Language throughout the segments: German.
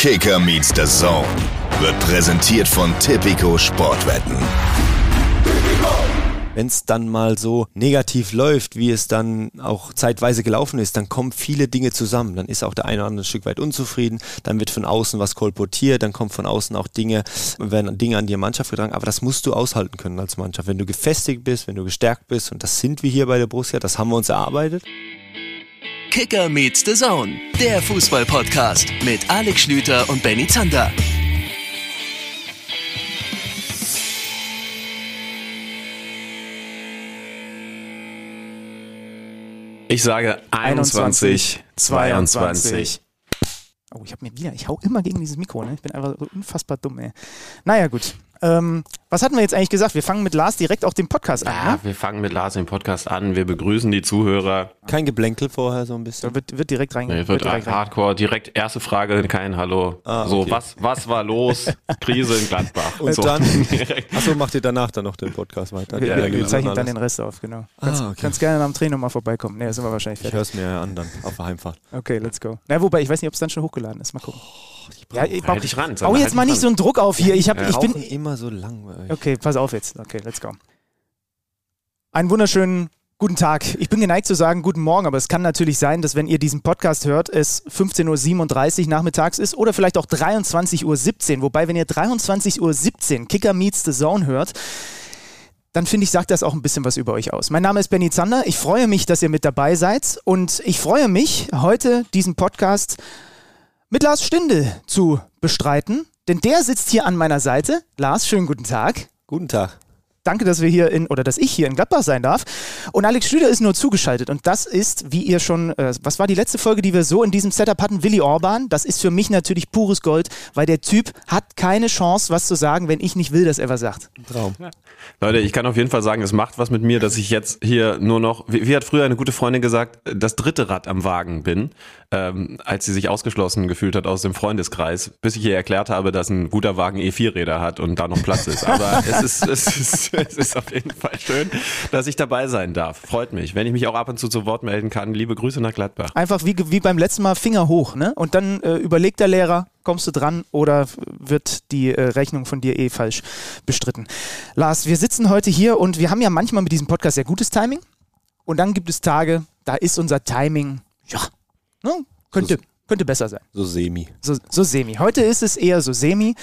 Kicker meets the Zone wird präsentiert von Tipico Sportwetten. Wenn es dann mal so negativ läuft, wie es dann auch zeitweise gelaufen ist, dann kommen viele Dinge zusammen. Dann ist auch der eine oder andere ein Stück weit unzufrieden, dann wird von außen was kolportiert, dann kommt von außen auch Dinge, werden Dinge an die Mannschaft getragen. Aber das musst du aushalten können als Mannschaft. Wenn du gefestigt bist, wenn du gestärkt bist, und das sind wir hier bei der Borussia, das haben wir uns erarbeitet. Kicker meets the Zone, der Fußball-Podcast mit Alex Schlüter und Benny Zander. Ich sage 21, 22. Oh, ich habe mir wieder, ich hau immer gegen dieses Mikro, ne? Ich bin einfach so unfassbar dumm, ey. Naja, gut. Ähm, was hatten wir jetzt eigentlich gesagt? Wir fangen mit Lars direkt auch den Podcast an. Ja, Ne? wir fangen mit Lars den Podcast an. Wir begrüßen die Zuhörer. Kein Geblänkel vorher so ein bisschen. Da wird, wird direkt rein. Nee, wird direkt rein. Hardcore. Direkt erste Frage, kein Hallo. Ah, So, okay. was, was war los? Krise in Gladbach. Und so. dann, Direkt. achso, macht ihr danach dann noch den Podcast weiter? Wir, Ja, wir genau. zeichnen dann den Rest auf, genau. Kannst, Ah, okay. kannst gerne dem Training mal vorbeikommen. Ne, sind wir wahrscheinlich Ich fertig. höre es mir ja an dann auf der Heimfahrt. Okay, let's go. Na, wobei, ich weiß nicht, ob es dann schon hochgeladen ist. Mal gucken. Ja, ich Halt dich ran. Bau Sandra, jetzt halt mal nicht so einen Druck auf hier. Ich, hab, ich bin. Immer so lang bei euch. Okay, pass auf jetzt. Okay, let's go. Einen wunderschönen guten Tag. Ich bin geneigt zu sagen guten Morgen, aber es kann natürlich sein, dass wenn ihr diesen Podcast hört, es 15.37 Uhr nachmittags ist oder vielleicht auch 23.17 Uhr. Wobei, wenn ihr 23.17 Uhr Kicker Meets the Zone hört, dann finde ich, sagt das auch ein bisschen was über euch aus. Mein Name ist Benny Zander. Ich freue mich, dass ihr mit dabei seid und ich freue mich, heute diesen Podcast mit Lars Stindl zu bestreiten, denn der sitzt hier an meiner Seite. Lars, schönen guten Tag. Guten Tag. Danke, dass wir hier in, oder dass ich hier in Gladbach sein darf. Und Alex Schlüter ist nur zugeschaltet. Und das ist, wie ihr schon, äh, was war die letzte Folge, die wir so in diesem Setup hatten? Willi Orban. Das ist für mich natürlich pures Gold, weil der Typ hat keine Chance, was zu sagen, wenn ich nicht will, dass er was sagt. Traum. Leute, ich kann auf jeden Fall sagen, es macht was mit mir, dass ich jetzt hier nur noch, wie, wie hat früher eine gute Freundin gesagt, das dritte Rad am Wagen bin, ähm, als sie sich ausgeschlossen gefühlt hat aus dem Freundeskreis, bis ich ihr erklärt habe, dass ein guter Wagen eh vier Räder hat und da noch Platz ist. Aber es ist, es ist, es ist auf jeden Fall schön, dass ich dabei sein darf. Freut mich. Wenn ich mich auch ab und zu zu Wort melden kann, liebe Grüße nach Gladbach. Einfach wie, wie beim letzten Mal Finger hoch, ne? Und dann äh, überlegt der Lehrer, kommst du dran oder wird die äh, Rechnung von dir eh falsch bestritten? Lars, wir sitzen heute hier und wir haben ja manchmal mit diesem Podcast sehr gutes Timing. Und dann gibt es Tage, da ist unser Timing, ja, ne? könnte, könnte besser sein. So semi. So, so semi. Heute ist es eher so semi.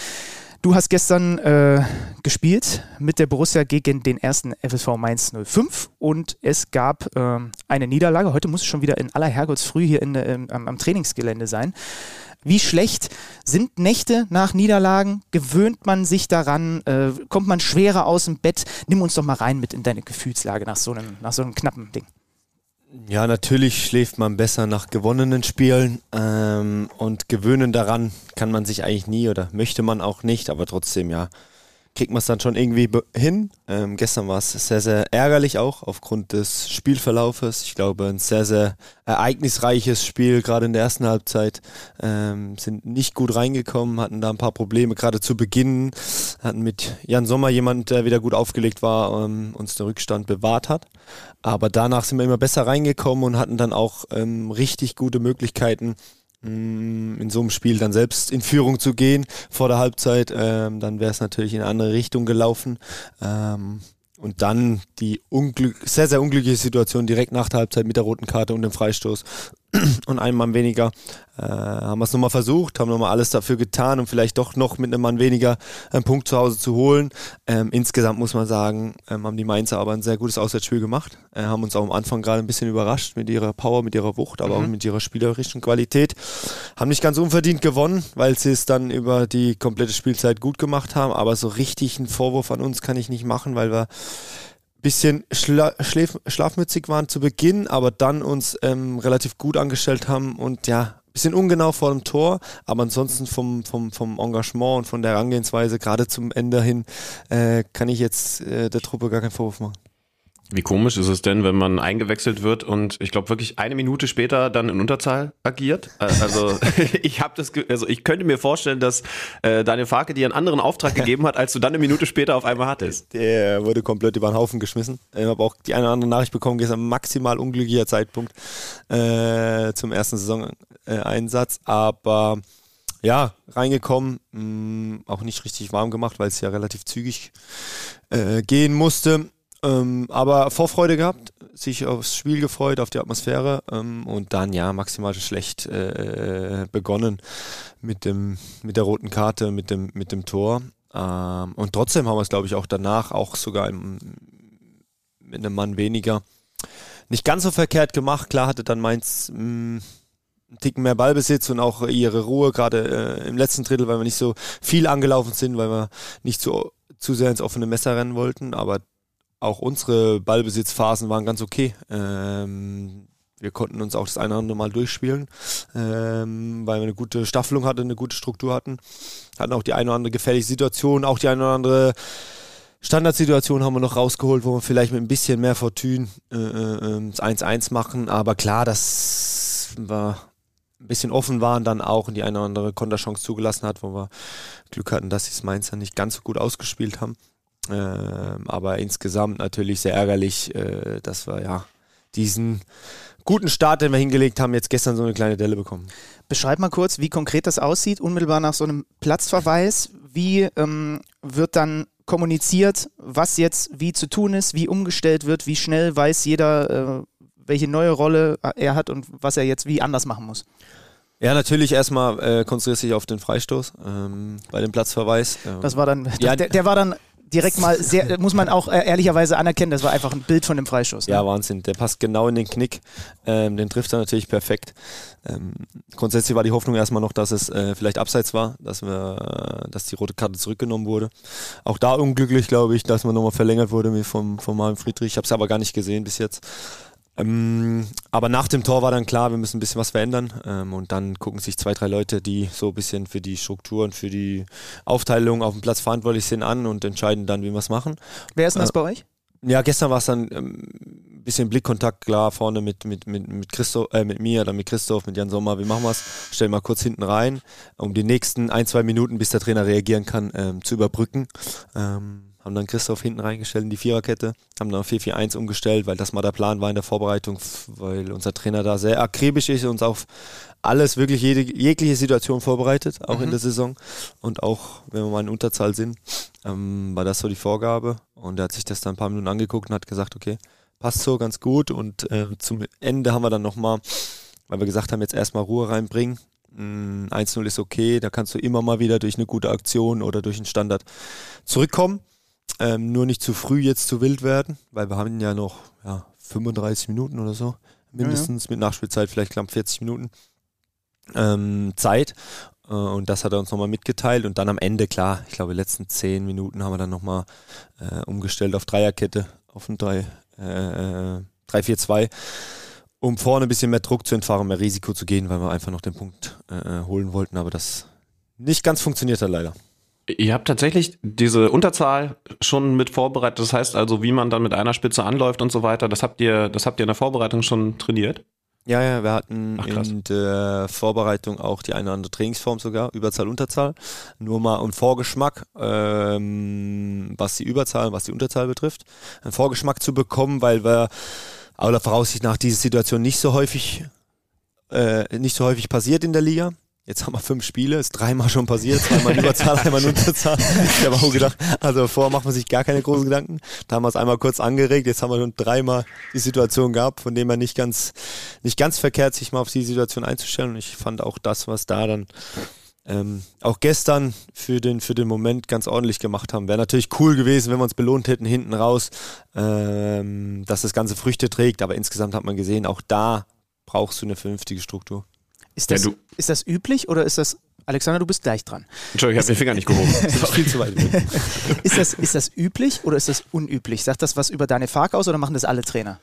Du hast gestern äh, gespielt mit der Borussia gegen den ersten FSV Mainz 05 und es gab ähm, eine Niederlage. Heute muss es schon wieder in aller Herrgottsfrüh hier in, ähm, am, am Trainingsgelände sein. Wie schlecht sind Nächte nach Niederlagen? Gewöhnt man sich daran? Äh, kommt man schwerer aus dem Bett? Nimm uns doch mal rein mit in deine Gefühlslage nach so einem, nach so einem knappen Ding. Ja, natürlich schläft man besser nach gewonnenen Spielen ähm, und gewöhnen daran kann man sich eigentlich nie oder möchte man auch nicht, aber trotzdem, ja, kriegt man es dann schon irgendwie hin. Ähm, gestern war es sehr, sehr ärgerlich auch aufgrund des Spielverlaufes. Ich glaube, ein sehr, sehr ereignisreiches Spiel, gerade in der ersten Halbzeit. Ähm, sind nicht gut reingekommen, hatten da ein paar Probleme, gerade zu Beginn. Hatten mit Jan Sommer jemand, der wieder gut aufgelegt war, ähm, uns den Rückstand bewahrt hat. Aber danach sind wir immer besser reingekommen und hatten dann auch ähm, richtig gute Möglichkeiten, in so einem Spiel dann selbst in Führung zu gehen vor der Halbzeit. Ähm, dann wäre es natürlich in eine andere Richtung gelaufen. Ähm, und dann die unglück sehr, sehr unglückliche Situation direkt nach der Halbzeit mit der roten Karte und dem Freistoß und einem Mann weniger. Äh, haben wir es nochmal versucht, haben nochmal alles dafür getan, um vielleicht doch noch mit einem Mann weniger einen Punkt zu Hause zu holen. Ähm, insgesamt muss man sagen, ähm, haben die Mainzer aber ein sehr gutes Auswärtsspiel gemacht. Äh, haben uns auch am Anfang gerade ein bisschen überrascht mit ihrer Power, mit ihrer Wucht, aber auch mit ihrer spielerischen Qualität. Haben nicht ganz unverdient gewonnen, weil sie es dann über die komplette Spielzeit gut gemacht haben. Aber so richtig einen Vorwurf an uns kann ich nicht machen, weil wir bisschen schla schlafmützig waren zu Beginn, aber dann uns ähm, relativ gut angestellt haben und ja, bisschen ungenau vor dem Tor, aber ansonsten vom, vom, vom Engagement und von der Herangehensweise, gerade zum Ende hin, äh, kann ich jetzt äh, der Truppe gar keinen Vorwurf machen. Wie komisch ist es denn, wenn man eingewechselt wird und ich glaube wirklich eine Minute später dann in Unterzahl agiert? Äh, Also ich habe das, also ich könnte mir vorstellen, dass äh, Daniel Farke dir einen anderen Auftrag gegeben hat, als du dann eine Minute später auf einmal hattest. Der wurde komplett über den Haufen geschmissen. Ich habe auch die eine oder andere Nachricht bekommen, gestern maximal unglücklicher Zeitpunkt äh, zum ersten Saisoneinsatz. Aber ja, reingekommen, mh, auch nicht richtig warm gemacht, weil es ja relativ zügig äh, gehen musste. Ähm, aber Vorfreude gehabt, sich aufs Spiel gefreut, auf die Atmosphäre ähm, und dann ja maximal schlecht äh, begonnen mit dem mit der roten Karte, mit dem mit dem Tor. Ähm, und trotzdem haben wir es, glaube ich, auch danach auch sogar im, mit einem Mann weniger nicht ganz so verkehrt gemacht. Klar hatte dann Mainz mh, einen Ticken mehr Ballbesitz und auch ihre Ruhe, gerade äh, im letzten Drittel, weil wir nicht so viel angelaufen sind, weil wir nicht zu, zu sehr ins offene Messer rennen wollten. Aber auch unsere Ballbesitzphasen waren ganz okay. Ähm, wir konnten uns auch das eine oder andere Mal durchspielen, ähm, weil wir eine gute Staffelung hatten, eine gute Struktur hatten. Hatten auch die eine oder andere gefährliche Situation, auch die eine oder andere Standardsituation haben wir noch rausgeholt, wo wir vielleicht mit ein bisschen mehr Fortune äh, äh, das 1-1 machen. Aber klar, dass wir ein bisschen offen waren, dann auch und die eine oder andere Konterchance zugelassen hat, wo wir Glück hatten, dass sie es Mainzer nicht ganz so gut ausgespielt haben. Ähm, aber insgesamt natürlich sehr ärgerlich, äh, dass wir ja diesen guten Start, den wir hingelegt haben, jetzt gestern so eine kleine Delle bekommen. Beschreib mal kurz, wie konkret das aussieht, unmittelbar nach so einem Platzverweis. Wie ähm, wird dann kommuniziert, was jetzt wie zu tun ist, wie umgestellt wird, wie schnell weiß jeder, äh, welche neue Rolle er hat und was er jetzt wie anders machen muss? Ja, natürlich erstmal äh, konzentriert sich auf den Freistoß ähm, bei dem Platzverweis. Ähm, das war dann, ja, der, der war dann direkt mal sehr, muss man auch äh, ehrlicherweise anerkennen, das war einfach ein Bild von dem Freistoß. Ne? Ja, Wahnsinn. Der passt genau in den Knick. Ähm, den trifft er natürlich perfekt. Ähm, grundsätzlich war die Hoffnung erstmal noch, dass es äh, vielleicht abseits war, dass wir, äh, dass die rote Karte zurückgenommen wurde. Auch da unglücklich, glaube ich, dass man nochmal verlängert wurde vom, vom Marvin Friedrich. Ich habe es aber gar nicht gesehen bis jetzt. Ähm, aber nach dem Tor war dann klar, wir müssen ein bisschen was verändern. Ähm, und dann gucken sich zwei, drei Leute, die so ein bisschen für die Strukturen, für die Aufteilung auf dem Platz verantwortlich sind, an und entscheiden dann, wie wir es machen. Wer ist denn das äh, bei euch? Ja, gestern war es dann ähm, ein bisschen Blickkontakt, klar, vorne mit, mit, mit, mit, Christoph, äh, mit mir, dann mit Christoph, mit Jan Sommer, wie machen wir es? Stellen mal kurz hinten rein, um die nächsten ein, zwei Minuten, bis der Trainer reagieren kann, ähm, zu überbrücken. Ähm, haben dann Christoph hinten reingestellt in die Viererkette, haben dann auf 4-4-1 umgestellt, weil das mal der Plan war in der Vorbereitung, weil unser Trainer da sehr akribisch ist und uns auf alles, wirklich jede, jegliche Situation vorbereitet, auch mhm. in der Saison. Und auch, wenn wir mal in Unterzahl sind, ähm, war das so die Vorgabe. Und er hat sich das dann ein paar Minuten angeguckt und hat gesagt, okay, passt so ganz gut. Und äh, zum Ende haben wir dann nochmal, weil wir gesagt haben, jetzt erstmal Ruhe reinbringen. 1-0 mm, ist okay, da kannst du immer mal wieder durch eine gute Aktion oder durch einen Standard zurückkommen. Ähm, nur nicht zu früh jetzt zu wild werden, weil wir haben ja noch ja, 35 Minuten oder so, mindestens ja, ja. mit Nachspielzeit vielleicht knapp 40 Minuten ähm, Zeit. Äh, und das hat er uns nochmal mitgeteilt. Und dann am Ende, klar, ich glaube, die letzten 10 Minuten haben wir dann nochmal äh, umgestellt auf Dreierkette, auf ein 3-4-2, äh, um vorne ein bisschen mehr Druck zu entfahren, mehr Risiko zu gehen, weil wir einfach noch den Punkt äh, holen wollten. Aber das nicht ganz funktioniert hat leider. Ihr habt tatsächlich diese Unterzahl schon mit vorbereitet. Das heißt also, wie man dann mit einer Spitze anläuft und so weiter. Das habt ihr, das habt ihr in der Vorbereitung schon trainiert? Ja, ja, wir hatten Ach, in der Vorbereitung auch die eine oder andere Trainingsform sogar, Überzahl, Unterzahl. Nur mal ein Vorgeschmack, ähm, was die Überzahl, was die Unterzahl betrifft, einen Vorgeschmack zu bekommen, weil wir aller Voraussicht nach diese Situation nicht so häufig, äh, nicht so häufig passiert in der Liga. Jetzt haben wir fünf Spiele, ist dreimal schon passiert, zweimal Überzahl, einmal in Unterzahl. Ich habe auch gedacht, also vorher macht man sich gar keine großen Gedanken. Da haben wir es einmal kurz angeregt, jetzt haben wir schon dreimal die Situation gehabt, von dem man nicht ganz, nicht ganz verkehrt, sich mal auf die Situation einzustellen. Und ich fand auch das, was da dann ähm, auch gestern für den, für den Moment ganz ordentlich gemacht haben. Wäre natürlich cool gewesen, wenn wir uns belohnt hätten, hinten raus, ähm, dass das Ganze Früchte trägt. Aber insgesamt hat man gesehen, auch da brauchst du eine vernünftige Struktur. Ist das, ja, ist das üblich oder ist das Alexander, du bist gleich dran. Entschuldigung, ich habe den Finger nicht gehoben. viel zu weit. ist, das, ist das üblich oder ist das unüblich? Sagt das was über deine Fark aus oder machen das alle Trainer?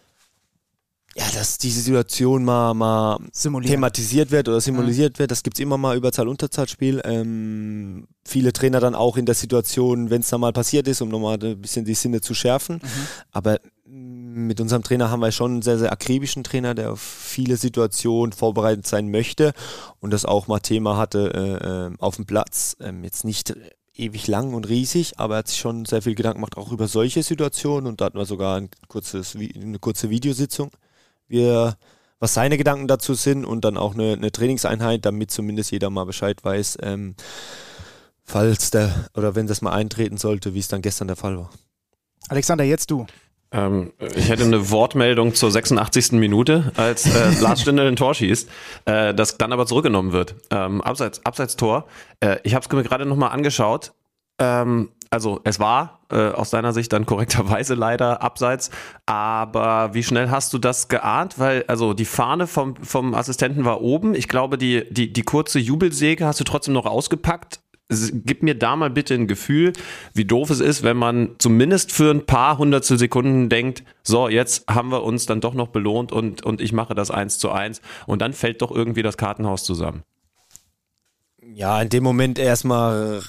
Ja, dass diese Situation mal, mal thematisiert wird oder symbolisiert mhm. wird, das gibt es immer mal Überzahl-Unterzahlspiel. Ähm, viele Trainer dann auch in der Situation, wenn es da mal passiert ist, um nochmal ein bisschen die Sinne zu schärfen. Mhm. Aber mit unserem Trainer haben wir schon einen sehr, sehr akribischen Trainer, der auf viele Situationen vorbereitet sein möchte und das auch mal Thema hatte äh, äh auf dem Platz. Ähm, jetzt nicht ewig lang und riesig, aber er hat sich schon sehr viel Gedanken gemacht, auch über solche Situationen und da hatten wir sogar ein kurzes, eine kurze Videositzung. Wir was seine Gedanken dazu sind und dann auch eine, eine Trainingseinheit, damit zumindest jeder mal Bescheid weiß, ähm, falls der oder wenn das mal eintreten sollte, wie es dann gestern der Fall war. Alexander, jetzt du. Ähm, ich hätte eine Wortmeldung zur 86. Minute, als äh, Lars Stindl ein Tor schießt, äh, das dann aber zurückgenommen wird. Ähm, Abseits, Abseits-Tor. Äh, ich habe es mir gerade nochmal angeschaut. Ähm, also es war äh, aus deiner Sicht dann korrekterweise leider abseits, aber wie schnell hast du das geahnt? Weil also die Fahne vom, vom Assistenten war oben. Ich glaube, die, die, die kurze Jubelsäge hast du trotzdem noch ausgepackt gib mir da mal bitte ein Gefühl, wie doof es ist, wenn man zumindest für ein paar hundertstel Sekunden denkt, so, jetzt haben wir uns dann doch noch belohnt und, und ich mache das eins zu eins und dann fällt doch irgendwie das Kartenhaus zusammen. Ja, in dem Moment erstmal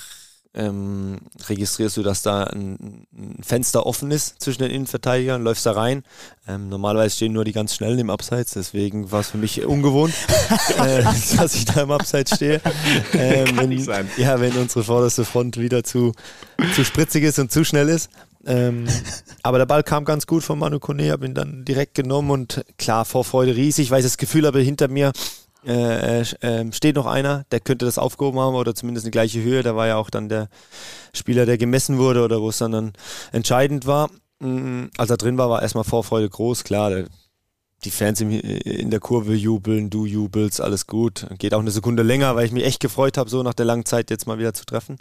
ähm, registrierst du, dass da ein, ein, Fenster offen ist zwischen den Innenverteidigern, läufst da rein. Ähm, normalerweise stehen nur die ganz Schnellen im Abseits, deswegen war es für mich ungewohnt, äh, dass ich da im Abseits stehe. Ähm, Kann wenn, nicht sein. Ja, wenn unsere vorderste Front wieder zu, zu spritzig ist und zu schnell ist. Ähm, aber der Ball kam ganz gut von Manu Kone, habe ihn dann direkt genommen und klar, Vorfreude riesig, weil ich das Gefühl habe, hinter mir äh, äh, steht noch einer, der könnte das aufgehoben haben oder zumindest eine gleiche Höhe. Da war ja auch dann der Spieler, der gemessen wurde oder wo es dann, dann entscheidend war. Mhm. Als er drin war, war erstmal Vorfreude groß. Klar, der, die Fans in der Kurve jubeln, du jubelst, alles gut. Geht auch eine Sekunde länger, weil ich mich echt gefreut habe, so nach der langen Zeit jetzt mal wieder zu treffen.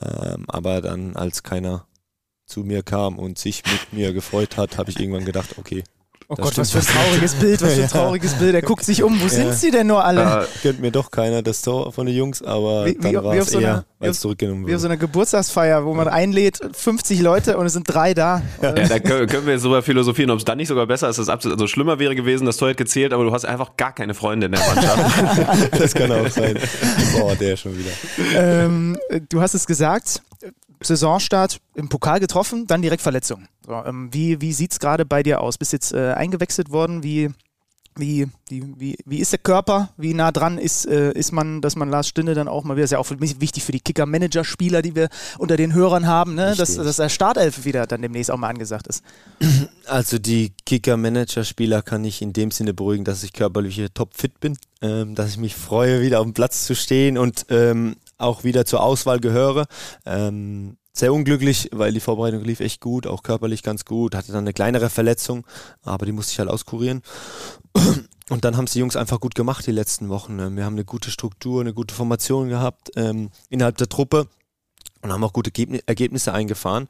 Ähm, aber dann, als keiner zu mir kam und sich mit mir gefreut hat, habe ich irgendwann gedacht, okay, Oh das Gott, was für ein trauriges Bild, was für ein trauriges Bild. Er guckt sich um. Wo ja. sind sie denn nur alle? Äh, gönnt mir doch keiner das Tor von den Jungs, aber wie, dann war es so eher, weil es zurückgenommen Wie auf so einer Geburtstagsfeier, wo man einlädt, 50 Leute und es sind drei da. Ja, ja da können wir jetzt sogar philosophieren, ob es dann nicht sogar besser ist. Das absolut, also schlimmer wäre gewesen, das Tor hätte gezählt, aber du hast einfach gar keine Freunde in der Mannschaft. das kann auch sein. Boah, der schon wieder. Ähm, du hast es gesagt, Saisonstart im Pokal getroffen, dann direkt Verletzung. So, ähm, wie wie sieht es gerade bei dir aus? Bist jetzt äh, eingewechselt worden? Wie, wie, wie, wie, wie ist der Körper? Wie nah dran ist, äh, ist man, dass man Lars Stinde dann auch mal wieder, ist ja auch wichtig für die Kicker-Manager-Spieler, die wir unter den Hörern haben, ne? dass, dass der Startelf wieder dann demnächst auch mal angesagt ist. Also die Kicker-Manager-Spieler kann ich in dem Sinne beruhigen, dass ich körperlich topfit bin, ähm, dass ich mich freue, wieder auf dem Platz zu stehen und ähm, auch wieder zur Auswahl gehöre. Ähm, sehr unglücklich, weil die Vorbereitung lief echt gut, auch körperlich ganz gut, hatte dann eine kleinere Verletzung, aber die musste ich halt auskurieren. Und dann haben es die Jungs einfach gut gemacht die letzten Wochen. Ähm, wir haben eine gute Struktur, eine gute Formation gehabt ähm, innerhalb der Truppe und haben auch gute Ergebnisse eingefahren.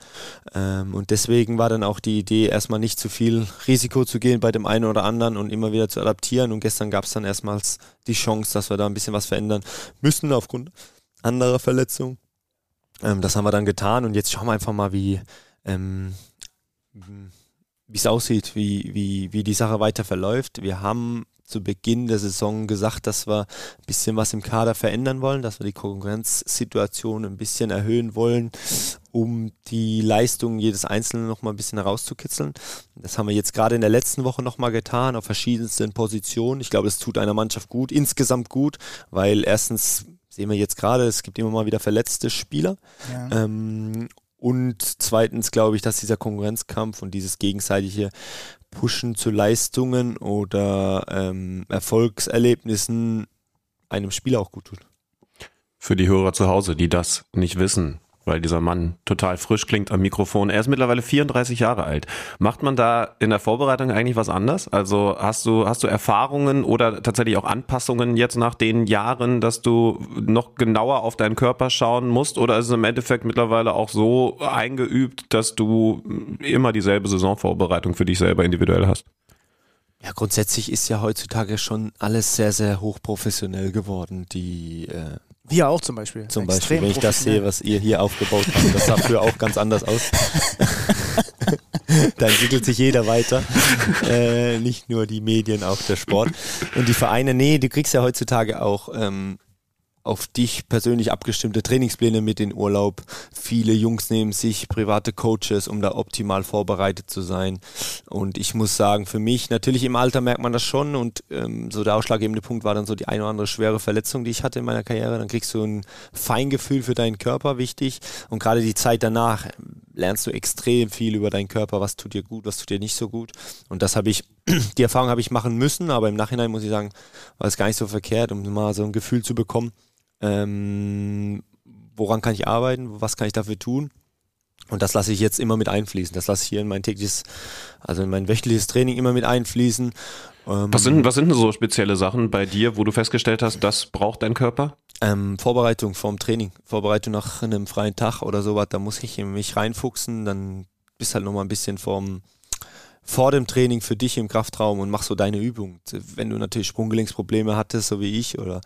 Ähm, und deswegen war dann auch die Idee, erstmal nicht zu viel Risiko zu gehen bei dem einen oder anderen und immer wieder zu adaptieren. Und gestern gab es dann erstmals die Chance, dass wir da ein bisschen was verändern müssen aufgrund anderer Verletzungen. Ähm, das haben wir dann getan und jetzt schauen wir einfach mal, wie ähm, es aussieht, wie, wie, wie die Sache weiter verläuft. Wir haben zu Beginn der Saison gesagt, dass wir ein bisschen was im Kader verändern wollen, dass wir die Konkurrenzsituation ein bisschen erhöhen wollen, um die Leistung jedes Einzelnen noch mal ein bisschen herauszukitzeln. Das haben wir jetzt gerade in der letzten Woche noch mal getan, auf verschiedensten Positionen. Ich glaube, es tut einer Mannschaft gut, insgesamt gut, weil erstens sehen wir jetzt gerade, es gibt immer mal wieder verletzte Spieler. Ja. Ähm, und zweitens glaube ich, dass dieser Konkurrenzkampf und dieses gegenseitige Pushen zu Leistungen oder ähm, Erfolgserlebnissen einem Spieler auch gut tut. Für die Hörer zu Hause, die das nicht wissen, weil dieser Mann total frisch klingt am Mikrofon. Er ist mittlerweile 34 Jahre alt. Macht man da in der Vorbereitung eigentlich was anders? Also hast du, hast du Erfahrungen oder tatsächlich auch Anpassungen jetzt nach den Jahren, dass du noch genauer auf deinen Körper schauen musst? Oder ist es im Endeffekt mittlerweile auch so eingeübt, dass du immer dieselbe Saisonvorbereitung für dich selber individuell hast? Ja, grundsätzlich ist ja heutzutage schon alles sehr, sehr hochprofessionell geworden. Die äh, wir auch zum Beispiel. Zum Beispiel, wenn ich das sehe, was ihr hier aufgebaut habt, das sah früher auch ganz anders aus. da entwickelt sich jeder weiter. Äh, nicht nur die Medien, auch der Sport. Und die Vereine, nee, du kriegst ja heutzutage auch ähm, auf dich persönlich abgestimmte Trainingspläne mit in Urlaub. Viele Jungs nehmen sich private Coaches, um da optimal vorbereitet zu sein. Und ich muss sagen, für mich, natürlich im Alter merkt man das schon und ähm, so der ausschlaggebende Punkt war dann so die eine oder andere schwere Verletzung, die ich hatte in meiner Karriere. Dann kriegst du ein Feingefühl für deinen Körper, wichtig. Und gerade die Zeit danach, lernst du extrem viel über deinen Körper, was tut dir gut, was tut dir nicht so gut. Und das habe ich, die Erfahrung habe ich machen müssen, aber im Nachhinein muss ich sagen, war es gar nicht so verkehrt, um mal so ein Gefühl zu bekommen, ähm, woran kann ich arbeiten, was kann ich dafür tun. Und das lasse ich jetzt immer mit einfließen. Das lasse ich hier in mein tägliches, also in mein wöchentliches Training immer mit einfließen. Ähm, was, sind, was sind denn so spezielle Sachen bei dir, wo du festgestellt hast, das braucht dein Körper? Ähm, Vorbereitung vorm Training, Vorbereitung nach einem freien Tag oder sowas, da muss ich mich reinfuchsen, dann bist halt nochmal ein bisschen vorm, vor dem Training für dich im Kraftraum und mach so deine Übung. Wenn du natürlich Sprunggelenksprobleme hattest, so wie ich, oder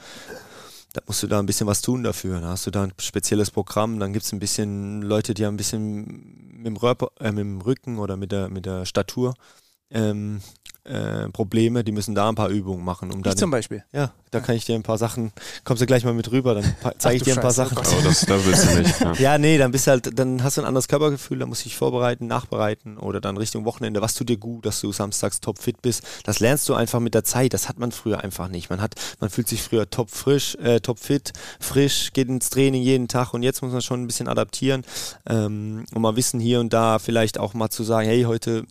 da musst du da ein bisschen was tun dafür. Da hast du da ein spezielles Programm, dann gibt es ein bisschen Leute, die ein bisschen mit dem, Röp äh, mit dem Rücken oder mit der, mit der Statur ähm, äh, Probleme, die müssen da ein paar Übungen machen. Um ich zum Beispiel. Ja, da kann ich dir ein paar Sachen, kommst du gleich mal mit rüber, dann zeige ich dir ein paar Scheiße, Sachen. Oh, das, da willst du nicht. Ja. ja, nee, dann bist du halt, dann hast du ein anderes Körpergefühl, dann musst du dich vorbereiten, nachbereiten oder dann Richtung Wochenende, was tut dir gut, dass du samstags top fit bist. Das lernst du einfach mit der Zeit, das hat man früher einfach nicht. Man hat, man fühlt sich früher top frisch, äh, top fit, frisch, geht ins Training jeden Tag und jetzt muss man schon ein bisschen adaptieren ähm, und mal wissen hier und da vielleicht auch mal zu sagen, hey, heute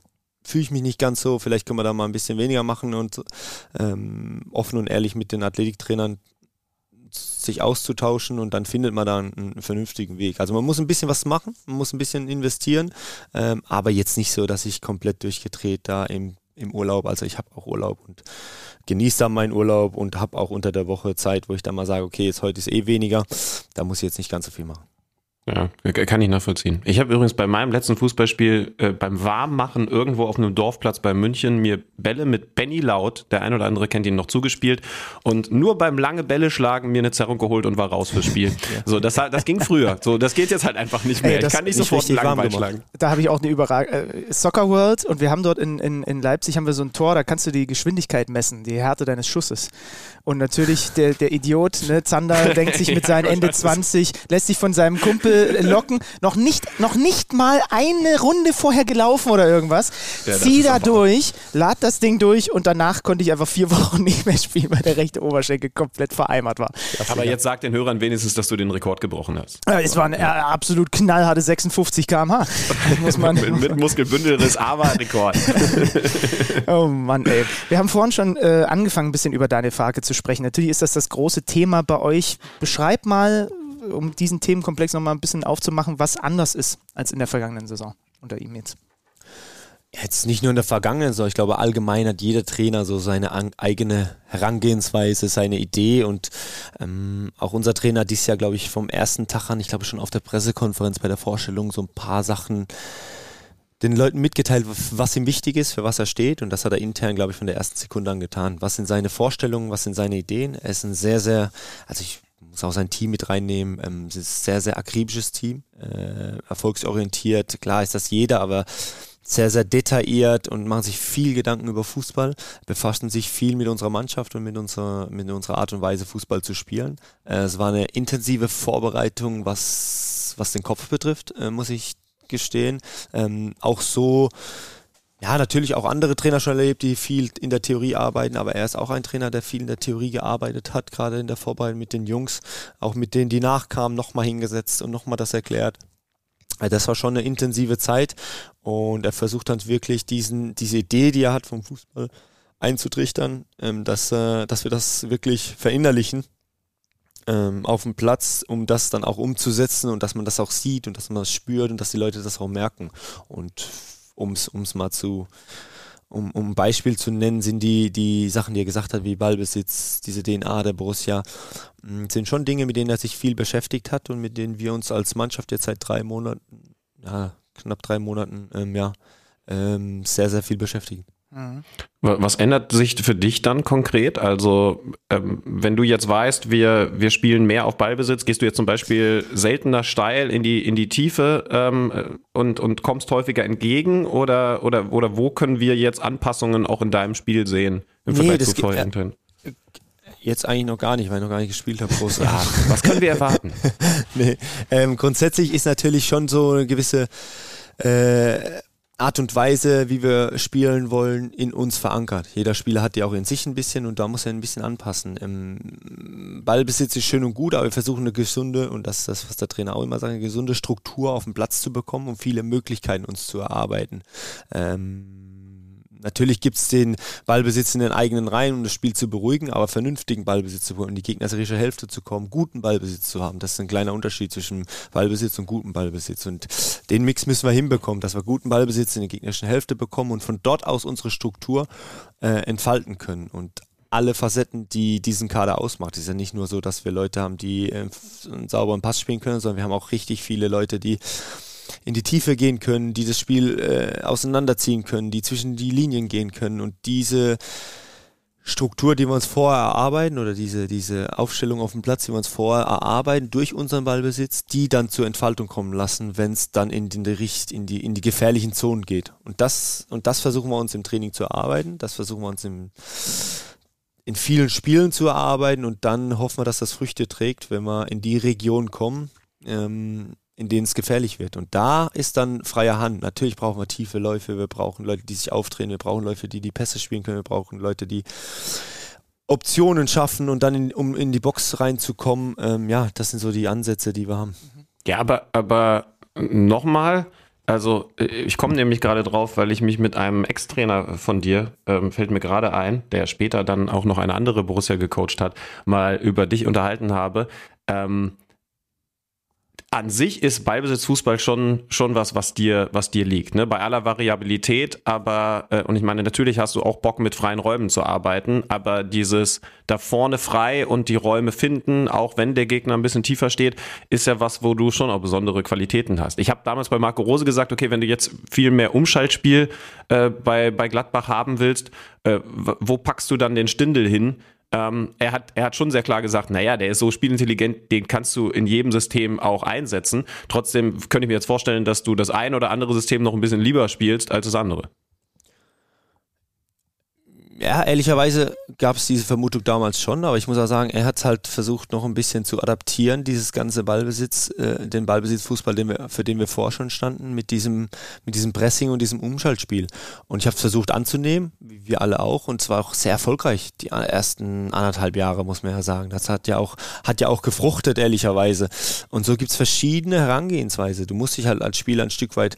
fühle ich mich nicht ganz so, vielleicht können wir da mal ein bisschen weniger machen und ähm, offen und ehrlich mit den Athletiktrainern sich auszutauschen und dann findet man da einen, vernünftigen Weg. Also man muss ein bisschen was machen, man muss ein bisschen investieren, ähm, aber jetzt nicht so, dass ich komplett durchgedreht da im, im Urlaub, also ich habe auch Urlaub und genieße da meinen Urlaub und habe auch unter der Woche Zeit, wo ich dann mal sage, okay, jetzt heute ist eh weniger, da muss ich jetzt nicht ganz so viel machen. Ja, kann ich nachvollziehen. Ich habe übrigens bei meinem letzten Fußballspiel äh, beim Warmmachen irgendwo auf einem Dorfplatz bei München mir Bälle mit Benny Laut, der ein oder andere kennt ihn noch zugespielt und nur beim lange Bälle schlagen mir eine Zerrung geholt und war raus fürs Spiel. ja. So, das, das ging früher. So, das geht jetzt halt einfach nicht mehr. Ey, ich kann nicht, sofort einen langen Ball schlagen. Da habe ich auch eine Überragung. Äh, Soccer World und wir haben dort in, in, in Leipzig haben wir so ein Tor, da kannst du die Geschwindigkeit messen, die Härte deines Schusses. Und natürlich der, der Idiot, ne, Zander, denkt sich mit seinen Ende 20, lässt sich von seinem Kumpel locken, noch nicht, noch nicht mal eine Runde vorher gelaufen oder irgendwas. Ja, Zieh da durch, lad das Ding durch und danach konnte ich einfach vier Wochen nicht mehr spielen, weil der rechte Oberschenkel komplett vereimert war. Aber jetzt sag den Hörern wenigstens, dass du den Rekord gebrochen hast. Ja, es waren äh, absolut knallharte 56 km/h. Muss man mit, mit Muskelbündelriss, aber Rekord. oh Mann, ey. Wir haben vorhin schon äh, angefangen, ein bisschen über deine Farke zu sprechen. Natürlich ist das das große Thema bei euch. Beschreib mal, um diesen Themenkomplex nochmal ein bisschen aufzumachen, was anders ist als in der vergangenen Saison unter ihm jetzt. Jetzt nicht nur in der vergangenen Saison, ich glaube allgemein hat jeder Trainer so seine eigene Herangehensweise, seine Idee und ähm, auch unser Trainer hat dieses Jahr, glaube ich, vom ersten Tag an, ich glaube schon auf der Pressekonferenz bei der Vorstellung so ein paar Sachen den Leuten mitgeteilt, was ihm wichtig ist, für was er steht. Und das hat er intern, glaube ich, von der ersten Sekunde an getan. Was sind seine Vorstellungen, was sind seine Ideen? Er ist ein sehr, sehr, also ich muss auch sein Team mit reinnehmen. Ähm, es ist ein sehr, sehr akribisches Team, äh, erfolgsorientiert. Klar ist das jeder, aber sehr, sehr detailliert und machen sich viel Gedanken über Fußball, befassen sich viel mit unserer Mannschaft und mit unserer, mit unserer Art und Weise, Fußball zu spielen. Äh, es war eine intensive Vorbereitung, was, was den Kopf betrifft, äh, muss ich gestehen. Ähm, auch so, ja, natürlich auch andere Trainer schon erlebt, die viel in der Theorie arbeiten, aber er ist auch ein Trainer, der viel in der Theorie gearbeitet hat, gerade in der Vorbereitung mit den Jungs, auch mit denen, die nachkamen, nochmal hingesetzt und nochmal das erklärt. Das war schon eine intensive Zeit und er versucht dann wirklich diesen, diese Idee, die er hat vom Fußball, einzutrichtern, ähm, dass, äh, dass wir das wirklich verinnerlichen ähm, auf dem Platz, um das dann auch umzusetzen und dass man das auch sieht und dass man das spürt und dass die Leute das auch merken. Und um es mal zu, um, um ein Beispiel zu nennen, sind die, die Sachen, die er gesagt hat, wie Ballbesitz, diese DNA der Borussia, mm, sind schon Dinge, mit denen er sich viel beschäftigt hat und mit denen wir uns als Mannschaft jetzt seit drei Monaten, ja, knapp drei Monaten, ähm, ja, ähm, sehr, sehr viel beschäftigen. Mhm. Was ändert sich für dich dann konkret? Also, ähm, wenn du jetzt weißt, wir, wir spielen mehr auf Ballbesitz, gehst du jetzt zum Beispiel seltener steil in die, in die Tiefe ähm, und, und kommst häufiger entgegen? Oder, oder, oder wo können wir jetzt Anpassungen auch in deinem Spiel sehen im nee, Vergleich zu vorher? Äh, jetzt eigentlich noch gar nicht, weil ich noch gar nicht gespielt habe. Groß. Ja, was können wir erwarten? nee, ähm, grundsätzlich ist natürlich schon so eine gewisse äh, Art und Weise, wie wir spielen wollen, in uns verankert. Jeder Spieler hat die auch in sich ein bisschen und da muss er ein bisschen anpassen. Im Ballbesitz ist schön und gut, aber wir versuchen eine gesunde, und das ist das, was der Trainer auch immer sagt, eine gesunde Struktur auf den Platz zu bekommen, um viele Möglichkeiten uns zu erarbeiten. Ähm, Natürlich gibt es den Ballbesitz in den eigenen Reihen, um das Spiel zu beruhigen, aber vernünftigen Ballbesitz zu bekommen, in die gegnerische Hälfte zu kommen, guten Ballbesitz zu haben. Das ist ein kleiner Unterschied zwischen Ballbesitz und guten Ballbesitz. Und den Mix müssen wir hinbekommen, dass wir guten Ballbesitz in die gegnerische Hälfte bekommen und von dort aus unsere Struktur äh, entfalten können. Und alle Facetten, die diesen Kader ausmacht. Ist ja nicht nur so, dass wir Leute haben, die äh, einen sauberen Pass spielen können, sondern wir haben auch richtig viele Leute, die in die Tiefe gehen können, die das Spiel äh, auseinanderziehen können, die zwischen die Linien gehen können. Und diese Struktur, die wir uns vorher erarbeiten oder diese, diese Aufstellung auf dem Platz, die wir uns vorher erarbeiten durch unseren Ballbesitz, die dann zur Entfaltung kommen lassen, wenn es dann in, die, in, die, in die gefährlichen Zonen geht. Und das, und das versuchen wir uns im Training zu erarbeiten, das versuchen wir uns im, in vielen Spielen zu erarbeiten. Und dann hoffen wir, dass das Früchte trägt, wenn wir in die Region kommen, ähm, in denen es gefährlich wird. Und da ist dann freie Hand. Natürlich brauchen wir tiefe Läufe, wir brauchen Leute, die sich aufdrehen, wir brauchen Leute, die die Pässe spielen können, wir brauchen Leute, die Optionen schaffen und dann, in, um in die Box reinzukommen. Ähm, ja, das sind so die Ansätze, die wir haben. Ja, aber, aber nochmal, also äh, ich komme nämlich gerade drauf, weil ich mich mit einem Ex-Trainer von dir, ähm, fällt mir gerade ein, der später dann auch noch eine andere Borussia gecoacht hat, mal über dich unterhalten habe. Ähm, an sich ist Ballbesitzfußball schon, schon was, was dir, was dir liegt, ne? Bei aller Variabilität, aber, äh, und ich meine, natürlich hast du auch Bock, mit freien Räumen zu arbeiten, aber dieses da vorne frei und die Räume finden, auch wenn der Gegner ein bisschen tiefer steht, ist ja was, wo du schon auch besondere Qualitäten hast. Ich habe damals bei Marco Rose gesagt, okay, wenn du jetzt viel mehr Umschaltspiel äh, bei, bei Gladbach haben willst, äh, wo packst du dann den Stindel hin? Ähm, er, hat, er hat schon sehr klar gesagt, naja, der ist so spielintelligent, den kannst du in jedem System auch einsetzen. Trotzdem könnte ich mir jetzt vorstellen, dass du das ein oder andere System noch ein bisschen lieber spielst als das andere ja, ehrlicherweise gab es diese Vermutung damals schon, aber ich muss auch sagen, er hat es halt versucht, noch ein bisschen zu adaptieren, dieses ganze Ballbesitz, äh, den Ballbesitzfußball, den wir, für den wir vorher schon standen, mit diesem, mit diesem Pressing und diesem Umschaltspiel. Und ich habe es versucht anzunehmen, wie wir alle auch, und zwar auch sehr erfolgreich, die ersten anderthalb Jahre, muss man ja sagen. Das hat ja auch, hat ja auch gefruchtet, ehrlicherweise. Und so gibt es verschiedene Herangehensweise. Du musst dich halt als Spieler ein Stück weit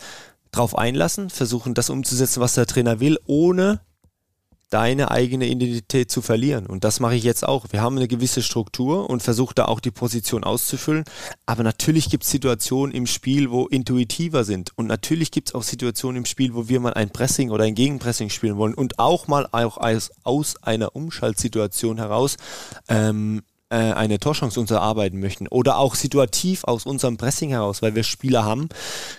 drauf einlassen, versuchen, das umzusetzen, was der Trainer will, ohne deine eigene Identität zu verlieren. Und das mache ich jetzt auch. Wir haben eine gewisse Struktur und versuche da auch die Position auszufüllen. Aber natürlich gibt es Situationen im Spiel, wo intuitiver sind. Und natürlich gibt es auch Situationen im Spiel, wo wir mal ein Pressing oder ein Gegenpressing spielen wollen und auch mal auch aus, aus einer Umschaltsituation heraus ähm, äh, eine Torchance uns erarbeiten möchten oder auch situativ aus unserem Pressing heraus, weil wir Spieler haben.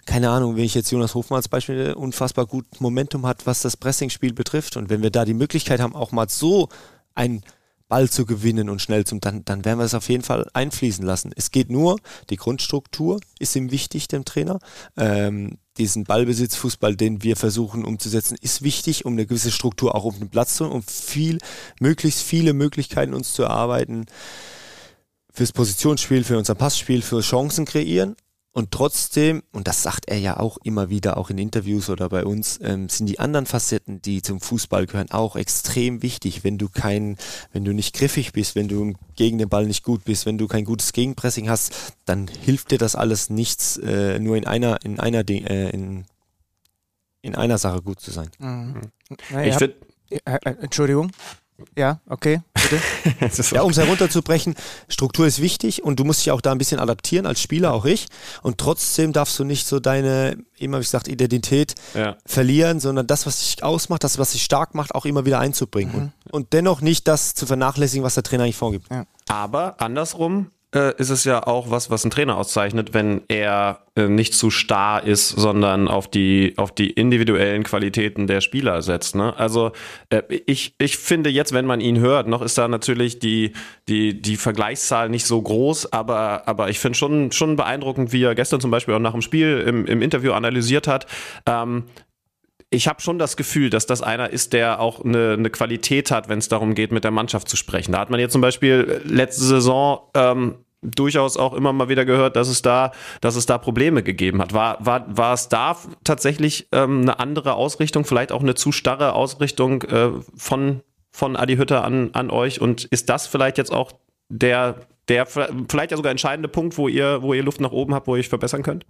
Keine Ahnung, wenn ich jetzt Jonas Hofmann als Beispiel unfassbar gut Momentum hat, was das Pressingspiel betrifft und wenn wir da die Möglichkeit haben, auch mal so ein Ball zu gewinnen und schnell zum, dann, dann werden wir es auf jeden Fall einfließen lassen. Es geht nur, die Grundstruktur ist ihm wichtig, dem Trainer. Ähm, diesen Ballbesitzfußball, den wir versuchen umzusetzen, ist wichtig, um eine gewisse Struktur auch auf den Platz zu, um viel, möglichst viele Möglichkeiten uns zu erarbeiten fürs Positionsspiel, für unser Passspiel, für Chancen kreieren. Und trotzdem, und das sagt er ja auch immer wieder, auch in Interviews oder bei uns, ähm, sind die anderen Facetten, die zum Fußball gehören, auch extrem wichtig. Wenn du kein, wenn du nicht griffig bist, wenn du gegen den Ball nicht gut bist, wenn du kein gutes Gegenpressing hast, dann hilft dir das alles nichts, äh, nur in einer, in einer, äh, in, in einer Sache gut zu sein. Mhm. Naja, ich finde, Entschuldigung. Ja, okay, bitte. ja, um es herunterzubrechen, Struktur ist wichtig und du musst dich auch da ein bisschen adaptieren, als Spieler, auch ich. Und trotzdem darfst du nicht so deine, immer wie gesagt, Identität ja. verlieren, sondern das, was dich ausmacht, das, was dich stark macht, auch immer wieder einzubringen. Mhm. Und, und, dennoch nicht das zu vernachlässigen, was der Trainer eigentlich vorgibt. Ja. Aber andersrum, äh, ist es ja auch was, was ein Trainer auszeichnet, wenn er äh, nicht zu starr ist, sondern auf die, auf die individuellen Qualitäten der Spieler setzt. Ne? Also äh, ich, ich finde jetzt, wenn man ihn hört, noch ist da natürlich die, die, die Vergleichszahl nicht so groß, aber, aber ich finde schon, schon beeindruckend, wie er gestern zum Beispiel auch nach dem Spiel im, im Interview analysiert hat. Ähm, ich habe schon das Gefühl, dass das einer ist, der auch eine, eine Qualität hat, wenn es darum geht, mit der Mannschaft zu sprechen. Da hat man jetzt zum Beispiel letzte Saison ähm, durchaus auch immer mal wieder gehört, dass es da, dass es da Probleme gegeben hat. War, war, war es da tatsächlich ähm, eine andere Ausrichtung, vielleicht auch eine zu starre Ausrichtung äh, von, von Adi Hütter an, an euch? Und ist das vielleicht jetzt auch der, der vielleicht ja sogar entscheidende Punkt, wo ihr, wo ihr Luft nach oben habt, wo ihr euch verbessern könnt?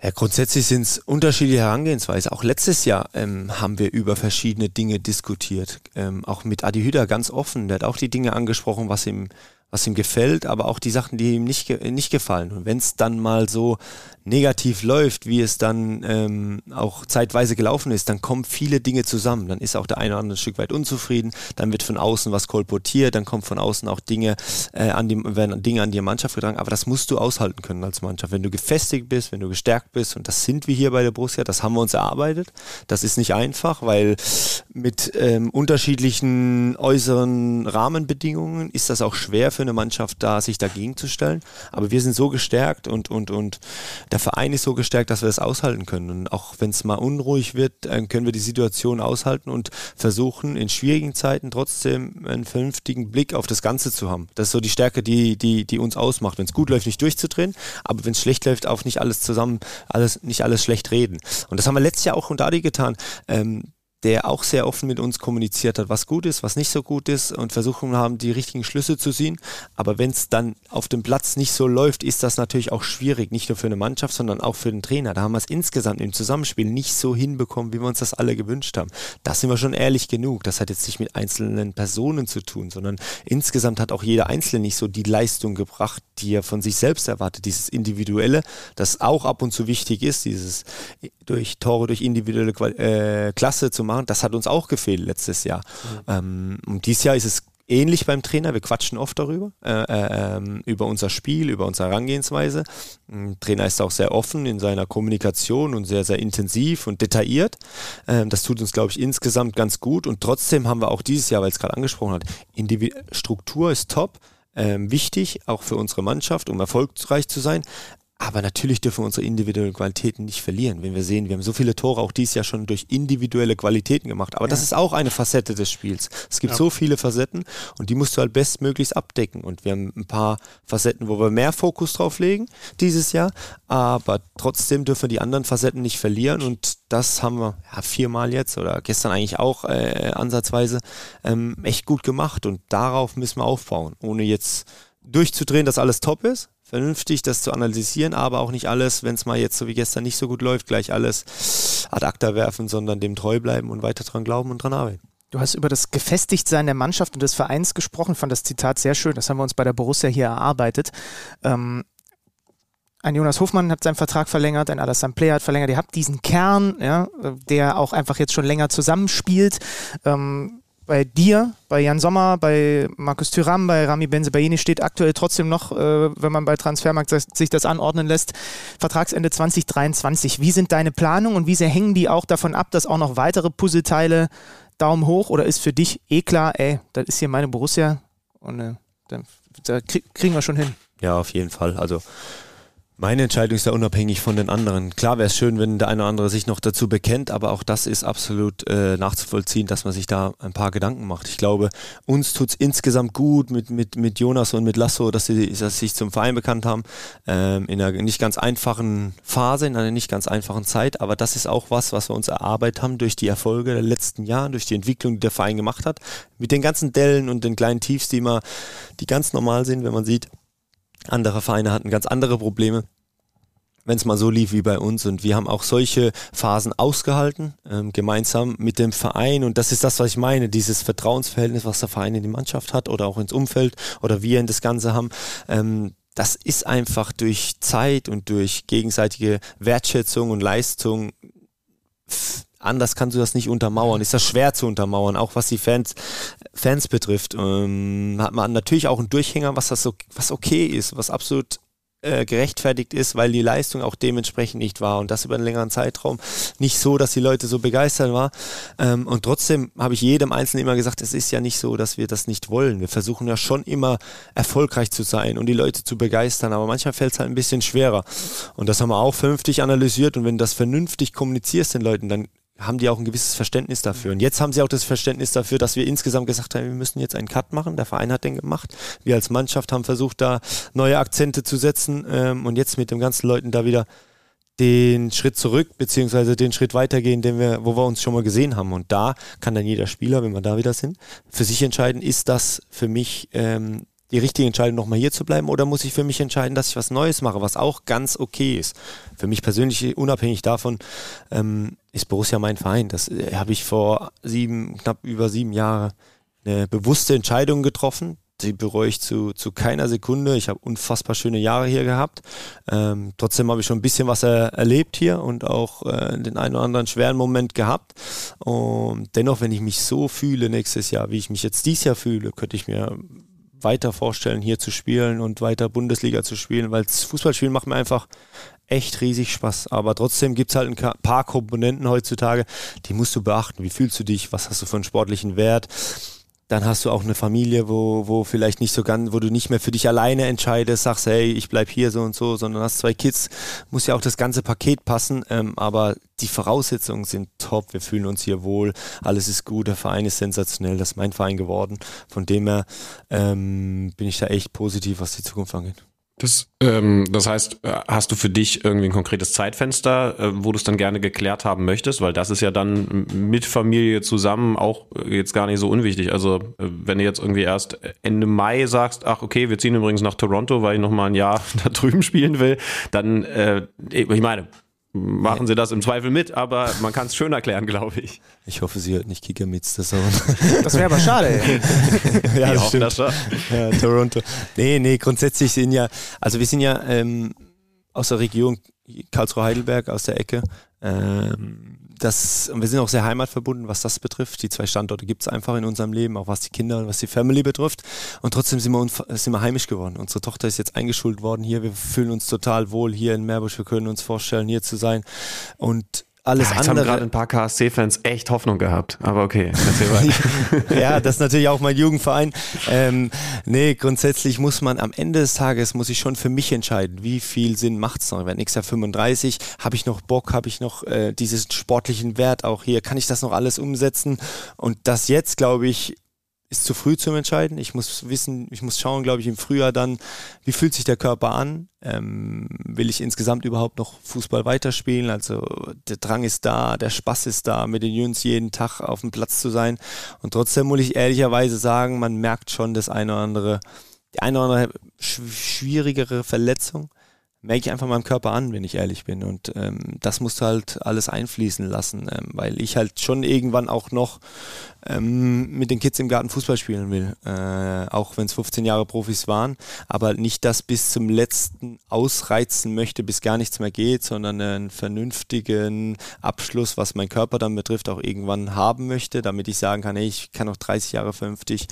Ja, grundsätzlich sind es unterschiedliche Herangehensweise. Auch letztes Jahr ähm, haben wir über verschiedene Dinge diskutiert. Ähm, auch mit Adi Hüder ganz offen. Der hat auch die Dinge angesprochen, was ihm was ihm gefällt, aber auch die Sachen, die ihm nicht, nicht gefallen. Und wenn es dann mal so negativ läuft, wie es dann ähm, auch zeitweise gelaufen ist, dann kommen viele Dinge zusammen. Dann ist auch der eine oder andere ein Stück weit unzufrieden, dann wird von außen was kolportiert, dann kommen von außen auch Dinge, äh, an die, werden Dinge an die Mannschaft getragen. Aber das musst du aushalten können als Mannschaft. Wenn du gefestigt bist, wenn du gestärkt bist, und das sind wir hier bei der Borussia, das haben wir uns erarbeitet. Das ist nicht einfach, weil mit ähm, unterschiedlichen äußeren Rahmenbedingungen ist das auch schwer für eine Mannschaft da, sich dagegen zu stellen. Aber wir sind so gestärkt und, und, und der Verein ist so gestärkt, dass wir das aushalten können. Und auch wenn es mal unruhig wird, können wir die Situation aushalten und versuchen, in schwierigen Zeiten trotzdem einen vernünftigen Blick auf das Ganze zu haben. Das ist so die Stärke, die, die, die uns ausmacht. Wenn es gut läuft, nicht durchzudrehen, aber wenn es schlecht läuft, auch nicht alles zusammen, alles, nicht alles schlecht reden. Und das haben wir letztes Jahr auch unter Adi getan. Ähm, der auch sehr offen mit uns kommuniziert hat, was gut ist, was nicht so gut ist und versuchen haben, die richtigen Schlüsse zu ziehen. Aber wenn es dann auf dem Platz nicht so läuft, ist das natürlich auch schwierig, nicht nur für eine Mannschaft, sondern auch für den Trainer. Da haben wir es insgesamt im Zusammenspiel nicht so hinbekommen, wie wir uns das alle gewünscht haben. Da sind wir schon ehrlich genug. Das hat jetzt nicht mit einzelnen Personen zu tun, sondern insgesamt hat auch jeder Einzelne nicht so die Leistung gebracht, die er von sich selbst erwartet. Dieses Individuelle, das auch ab und zu wichtig ist, dieses durch Tore, durch individuelle äh, Klasse zu machen, das hat uns auch gefehlt letztes Jahr. Mhm. Ähm, und dieses Jahr ist es ähnlich beim Trainer. Wir quatschen oft darüber, äh, äh, über unser Spiel, über unsere Herangehensweise. Der Trainer ist auch sehr offen in seiner Kommunikation und sehr, sehr intensiv und detailliert. Ähm, das tut uns, glaube ich, insgesamt ganz gut. Und trotzdem haben wir auch dieses Jahr, weil es gerade angesprochen hat, Individ Struktur ist top. Ähm, wichtig, auch für unsere Mannschaft, um erfolgreich zu sein. Aber natürlich dürfen wir unsere individuellen Qualitäten nicht verlieren. Wenn wir sehen, wir haben so viele Tore auch dieses Jahr schon durch individuelle Qualitäten gemacht. Aber ja. das ist auch eine Facette des Spiels. Es gibt ja. so viele Facetten und die musst du halt bestmöglichst abdecken. Und wir haben ein paar Facetten, wo wir mehr Fokus drauf legen dieses Jahr. Aber trotzdem dürfen wir die anderen Facetten nicht verlieren. Und das haben wir ja, viermal jetzt oder gestern eigentlich auch äh, ansatzweise ähm, echt gut gemacht. Und darauf müssen wir aufbauen, ohne jetzt durchzudrehen, dass alles top ist vernünftig, das zu analysieren, aber auch nicht alles, wenn es mal jetzt so wie gestern nicht so gut läuft, gleich alles ad acta werfen, sondern dem treu bleiben und weiter dran glauben und dran arbeiten. Du hast über das Gefestigtsein der Mannschaft und des Vereins gesprochen, fand das Zitat sehr schön, das haben wir uns bei der Borussia hier erarbeitet. Ähm, ein Jonas Hofmann hat seinen Vertrag verlängert, ein Alassane Player hat verlängert. Ihr habt diesen Kern, ja, der auch einfach jetzt schon länger zusammenspielt. Ähm, bei dir, bei Jan Sommer, bei Markus Thüram, bei Rami Benzebaini steht aktuell trotzdem noch, äh, wenn man bei Transfermarkt sich das anordnen lässt, Vertragsende 2023. Wie sind deine Planungen und wie sehr hängen die auch davon ab, dass auch noch weitere Puzzleteile Daumen hoch oder ist für dich eh klar, ey, das ist hier meine Borussia und äh, da kriegen wir schon hin? Ja, auf jeden Fall. Also meine Entscheidung ist ja unabhängig von den anderen. Klar wäre es schön, wenn der eine oder andere sich noch dazu bekennt, aber auch das ist absolut äh, nachzuvollziehen, dass man sich da ein paar Gedanken macht. Ich glaube, uns tut es insgesamt gut mit, mit, mit Jonas und mit Lasso, dass sie, dass sie sich zum Verein bekannt haben, ähm, in einer nicht ganz einfachen Phase, in einer nicht ganz einfachen Zeit, aber das ist auch was, was wir uns erarbeitet haben durch die Erfolge der letzten Jahre, durch die Entwicklung, die der Verein gemacht hat, mit den ganzen Dellen und den kleinen Tiefs, die immer, die ganz normal sind, wenn man sieht, andere Vereine hatten ganz andere Probleme wenn es mal so lief wie bei uns. Und wir haben auch solche Phasen ausgehalten, ähm, gemeinsam mit dem Verein. Und das ist das, was ich meine, dieses Vertrauensverhältnis, was der Verein in die Mannschaft hat oder auch ins Umfeld oder wir in das Ganze haben. Ähm, das ist einfach durch Zeit und durch gegenseitige Wertschätzung und Leistung anders kannst du das nicht untermauern. Ist das schwer zu untermauern, auch was die Fans, Fans betrifft. Ähm, hat man natürlich auch einen Durchhänger, was das so, was okay ist, was absolut äh, gerechtfertigt ist, weil die Leistung auch dementsprechend nicht war und das über einen längeren Zeitraum nicht so, dass die Leute so begeistert waren. Ähm, und trotzdem habe ich jedem Einzelnen immer gesagt, es ist ja nicht so, dass wir das nicht wollen. Wir versuchen ja schon immer erfolgreich zu sein und die Leute zu begeistern, aber manchmal fällt es halt ein bisschen schwerer. Und das haben wir auch vernünftig analysiert und wenn du das vernünftig kommunizierst den Leuten, dann haben die auch ein gewisses Verständnis dafür. Und jetzt haben sie auch das Verständnis dafür, dass wir insgesamt gesagt haben, wir müssen jetzt einen Cut machen. Der Verein hat den gemacht. Wir als Mannschaft haben versucht, da neue Akzente zu setzen ähm, und jetzt mit den ganzen Leuten da wieder den Schritt zurück, beziehungsweise den Schritt weitergehen, den wir, wo wir uns schon mal gesehen haben. Und da kann dann jeder Spieler, wenn wir da wieder sind, für sich entscheiden, ist das für mich ähm, die richtige Entscheidung, nochmal hier zu bleiben, oder muss ich für mich entscheiden, dass ich was Neues mache, was auch ganz okay ist. Für mich persönlich, unabhängig davon, ähm, ist Borussia mein Verein. Das äh, habe ich vor sieben, knapp über sieben Jahren eine bewusste Entscheidung getroffen. Die bereue ich zu, zu keiner Sekunde. Ich habe unfassbar schöne Jahre hier gehabt. Ähm, trotzdem habe ich schon ein bisschen was er, erlebt hier und auch äh, den einen oder anderen schweren Moment gehabt. Und dennoch, wenn ich mich so fühle nächstes Jahr, wie ich mich jetzt dieses Jahr fühle, könnte ich mir weiter vorstellen, hier zu spielen und weiter Bundesliga zu spielen, weil Fußballspielen macht mir einfach echt riesig Spaß. Aber trotzdem gibt es halt ein paar Komponenten heutzutage, die musst du beachten. Wie fühlst du dich? Was hast du für einen sportlichen Wert? Dann hast du auch eine Familie, wo, wo vielleicht nicht so ganz, wo du nicht mehr für dich alleine entscheidest, sagst, hey, ich bleib hier so und so, sondern hast zwei Kids, muss ja auch das ganze Paket passen, ähm, aber die Voraussetzungen sind top, wir fühlen uns hier wohl, alles ist gut, der Verein ist sensationell, das ist mein Verein geworden, von dem her ähm, bin ich da echt positiv, was die Zukunft angeht. Das, ähm, das heißt, äh, hast du für dich irgendwie ein konkretes Zeitfenster, äh, wo du es dann gerne geklärt haben möchtest? Weil das ist ja dann mit Familie zusammen auch äh, jetzt gar nicht so unwichtig. Also äh, wenn du jetzt irgendwie erst Ende Mai sagst, ach okay, wir ziehen übrigens nach Toronto, weil ich noch mal ein Jahr da drüben spielen will, dann, äh, ich meine, machen sie das im Zweifel mit, aber man kann es schön erklären, glaube ich. Ich hoffe, sie hört nicht Kicker mit das Das wäre aber schade. Ey. ja, das stimmt. Das schon. Ja, Toronto. Nee, nee, grundsätzlich sind ja, also wir sind ja ähm, aus der Region Karlsruhe-Heidelberg, aus der Ecke. Ähm, das, und wir sind auch sehr heimatverbunden, was das betrifft. Die zwei Standorte gibt es einfach in unserem Leben, auch was die Kinder und was die Family betrifft. Und trotzdem sind wir, sind wir heimisch geworden. Unsere Tochter ist jetzt eingeschult worden hier. Wir fühlen uns total wohl hier in Meerbusch. Wir können uns vorstellen, hier zu sein. Und alles ja, jetzt andere. haben gerade ein paar KSC-Fans echt Hoffnung gehabt. Aber okay, ja, das ist natürlich auch mein Jugendverein. Ähm, nee, grundsätzlich muss man am Ende des Tages, muss ich schon für mich entscheiden, wie viel Sinn macht es noch. Wenn ich sage 35, habe ich noch Bock, habe ich noch äh, diesen sportlichen Wert auch hier, kann ich das noch alles umsetzen? Und das jetzt, glaube ich, ist zu früh zum Entscheiden. Ich muss wissen, ich muss schauen, glaube ich, im Frühjahr dann, wie fühlt sich der Körper an? Ähm, will ich insgesamt überhaupt noch Fußball weiterspielen? Also der Drang ist da, der Spaß ist da, mit den Jungs jeden Tag auf dem Platz zu sein. Und trotzdem muss ich ehrlicherweise sagen, man merkt schon das eine oder andere, die eine oder andere schwierigere Verletzung merke ich einfach meinem Körper an, wenn ich ehrlich bin. Und ähm, das musst du halt alles einfließen lassen, ähm, weil ich halt schon irgendwann auch noch ähm, mit den Kids im Garten Fußball spielen will. Äh, auch wenn es 15 Jahre Profis waren, aber nicht das bis zum letzten ausreizen möchte, bis gar nichts mehr geht, sondern einen vernünftigen Abschluss, was mein Körper dann betrifft, auch irgendwann haben möchte, damit ich sagen kann, hey, ich kann noch 30 Jahre vernünftig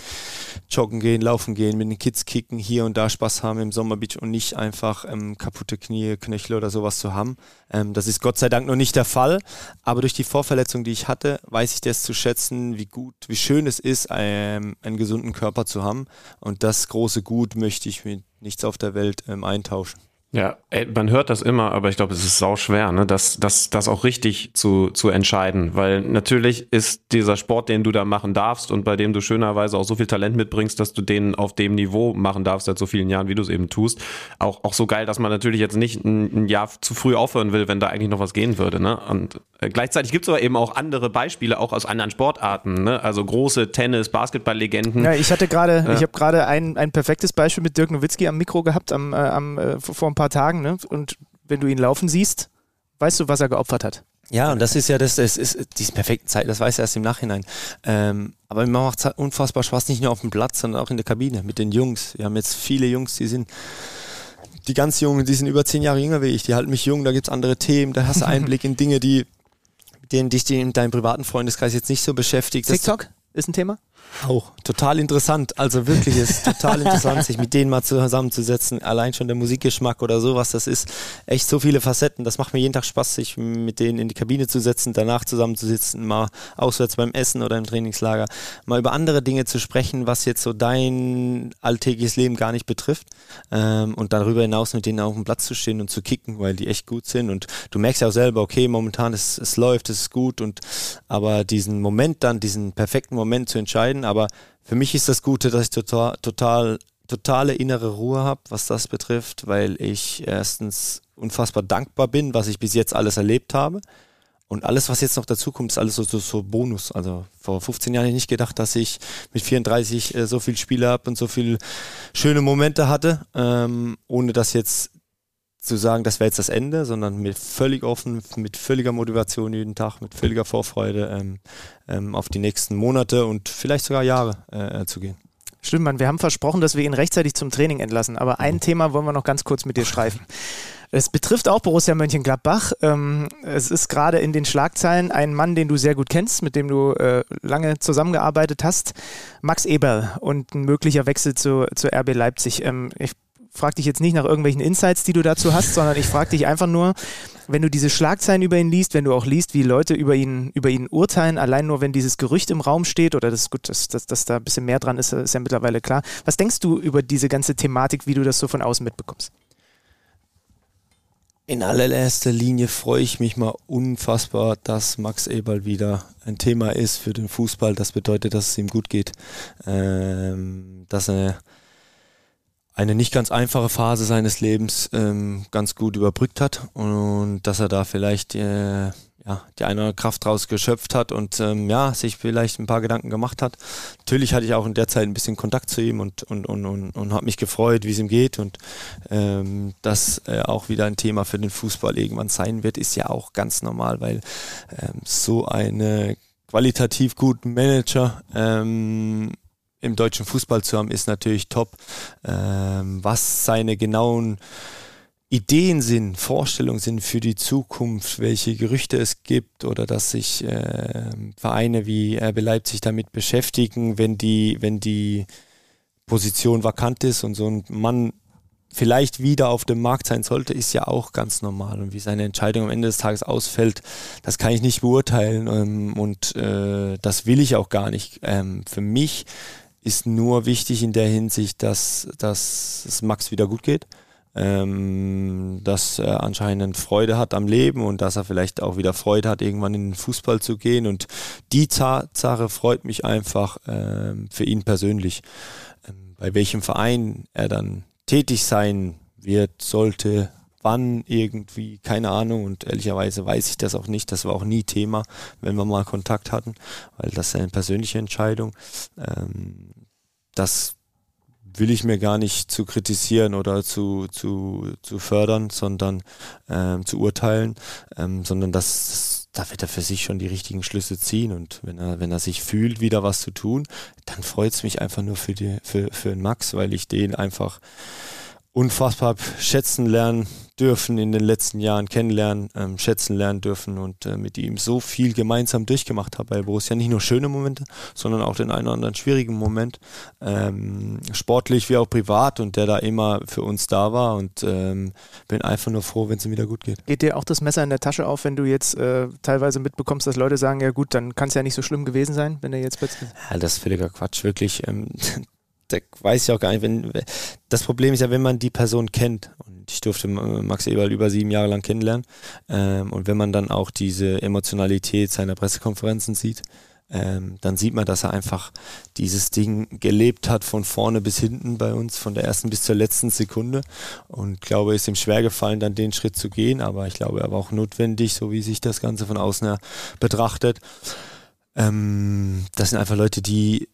joggen gehen, laufen gehen, mit den Kids kicken, hier und da Spaß haben im Sommerbeach und nicht einfach ähm, kaputte Knie, Knöchel oder sowas zu haben. Ähm, das ist Gott sei Dank noch nicht der Fall, aber durch die Vorverletzung, die ich hatte, weiß ich das zu schätzen, wie gut, wie schön es ist, ähm, einen gesunden Körper zu haben. Und das große Gut möchte ich mit nichts auf der Welt ähm, eintauschen. Ja, man hört das immer, aber ich glaube, es ist sau schwer, ne? das, das, das auch richtig zu, zu entscheiden. Weil natürlich ist dieser Sport, den du da machen darfst und bei dem du schönerweise auch so viel Talent mitbringst, dass du den auf dem Niveau machen darfst seit so vielen Jahren, wie du es eben tust, auch, auch so geil, dass man natürlich jetzt nicht ein, ein Jahr zu früh aufhören will, wenn da eigentlich noch was gehen würde. Ne? Und äh, gleichzeitig gibt es aber eben auch andere Beispiele, auch aus anderen Sportarten. Ne? Also große Tennis-, Basketball-Legenden. Ja, ich hatte gerade, äh, ich habe gerade ein, ein perfektes Beispiel mit Dirk Nowitzki am Mikro gehabt, am, äh, am, äh, vor paar Tagen. Ne? Und wenn du ihn laufen siehst, weißt du, was er geopfert hat. Ja, und das ist ja das, das ist diese perfekte Zeit, das weiß er erst im Nachhinein. Ähm, aber mir macht es unfassbar Spaß, nicht nur auf dem Platz, sondern auch in der Kabine mit den Jungs. Wir haben jetzt viele Jungs, die sind die ganz Jungen, die sind über zehn Jahre jünger wie ich, die halten mich jung, da gibt es andere Themen, da hast du Einblick in Dinge, die denen dich in deinem privaten Freundeskreis jetzt nicht so beschäftigt. TikTok ist ein Thema? Auch total interessant. Also wirklich ist total interessant, sich mit denen mal zusammenzusetzen. Allein schon der Musikgeschmack oder sowas, das ist echt so viele Facetten. Das macht mir jeden Tag Spaß, sich mit denen in die Kabine zu setzen, danach zusammenzusitzen, mal auswärts beim Essen oder im Trainingslager, mal über andere Dinge zu sprechen, was jetzt so dein alltägliches Leben gar nicht betrifft. Ähm, und darüber hinaus mit denen auf dem Platz zu stehen und zu kicken, weil die echt gut sind. Und du merkst ja auch selber, okay, momentan ist es läuft, es ist gut und aber diesen Moment dann, diesen perfekten Moment zu entscheiden, aber für mich ist das Gute, dass ich total, total, totale innere Ruhe habe, was das betrifft, weil ich erstens unfassbar dankbar bin, was ich bis jetzt alles erlebt habe. Und alles, was jetzt noch dazu kommt, ist alles so, so, so Bonus. Also vor 15 Jahren hätte ich nicht gedacht, dass ich mit 34 äh, so viele Spiele habe und so viele schöne Momente hatte, ähm, ohne das jetzt zu sagen, das wäre jetzt das Ende, sondern mit völlig offen, mit völliger Motivation jeden Tag, mit völliger Vorfreude ähm, ähm, auf die nächsten Monate und vielleicht sogar Jahre äh, zu gehen. Stimmt, Mann. Wir haben versprochen, dass wir ihn rechtzeitig zum Training entlassen. Aber ein mhm. Thema wollen wir noch ganz kurz mit dir streifen. Es betrifft auch Borussia Mönchengladbach. Ähm, es ist gerade in den Schlagzeilen ein Mann, den du sehr gut kennst, mit dem du äh, lange zusammengearbeitet hast, Max Eberl und ein möglicher Wechsel zu, zu RB Leipzig. Ähm, ich frage dich jetzt nicht nach irgendwelchen Insights, die du dazu hast, sondern ich frage dich einfach nur, wenn du diese Schlagzeilen über ihn liest, wenn du auch liest, wie Leute über ihn, über ihn urteilen, allein nur wenn dieses Gerücht im Raum steht, oder das ist gut, dass, dass, dass da ein bisschen mehr dran ist, ist ja mittlerweile klar. Was denkst du über diese ganze Thematik, wie du das so von außen mitbekommst? In allererster Linie freue ich mich mal unfassbar, dass Max Eberl wieder ein Thema ist für den Fußball. Das bedeutet, dass es ihm gut geht, ähm, dass er eine nicht ganz einfache Phase seines Lebens ähm, ganz gut überbrückt hat und dass er da vielleicht äh, ja, die eine Kraft draus geschöpft hat und ähm, ja, sich vielleicht ein paar Gedanken gemacht hat. Natürlich hatte ich auch in der Zeit ein bisschen Kontakt zu ihm und, und, und, und, und habe mich gefreut, wie es ihm geht und ähm, dass äh, auch wieder ein Thema für den Fußball irgendwann sein wird, ist ja auch ganz normal, weil ähm, so eine qualitativ guten Manager ähm, im deutschen Fußball zu haben, ist natürlich top. Ähm, was seine genauen Ideen sind, Vorstellungen sind für die Zukunft, welche Gerüchte es gibt oder dass sich äh, Vereine wie RB Leipzig damit beschäftigen, wenn die, wenn die Position vakant ist und so ein Mann vielleicht wieder auf dem Markt sein sollte, ist ja auch ganz normal. Und wie seine Entscheidung am Ende des Tages ausfällt, das kann ich nicht beurteilen ähm, und äh, das will ich auch gar nicht. Ähm, für mich ist nur wichtig in der Hinsicht, dass, dass es Max wieder gut geht, ähm, dass er anscheinend Freude hat am Leben und dass er vielleicht auch wieder Freude hat, irgendwann in den Fußball zu gehen. Und die Tatsache freut mich einfach ähm, für ihn persönlich. Ähm, bei welchem Verein er dann tätig sein wird, sollte, wann irgendwie, keine Ahnung und ehrlicherweise weiß ich das auch nicht. Das war auch nie Thema, wenn wir mal Kontakt hatten, weil das ist eine persönliche Entscheidung. Ähm, das will ich mir gar nicht zu kritisieren oder zu, zu, zu fördern, sondern ähm, zu urteilen, ähm, sondern das, das, da wird er für sich schon die richtigen Schlüsse ziehen. Und wenn er, wenn er sich fühlt, wieder was zu tun, dann freut es mich einfach nur für, die, für, für den Max, weil ich den einfach unfassbar schätzen lernen dürfen in den letzten Jahren, kennenlernen, ähm, schätzen lernen dürfen und äh, mit ihm so viel gemeinsam durchgemacht habe bei Borussia. Nicht nur schöne Momente, sondern auch den einen oder anderen schwierigen Moment, ähm, sportlich wie auch privat und der da immer für uns da war und ähm, bin einfach nur froh, wenn es ihm wieder gut geht. Geht dir auch das Messer in der Tasche auf, wenn du jetzt äh, teilweise mitbekommst, dass Leute sagen, ja gut, dann kann es ja nicht so schlimm gewesen sein, wenn er jetzt plötzlich... Ja, das ist völliger Quatsch, wirklich. Da weiß ich auch gar nicht, wenn das Problem ist ja, wenn man die Person kennt und ich durfte Max Eberl über sieben Jahre lang kennenlernen ähm, und wenn man dann auch diese Emotionalität seiner Pressekonferenzen sieht, ähm, dann sieht man, dass er einfach dieses Ding gelebt hat von vorne bis hinten bei uns, von der ersten bis zur letzten Sekunde und glaube, es ist ihm schwer gefallen, dann den Schritt zu gehen, aber ich glaube, er war auch notwendig, so wie sich das Ganze von außen her betrachtet. Ähm, das sind einfach Leute, die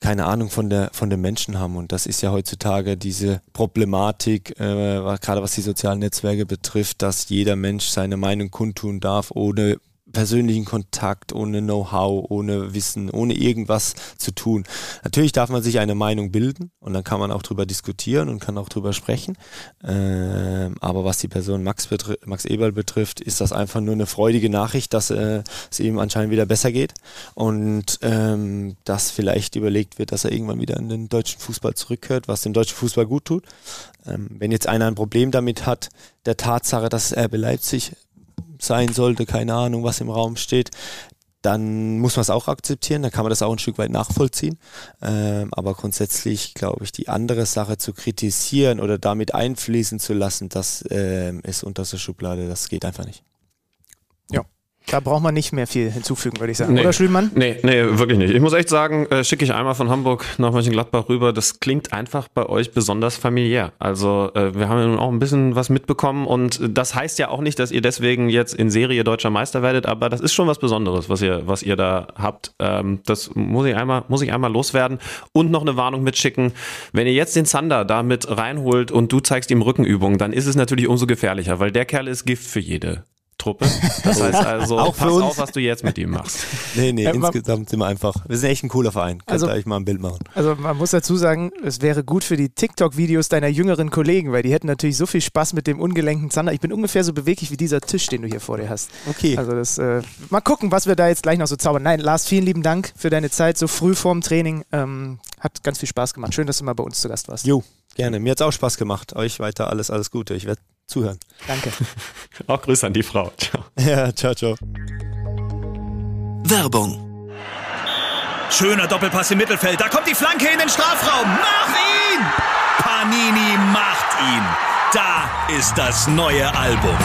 keine Ahnung von der von den Menschen haben. Und das ist ja heutzutage diese Problematik, äh, gerade was die sozialen Netzwerke betrifft, dass jeder Mensch seine Meinung kundtun darf, ohne persönlichen Kontakt, ohne Know-how, ohne Wissen, ohne irgendwas zu tun. Natürlich darf man sich eine Meinung bilden und dann kann man auch drüber diskutieren und kann auch drüber sprechen. Ähm, aber was die Person Max, Max Eberl betrifft, ist das einfach nur eine freudige Nachricht, dass äh, es ihm anscheinend wieder besser geht und ähm, dass vielleicht überlegt wird, dass er irgendwann wieder in den deutschen Fußball zurückkehrt, was dem deutschen Fußball gut tut. Ähm, wenn jetzt einer ein Problem damit hat, der Tatsache, dass RB Leipzig sein sollte, keine Ahnung, was im Raum steht, dann muss man es auch akzeptieren, dann kann man das auch ein Stück weit nachvollziehen. Ähm, aber grundsätzlich glaube ich, die andere Sache zu kritisieren oder damit einfließen zu lassen, das ähm, ist unter der Schublade, das geht einfach nicht. Da braucht man nicht mehr viel hinzufügen, würde ich sagen. Nee. Oder Schülmann? Nee, nee, wirklich nicht. Ich muss echt sagen, äh, schicke ich einmal von Hamburg nach Mönchengladbach rüber. Das klingt einfach bei euch besonders familiär. Also äh, wir haben ja nun auch ein bisschen was mitbekommen und das heißt ja auch nicht, dass ihr deswegen jetzt in Serie deutscher Meister werdet, aber das ist schon was Besonderes, was ihr, was ihr da habt. Ähm, das muss ich einmal, muss ich einmal loswerden und noch eine Warnung mitschicken. Wenn ihr jetzt den Zander da mit reinholt und du zeigst ihm Rückenübungen, dann ist es natürlich umso gefährlicher, weil der Kerl ist Gift für jede. Truppe. Das heißt also, auch pass auf, was du jetzt mit ihm machst. Nee, nee, ja, insgesamt sind wir einfach, wir sind echt ein cooler Verein. Könnt also, euch mal ein Bild machen. Also man muss dazu sagen, es wäre gut für die TikTok-Videos deiner jüngeren Kollegen, weil die hätten natürlich so viel Spaß mit dem ungelenken Zander. Ich bin ungefähr so beweglich wie dieser Tisch, den du hier vor dir hast. Okay. Also das, äh, mal gucken, was wir da jetzt gleich noch so zaubern. Nein, Lars, vielen lieben Dank für deine Zeit so früh vorm Training. Ähm, hat ganz viel Spaß gemacht. Schön, dass du mal bei uns zu Gast warst. Jo, gerne. Mir hat es auch Spaß gemacht. Euch weiter alles, alles Gute. Ich werde zuhören. Danke. Auch Grüße an die Frau. Ciao. Ja, ciao, ciao. Werbung. Schöner Doppelpass im Mittelfeld. Da kommt die Flanke in den Strafraum. Mach ihn! Panini macht ihn. Da ist das neue Album.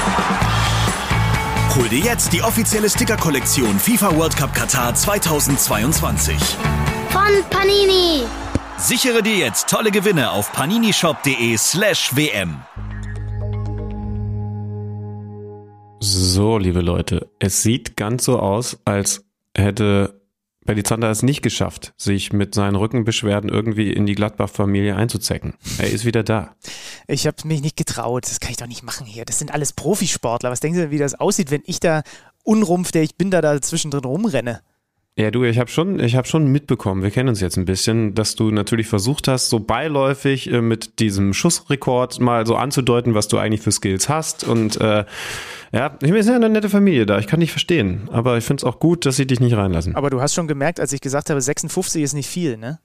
Hol dir jetzt die offizielle Sticker-Kollektion FIFA World Cup Qatar 2022. Von Panini. Sichere dir jetzt tolle Gewinne auf paninishop.de So, liebe Leute, es sieht ganz so aus, als hätte Belly Zander es nicht geschafft, sich mit seinen Rückenbeschwerden irgendwie in die Gladbach-Familie einzuzecken. Er ist wieder da. Ich habe mich nicht getraut. Das kann ich doch nicht machen hier. Das sind alles Profisportler. Was denken Sie, wie das aussieht, wenn ich da unrumpf, der ich bin, da, da zwischendrin rumrenne? Ja, du, ich habe schon, ich habe schon mitbekommen, wir kennen uns jetzt ein bisschen, dass du natürlich versucht hast, so beiläufig äh, mit diesem Schussrekord mal so anzudeuten, was du eigentlich für Skills hast. Und äh, ja, ich bin ja eine nette Familie da, ich kann dich verstehen. Aber ich finde es auch gut, dass sie dich nicht reinlassen. Aber du hast schon gemerkt, als ich gesagt habe, 56 ist nicht viel, ne?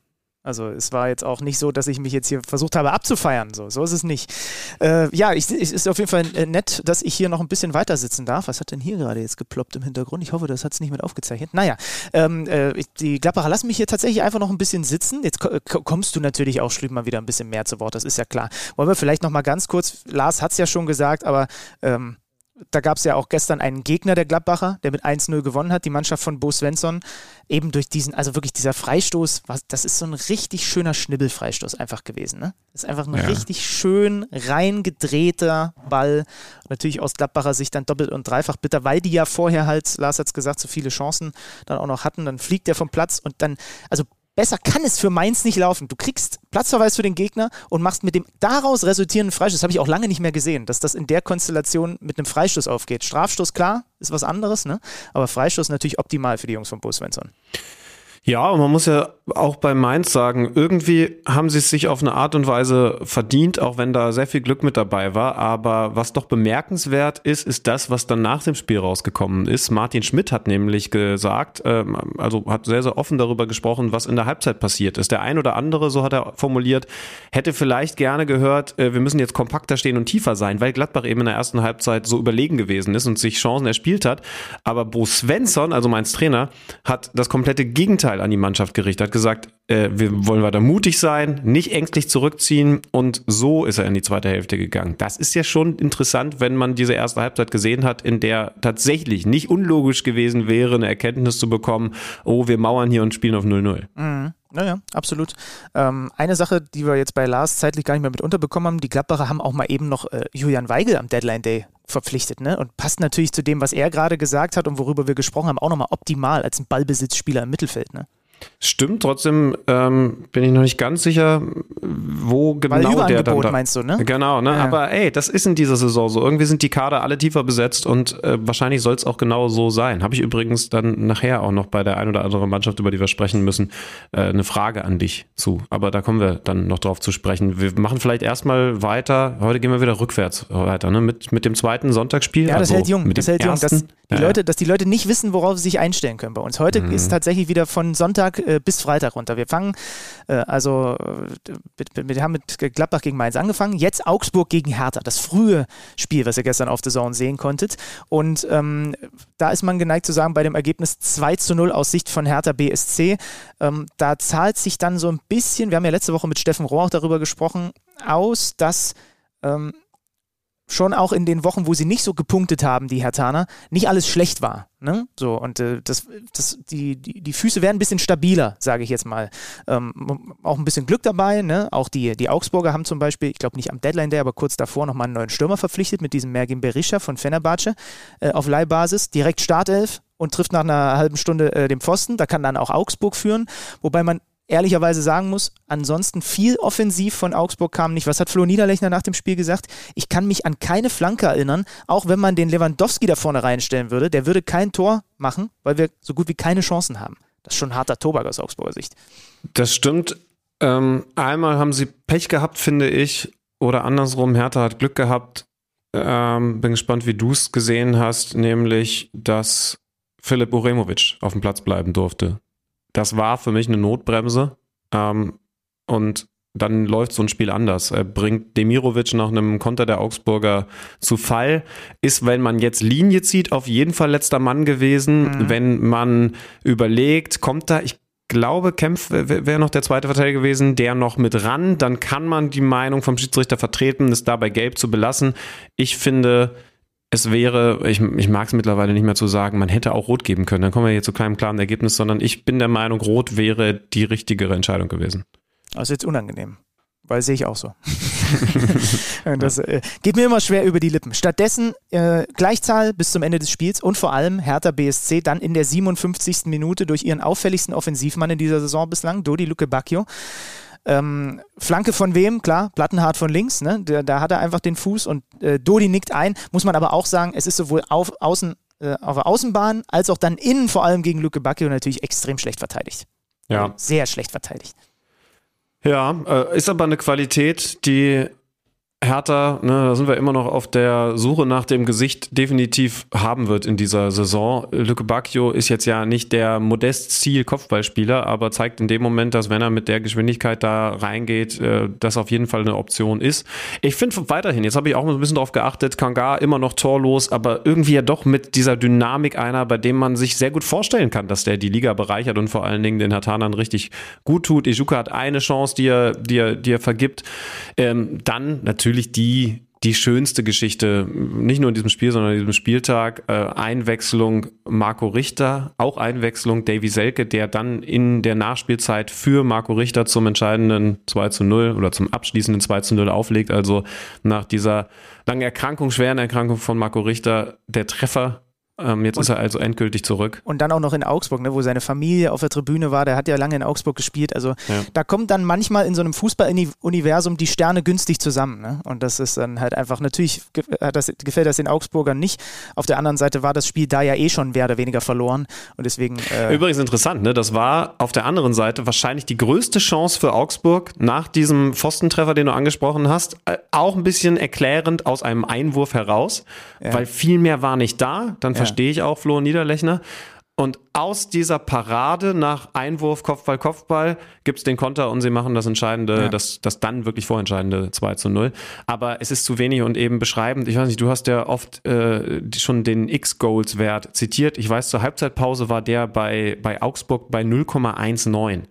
Also es war jetzt auch nicht so, dass ich mich jetzt hier versucht habe abzufeiern. So, so ist es nicht. Äh, ja, es ist auf jeden Fall äh, nett, dass ich hier noch ein bisschen weiter sitzen darf. Was hat denn hier gerade jetzt geploppt im Hintergrund? Ich hoffe, das hat es nicht mit aufgezeichnet. Naja, ähm, äh, die Gladbacher lassen mich hier tatsächlich einfach noch ein bisschen sitzen. Jetzt kommst du natürlich auch, Schlüben, mal wieder ein bisschen mehr zu Wort. Das ist ja klar. Wollen wir vielleicht noch mal ganz kurz, Lars hat es ja schon gesagt, aber ähm, da gab es ja auch gestern einen Gegner der Gladbacher, der mit 1-0 gewonnen hat, die Mannschaft von Bo Svensson. Eben durch diesen, also wirklich dieser Freistoß, was, das ist so ein richtig schöner Schnibbelfreistoß einfach gewesen. Ne? Das ist einfach ein ja. richtig schön reingedrehter Ball. natürlich aus Gladbacher Sicht dann doppelt und dreifach bitter, weil die ja vorher halt, Lars hat es gesagt, so viele Chancen dann auch noch hatten. Dann fliegt er vom Platz und dann, also Besser kann es für Mainz nicht laufen. Du kriegst Platzverweis für den Gegner und machst mit dem daraus resultierenden Freistoß, das habe ich auch lange nicht mehr gesehen, dass das in der Konstellation mit einem Freistoß aufgeht. Strafstoß, klar, ist was anderes, ne? aber Freistoß natürlich optimal für die Jungs von Bo Svensson. Ja, und man muss ja auch bei Mainz sagen, irgendwie haben sie es sich auf eine Art und Weise verdient, auch wenn da sehr viel Glück mit dabei war. Aber was doch bemerkenswert ist, ist das, was dann nach dem Spiel rausgekommen ist. Martin Schmidt hat nämlich gesagt, ähm, also hat sehr, sehr offen darüber gesprochen, was in der Halbzeit passiert ist. Der ein oder andere, so hat er formuliert, hätte vielleicht gerne gehört, äh, wir müssen jetzt kompakter stehen und tiefer sein, weil Gladbach eben in der ersten Halbzeit so überlegen gewesen ist und sich Chancen erspielt hat. Aber Bo Svensson, also Mainz Trainer, hat das komplette Gegenteil Gegenteil an die Mannschaft gerichtet. Hat gesagt, äh, wir wollen weiter mutig sein, nicht ängstlich zurückziehen und so ist er in die zweite Hälfte gegangen. Das ist ja schon interessant, wenn man diese erste Halbzeit gesehen hat, in der tatsächlich nicht unlogisch gewesen wäre, eine Erkenntnis zu bekommen, oh, wir mauern hier und spielen auf 0-0. Mhm. Naja, absolut. Ähm, eine Sache, die wir jetzt bei Lars zeitlich gar nicht mehr mit unterbekommen haben, die Gladbacher haben auch mal eben noch äh, Julian Weigel am Deadline Day verpflichtet, ne? Und passt natürlich zu dem, was er gerade gesagt hat und worüber wir gesprochen haben, auch nochmal optimal als ein Ballbesitzspieler im Mittelfeld, ne? Stimmt, trotzdem ähm, bin ich noch nicht ganz sicher, wo genau Weil der dann da, meinst du, ne? Genau, ne? Ja. Aber ey, das ist in dieser Saison so. Irgendwie sind die Kader alle tiefer besetzt und äh, wahrscheinlich soll es auch genau so sein. Habe ich übrigens dann nachher auch noch bei der ein oder anderen Mannschaft, über die wir sprechen müssen, äh, eine Frage an dich zu. Aber da kommen wir dann noch drauf zu sprechen. Wir machen vielleicht erstmal weiter. Heute gehen wir wieder rückwärts weiter, ne? Mit, mit dem zweiten Sonntagsspiel. Ja, das also hält jung. Mit Das hält jung. ersten. Dass die, Ja, Leute, dass die Leute nicht wissen, worauf sie sich einstellen können bei uns. Heute Mhm. ist tatsächlich wieder von Sonntag äh, bis Freitag runter. Wir fangen, äh, also wir haben mit Gladbach gegen Mainz angefangen. Jetzt Augsburg gegen Hertha. Das frühe Spiel, was ihr gestern auf The Zone sehen konntet. Und ähm, da ist man geneigt zu sagen, bei dem Ergebnis 2 zu 0 aus Sicht von Hertha BSC, ähm, da zahlt sich dann so ein bisschen, wir haben ja letzte Woche mit Steffen Rohr auch darüber gesprochen, aus, dass ähm, schon auch in den Wochen, wo sie nicht so gepunktet haben, die Hertaner, nicht alles schlecht war. Ne? So, und äh, das, das, die, die, die Füße werden ein bisschen stabiler, sage ich jetzt mal. Ähm, auch ein bisschen Glück dabei. Ne? Auch die, die Augsburger haben zum Beispiel, ich glaube nicht am Deadline Day, aber kurz davor nochmal einen neuen Stürmer verpflichtet mit diesem Mergin Berisha von Fenerbahce äh, auf Leihbasis. Direkt Startelf und trifft nach einer halben Stunde äh, den Pfosten. Da kann dann auch Augsburg führen. Wobei man ehrlicherweise sagen muss, ansonsten viel offensiv von Augsburg kam nicht. Was hat Flo Niederlechner nach dem Spiel gesagt? Ich kann mich an keine Flanke erinnern, auch wenn man den Lewandowski da vorne reinstellen würde, der würde kein Tor machen, weil wir so gut wie keine Chancen haben. Das ist schon harter Tobak aus Augsburger Sicht. Das stimmt. Ähm, einmal haben sie Pech gehabt, finde ich, oder andersrum, Hertha hat Glück gehabt. Ähm, bin gespannt, wie du es gesehen hast, nämlich, dass Philipp Uremovic auf dem Platz bleiben durfte. Das war für mich eine Notbremse. Ähm, und dann läuft so ein Spiel anders. Er bringt Demirovic nach einem Konter der Augsburger zu Fall. Ist, wenn man jetzt Linie zieht, auf jeden Fall letzter Mann gewesen. Wenn man überlegt, kommt da, ich glaube, Kempf wäre noch der zweite Verteidiger gewesen, der noch mit ran, dann kann man die Meinung vom Schiedsrichter vertreten, es dabei gelb zu belassen. Ich finde, es wäre, ich, ich mag es mittlerweile nicht mehr zu sagen, man hätte auch rot geben können. Dann kommen wir hier zu keinem klaren Ergebnis, sondern ich bin der Meinung, rot wäre die richtigere Entscheidung gewesen. Das ist jetzt unangenehm. Weil sehe ich auch so. das äh, geht mir immer schwer über die Lippen. Stattdessen äh, Gleichzahl bis zum Ende des Spiels und vor allem Hertha BSC dann in der 57. Minute durch ihren auffälligsten Offensivmann in dieser Saison bislang, Dodi Luke Bacchio. Ähm, Flanke von wem? Klar, Plattenhardt von links, ne? Da, da hat er einfach den Fuß und äh, Dodi nickt ein. Muss man aber auch sagen, es ist sowohl auf Außen, äh, auf der Außenbahn als auch dann innen, vor allem gegen Luke Bacchio, natürlich extrem schlecht verteidigt. Ja. Sehr schlecht verteidigt. Ja, äh, ist aber eine Qualität, die Hertha, ne, da sind wir immer noch auf der Suche nach dem Gesicht, definitiv haben wird in dieser Saison. Lücke Bacchio ist jetzt ja nicht der Modest-Ziel-Kopfballspieler, aber zeigt in dem Moment, dass wenn er mit der Geschwindigkeit da reingeht, äh, das auf jeden Fall eine Option ist. Ich finde weiterhin, jetzt habe ich auch ein bisschen darauf geachtet, Kanga immer noch torlos, aber irgendwie ja doch mit dieser Dynamik einer, bei dem man sich sehr gut vorstellen kann, dass der die Liga bereichert und vor allen Dingen den Hertanern richtig gut tut. Ijuka hat eine Chance, die er, die er, die er vergibt. Ähm, dann natürlich die, die schönste Geschichte, nicht nur in diesem Spiel, sondern in diesem Spieltag, äh, Einwechslung Marco Richter, auch Einwechslung Davy Selke, der dann in der Nachspielzeit für Marco Richter zum entscheidenden 2 zu 0 oder zum abschließenden 2 zu 0 auflegt. Also nach dieser langen Erkrankung, schweren Erkrankung von Marco Richter, der Treffer. Ähm, jetzt ist er also endgültig zurück. Und dann auch noch in Augsburg, ne, wo seine Familie auf der Tribüne war. Der hat ja lange in Augsburg gespielt. Also Ja. da kommt dann manchmal in so einem Fußballuniversum die Sterne günstig zusammen. Ne? Und das ist dann halt einfach, natürlich das, gefällt das den Augsburgern nicht. Auf der anderen Seite war das Spiel da ja eh schon mehr oder weniger verloren. Und deswegen. Äh, Übrigens interessant, ne? Das war auf der anderen Seite wahrscheinlich die größte Chance für Augsburg nach diesem Pfostentreffer, den du angesprochen hast. Äh, Auch ein bisschen erklärend aus einem Einwurf heraus, weil viel mehr war nicht da. Dann verstehe ich auch Flo Niederlechner. Und aus dieser Parade nach Einwurf, Kopfball, Kopfball gibt es den Konter und sie machen das entscheidende, Ja. das, das dann wirklich vorentscheidende 2 zu 0. Aber es ist zu wenig und eben beschreibend. Ich weiß nicht, du hast ja oft äh, schon den X-Goals-Wert zitiert. Ich weiß, zur Halbzeitpause war der bei, bei Augsburg bei 0,19.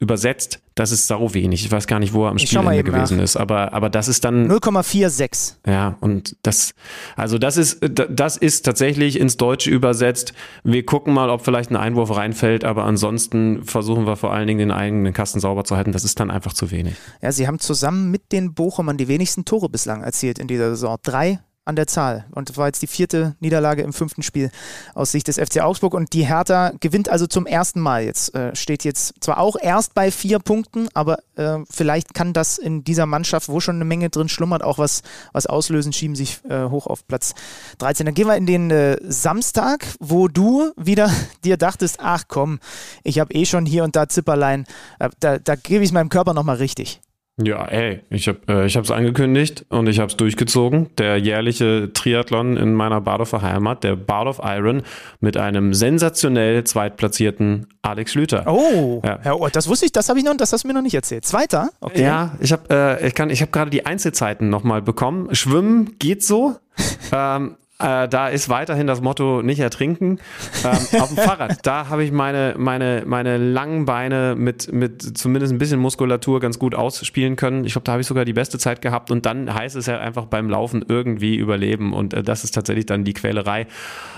Übersetzt, das ist sau wenig. Ich weiß gar nicht, wo er am Spielende gewesen nach. ist. Aber, aber das ist dann 0,46. ja, und das, also das ist, das ist tatsächlich ins Deutsche übersetzt. Wir gucken mal, ob vielleicht ein Einwurf reinfällt, aber ansonsten versuchen wir vor allen Dingen den eigenen Kasten sauber zu halten. Das ist dann einfach zu wenig. Ja, sie haben zusammen mit den Bochumern die wenigsten Tore bislang erzielt in dieser Saison. Drei an der Zahl. Und das war jetzt die vierte Niederlage im fünften Spiel aus Sicht des FC Augsburg. Und die Hertha gewinnt also zum ersten Mal jetzt. Äh, steht jetzt zwar auch erst bei vier Punkten, aber äh, vielleicht kann das in dieser Mannschaft, wo schon eine Menge drin schlummert, auch was, was auslösen, schieben sich äh, hoch auf Platz 13. Dann gehen wir in den äh, Samstag, wo du wieder dir dachtest, ach komm, ich habe eh schon hier und da Zipperlein, äh, da, da gebe ich es meinem Körper nochmal richtig. Ja, ey, ich habe äh, ich es angekündigt und ich habe es durchgezogen. Der jährliche Triathlon in meiner Bardorfer Heimat, der Bardorf Iron, mit einem sensationell zweitplatzierten Alex Schlüter. Oh, ja. ja oh, das wusste ich, das habe ich noch, das hast du mir noch nicht erzählt. Zweiter? Okay. Ja, ich habe äh, ich kann, ich habe gerade die Einzelzeiten nochmal bekommen. Schwimmen geht so. ähm, äh, da ist weiterhin das Motto nicht ertrinken. Ähm, auf dem Fahrrad, da habe ich meine, meine, meine langen Beine mit, mit zumindest ein bisschen Muskulatur ganz gut ausspielen können. Ich glaube, da habe ich sogar die beste Zeit gehabt und dann heißt es ja einfach beim Laufen irgendwie überleben und äh, das ist tatsächlich dann die Quälerei.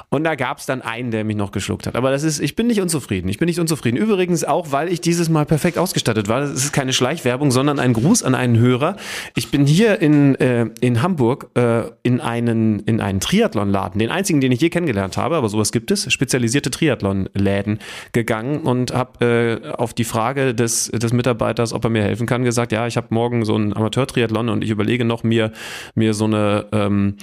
Und da gab es dann einen, der mich noch geschluckt hat. Aber das ist, ich bin nicht unzufrieden. Ich bin nicht unzufrieden. Übrigens auch, weil ich dieses Mal perfekt ausgestattet war. Das ist keine Schleichwerbung, sondern ein Gruß an einen Hörer. Ich bin hier in, äh, in Hamburg äh, in einen, in einen Triathlonladen, den einzigen, den ich je kennengelernt habe, aber sowas gibt es, spezialisierte Triathlonläden gegangen und habe äh, auf die Frage des, des Mitarbeiters, ob er mir helfen kann, gesagt, ja, ich habe morgen so einen Amateur-Triathlon und ich überlege noch, mir, mir so eine ähm,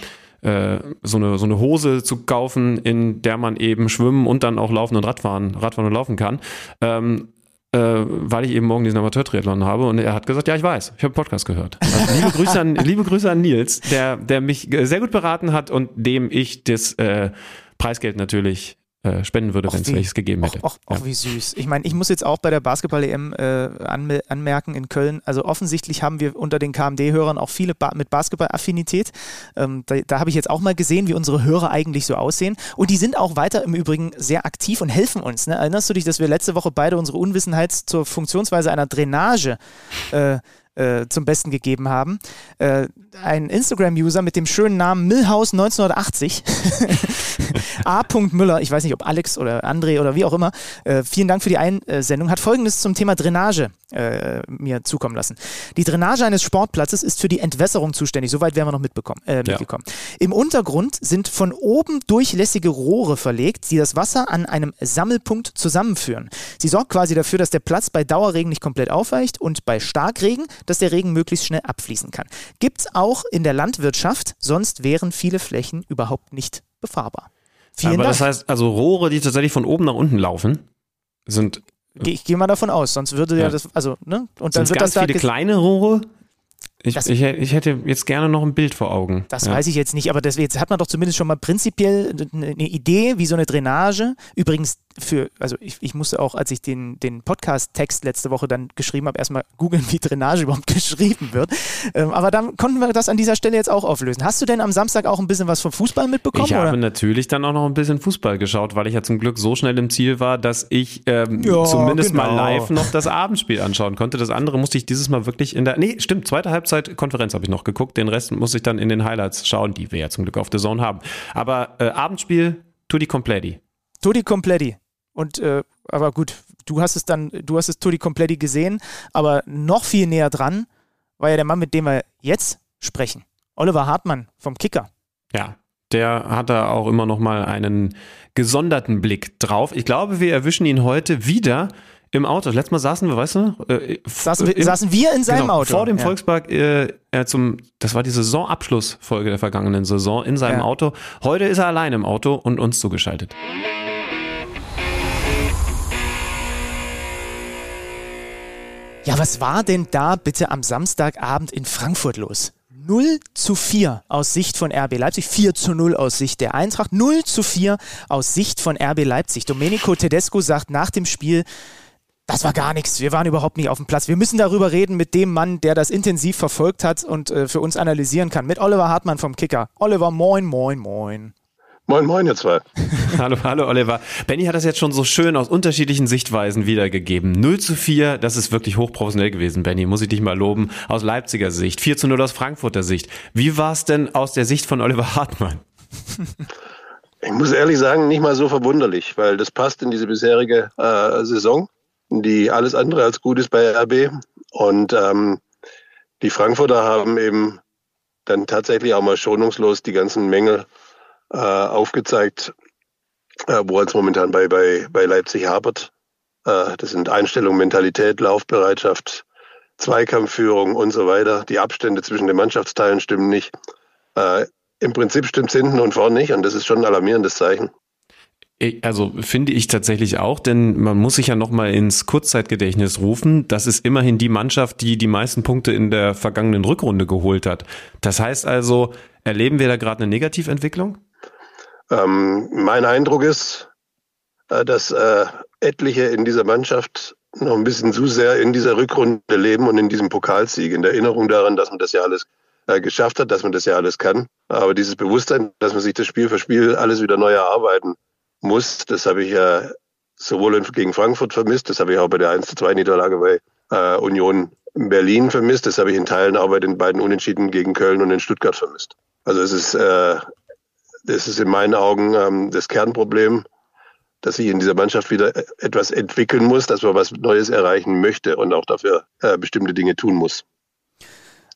äh, so, eine, so eine Hose zu kaufen, in der man eben schwimmen und dann auch laufen und Radfahren, Radfahren und laufen kann. Ähm, äh, weil ich eben morgen diesen Amateur-Triathlon habe und er hat gesagt, ja, ich weiß, ich habe Podcast gehört. Also liebe, Grüße an, liebe Grüße an Nils, der, der mich sehr gut beraten hat und dem ich das äh, Preisgeld natürlich äh, spenden würde, wenn es welches gegeben hätte. Ach, ja. wie süß. Ich meine, ich muss jetzt auch bei der Basketball-EM äh, anmerken in Köln, also offensichtlich haben wir unter den KMD-Hörern auch viele ba mit Basketball-Affinität. Ähm, da, da habe ich jetzt auch mal gesehen, wie unsere Hörer eigentlich so aussehen. Und die sind auch weiter im Übrigen sehr aktiv und helfen uns. Ne? Erinnerst du dich, dass wir letzte Woche beide unsere Unwissenheit zur Funktionsweise einer Drainage äh, äh, zum Besten gegeben haben. Ein Instagram-User mit dem schönen Namen Millhaus 1980, A. Müller, ich weiß nicht, ob Alex oder André oder wie auch immer, äh, vielen Dank für die Einsendung, hat folgendes zum Thema Drainage äh, mir zukommen lassen. Die Drainage eines Sportplatzes ist für die Entwässerung zuständig, soweit werden wir noch mitbekommen, äh, mitgekommen. Ja. Im Untergrund sind von oben durchlässige Rohre verlegt, die das Wasser an einem Sammelpunkt zusammenführen. Sie sorgt quasi dafür, dass der Platz bei Dauerregen nicht komplett aufweicht und bei Starkregen dass der Regen möglichst schnell abfließen kann. Gibt es auch in der Landwirtschaft, sonst wären viele Flächen überhaupt nicht befahrbar. Vielen Aber Dank. das heißt, also Rohre, die tatsächlich von oben nach unten laufen, sind. Ich gehe mal davon aus, sonst würde ja, ja das, also, ne? Und dann wird ganz das viele kleine Rohre, ich, ich, ich, hätte jetzt gerne noch ein Bild vor Augen. Das ja. weiß ich jetzt nicht, aber das, jetzt hat man doch zumindest schon mal prinzipiell eine Idee, wie so eine Drainage. Übrigens, für, also ich, ich musste auch, als ich den, den Podcast-Text letzte Woche dann geschrieben habe, erstmal googeln, wie Drainage überhaupt geschrieben wird. Ähm, aber dann konnten wir das an dieser Stelle jetzt auch auflösen. Hast du denn am Samstag auch ein bisschen was vom Fußball mitbekommen? Ich habe natürlich dann auch noch ein bisschen Fußball geschaut, weil ich ja zum Glück so schnell im Ziel war, dass ich ähm, ja, zumindest genau. mal live noch das Abendspiel anschauen konnte. Das andere musste ich dieses Mal wirklich in der, nee, stimmt, zweite Halbzeit Konferenz habe ich noch geguckt. Den Rest muss ich dann in den Highlights schauen, die wir ja zum Glück auf der Zone haben. Aber äh, Abendspiel, tutti completi. Tutti completi. Und äh, aber gut, du hast es dann, du hast es Tutti Completi gesehen, aber noch viel näher dran war ja der Mann, mit dem wir jetzt sprechen. Oliver Hartmann vom Kicker. Ja, der hat da auch immer noch mal einen gesonderten Blick drauf. Ich glaube, wir erwischen ihn heute wieder im Auto. Letztes Mal saßen wir, weißt du? Äh, saßen, wir, im, saßen wir in seinem genau, Auto. Vor dem ja. Volkspark äh, zum, das war die Saisonabschlussfolge der vergangenen Saison in seinem ja. Auto. Heute ist er allein im Auto und uns zugeschaltet. Ja, was war denn da bitte am Samstagabend in Frankfurt los? 0 zu 4 aus Sicht von RB Leipzig, 4 zu 0 aus Sicht der Eintracht, 0 zu 4 aus Sicht von RB Leipzig. Domenico Tedesco sagt nach dem Spiel, das war gar nichts. Wir waren überhaupt nicht auf dem Platz. Wir müssen darüber reden mit dem Mann, der das intensiv verfolgt hat und äh, für uns analysieren kann. Mit Oliver Hartmann vom Kicker. Oliver, moin, moin, moin. Moin, moin, ihr zwei. hallo, hallo, Oliver. Benny hat das jetzt schon so schön aus unterschiedlichen Sichtweisen wiedergegeben. 0 zu 4, das ist wirklich hochprofessionell gewesen, Benny, muss ich dich mal loben. Aus Leipziger Sicht. 4 zu 0 aus Frankfurter Sicht. Wie war es denn aus der Sicht von Oliver Hartmann? Ich muss ehrlich sagen, nicht mal so verwunderlich, weil das passt in diese bisherige äh, Saison, die alles andere als gut ist bei RB. Und ähm, die Frankfurter haben eben dann tatsächlich auch mal schonungslos die ganzen Mängel äh, aufgezeigt, äh, wo es momentan bei, bei, bei Leipzig hapert. Äh, das sind Einstellung, Mentalität, Laufbereitschaft, Zweikampfführung und so weiter. Die Abstände zwischen den Mannschaftsteilen stimmen nicht. Äh, Im Prinzip stimmt es hinten und vorne nicht und das ist schon ein alarmierendes Zeichen. Also finde ich tatsächlich auch, denn man muss sich ja nochmal ins Kurzzeitgedächtnis rufen. Das ist immerhin die Mannschaft, die die meisten Punkte in der vergangenen Rückrunde geholt hat. Das heißt also, erleben wir da gerade eine Negativentwicklung? Ähm, mein Eindruck ist, äh, dass äh, etliche in dieser Mannschaft noch ein bisschen zu sehr in dieser Rückrunde leben und in diesem Pokalsieg, in der Erinnerung daran, dass man das ja alles äh, geschafft hat, dass man das ja alles kann. Aber dieses Bewusstsein, dass man sich das Spiel für Spiel alles wieder neu erarbeiten muss. Das habe ich ja sowohl gegen Frankfurt vermisst, das habe ich auch bei der 1 zu 2 Niederlage bei äh, Union Berlin vermisst, das habe ich in Teilen auch bei den beiden Unentschieden gegen Köln und in Stuttgart vermisst. Also es ist, äh, das ist in meinen Augen ähm, das Kernproblem, dass sich in dieser Mannschaft wieder etwas entwickeln muss, dass man was Neues erreichen möchte und auch dafür äh, bestimmte Dinge tun muss.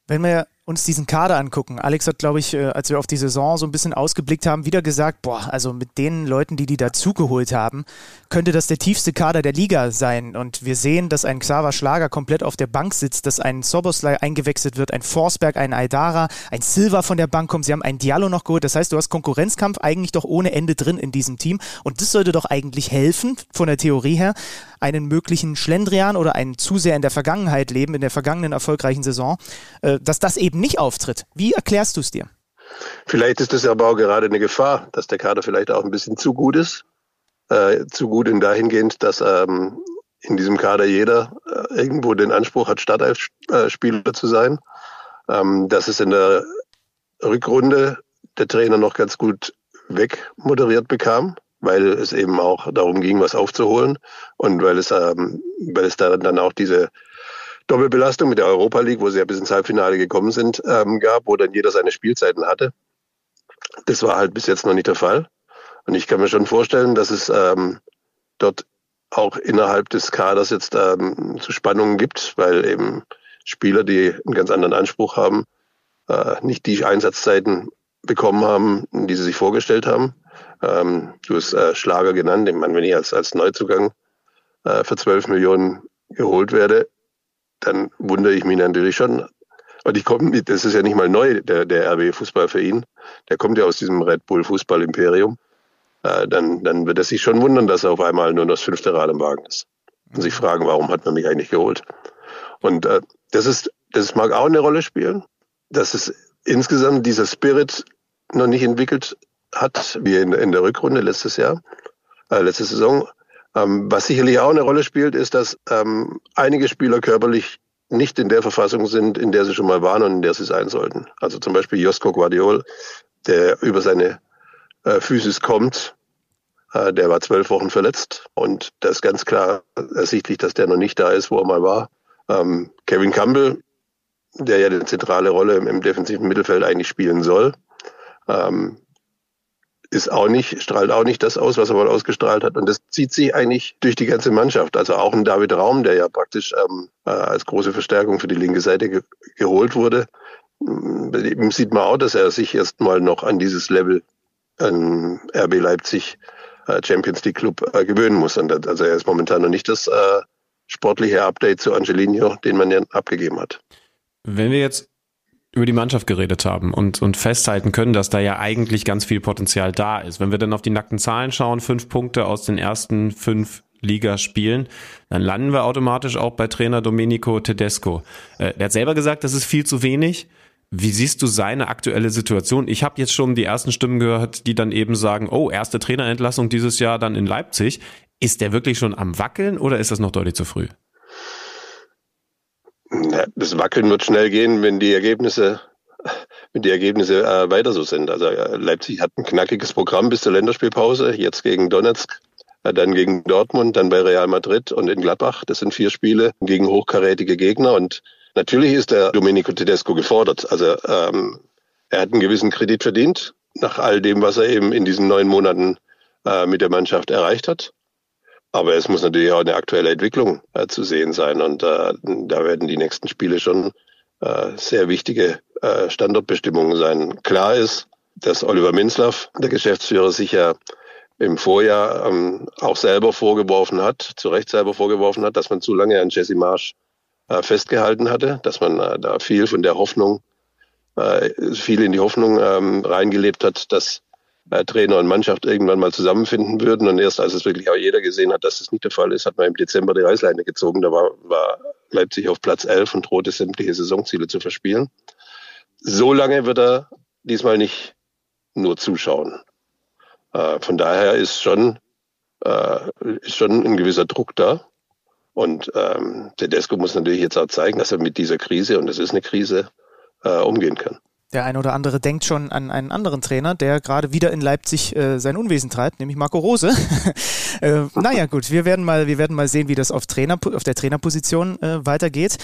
Wenn wir uns diesen Kader angucken. Alex hat, glaube ich, äh, als wir auf die Saison so ein bisschen ausgeblickt haben, wieder gesagt, boah, also mit den Leuten, die die dazugeholt haben, könnte das der tiefste Kader der Liga sein. Und wir sehen, dass ein Xaver Schlager komplett auf der Bank sitzt, dass ein Soboslai eingewechselt wird, ein Forsberg, ein Aydara, ein Silva von der Bank kommt. Sie haben einen Diallo noch geholt. Das heißt, du hast Konkurrenzkampf eigentlich doch ohne Ende drin in diesem Team. Und das sollte doch eigentlich helfen, von der Theorie her, einen möglichen Schlendrian oder einen zu sehr in der Vergangenheit leben, in der vergangenen erfolgreichen Saison, äh, dass das eben nicht auftritt. Wie erklärst du es dir? Vielleicht ist es aber auch gerade eine Gefahr, dass der Kader vielleicht auch ein bisschen zu gut ist. Äh, zu gut in dahingehend, dass ähm, in diesem Kader jeder äh, irgendwo den Anspruch hat, Startelf-Spieler zu sein. Ähm, dass es in der Rückrunde der Trainer noch ganz gut wegmoderiert bekam, weil es eben auch darum ging, was aufzuholen und weil es, ähm, weil es darin dann auch diese Doppelbelastung mit der Europa League, wo sie ja bis ins Halbfinale gekommen sind, ähm, gab, wo dann jeder seine Spielzeiten hatte. Das war halt bis jetzt noch nicht der Fall. Und ich kann mir schon vorstellen, dass es ähm, dort auch innerhalb des Kaders jetzt ähm, zu Spannungen gibt, weil eben Spieler, die einen ganz anderen Anspruch haben, äh, nicht die Einsatzzeiten bekommen haben, die sie sich vorgestellt haben. Ähm, du hast äh, Schlager genannt. Ich meine, wenn ich als, als Neuzugang äh, für 12 Millionen geholt werde, dann wundere ich mich natürlich schon. Und ich komme, das ist ja nicht mal neu, der, der RB Fußball für ihn. Der kommt ja aus diesem Red Bull Fußball Imperium. Äh, dann, dann wird er sich schon wundern, dass er auf einmal nur das fünfte Rad im Wagen ist. Und sich fragen, warum hat man mich eigentlich geholt? Und äh, das ist, das mag auch eine Rolle spielen, dass es insgesamt dieser Spirit noch nicht entwickelt hat, wie in, in der Rückrunde letztes Jahr, äh, letzte Saison. Ähm, was sicherlich auch eine Rolle spielt, ist, dass ähm, einige Spieler körperlich nicht in der Verfassung sind, in der sie schon mal waren und in der sie sein sollten. Also zum Beispiel Josko Guardiol, der über seine äh, Physis kommt, äh, der war zwölf Wochen verletzt und da ist ganz klar ersichtlich, dass der noch nicht da ist, wo er mal war. Ähm, Kevin Campbell, der ja eine zentrale Rolle im, im defensiven Mittelfeld eigentlich spielen soll, ähm, ist auch nicht, strahlt auch nicht das aus, was er mal ausgestrahlt hat. Und das zieht sich eigentlich durch die ganze Mannschaft. Also auch ein David Raum, der ja praktisch ähm, äh, als große Verstärkung für die linke Seite ge geholt wurde. Eben sieht man auch, dass er sich erstmal noch an dieses Level an RB Leipzig äh, Champions League Club äh, gewöhnen muss. Und also er ist momentan noch nicht das äh, sportliche Update zu Angelino, den man ja abgegeben hat. Wenn wir jetzt über die Mannschaft geredet haben und, und festhalten können, dass da ja eigentlich ganz viel Potenzial da ist. Wenn wir dann auf die nackten Zahlen schauen, fünf Punkte aus den ersten fünf Ligaspielen, dann landen wir automatisch auch bei Trainer Domenico Tedesco. Äh, er hat selber gesagt, das ist viel zu wenig. Wie siehst du seine aktuelle Situation? Ich habe jetzt schon die ersten Stimmen gehört, die dann eben sagen, oh, erste Trainerentlassung dieses Jahr dann in Leipzig. Ist der wirklich schon am Wackeln oder ist das noch deutlich zu früh? Das Wackeln wird schnell gehen, wenn die Ergebnisse, wenn die Ergebnisse äh, weiter so sind. Also äh, Leipzig hat ein knackiges Programm bis zur Länderspielpause, jetzt gegen Donetsk, äh, dann gegen Dortmund, dann bei Real Madrid und in Gladbach. Das sind vier Spiele gegen hochkarätige Gegner und natürlich ist der Domenico Tedesco gefordert. Also ähm, er hat einen gewissen Kredit verdient nach all dem, was er eben in diesen neun Monaten äh, mit der Mannschaft erreicht hat. Aber es muss natürlich auch eine aktuelle Entwicklung äh, zu sehen sein. Und äh, da werden die nächsten Spiele schon äh, sehr wichtige äh, Standortbestimmungen sein. Klar ist, dass Oliver Minzlaff, der Geschäftsführer, sich ja im Vorjahr ähm, auch selber vorgeworfen hat, zu Recht selber vorgeworfen hat, dass man zu lange an Jesse Marsch äh, festgehalten hatte, dass man äh, da viel von der Hoffnung, äh, viel in die Hoffnung ähm, reingelebt hat, dass äh, Trainer und Mannschaft irgendwann mal zusammenfinden würden. Und erst als es wirklich auch jeder gesehen hat, dass das nicht der Fall ist, hat man im Dezember die Reißleine gezogen. Da war, war Leipzig auf Platz 11 und drohte sämtliche Saisonziele zu verspielen. So lange wird er diesmal nicht nur zuschauen. Äh, von daher ist schon, äh, ist schon ein gewisser Druck da. Und ähm, Tedesco muss natürlich jetzt auch zeigen, dass er mit dieser Krise, und es ist eine Krise, äh, umgehen kann. Der eine oder andere denkt schon an einen anderen Trainer, der gerade wieder in Leipzig äh, sein Unwesen treibt, nämlich Marco Rose. äh, naja, gut, wir werden mal, wir werden mal sehen, wie das auf, Trainer, auf der Trainerposition äh, weitergeht.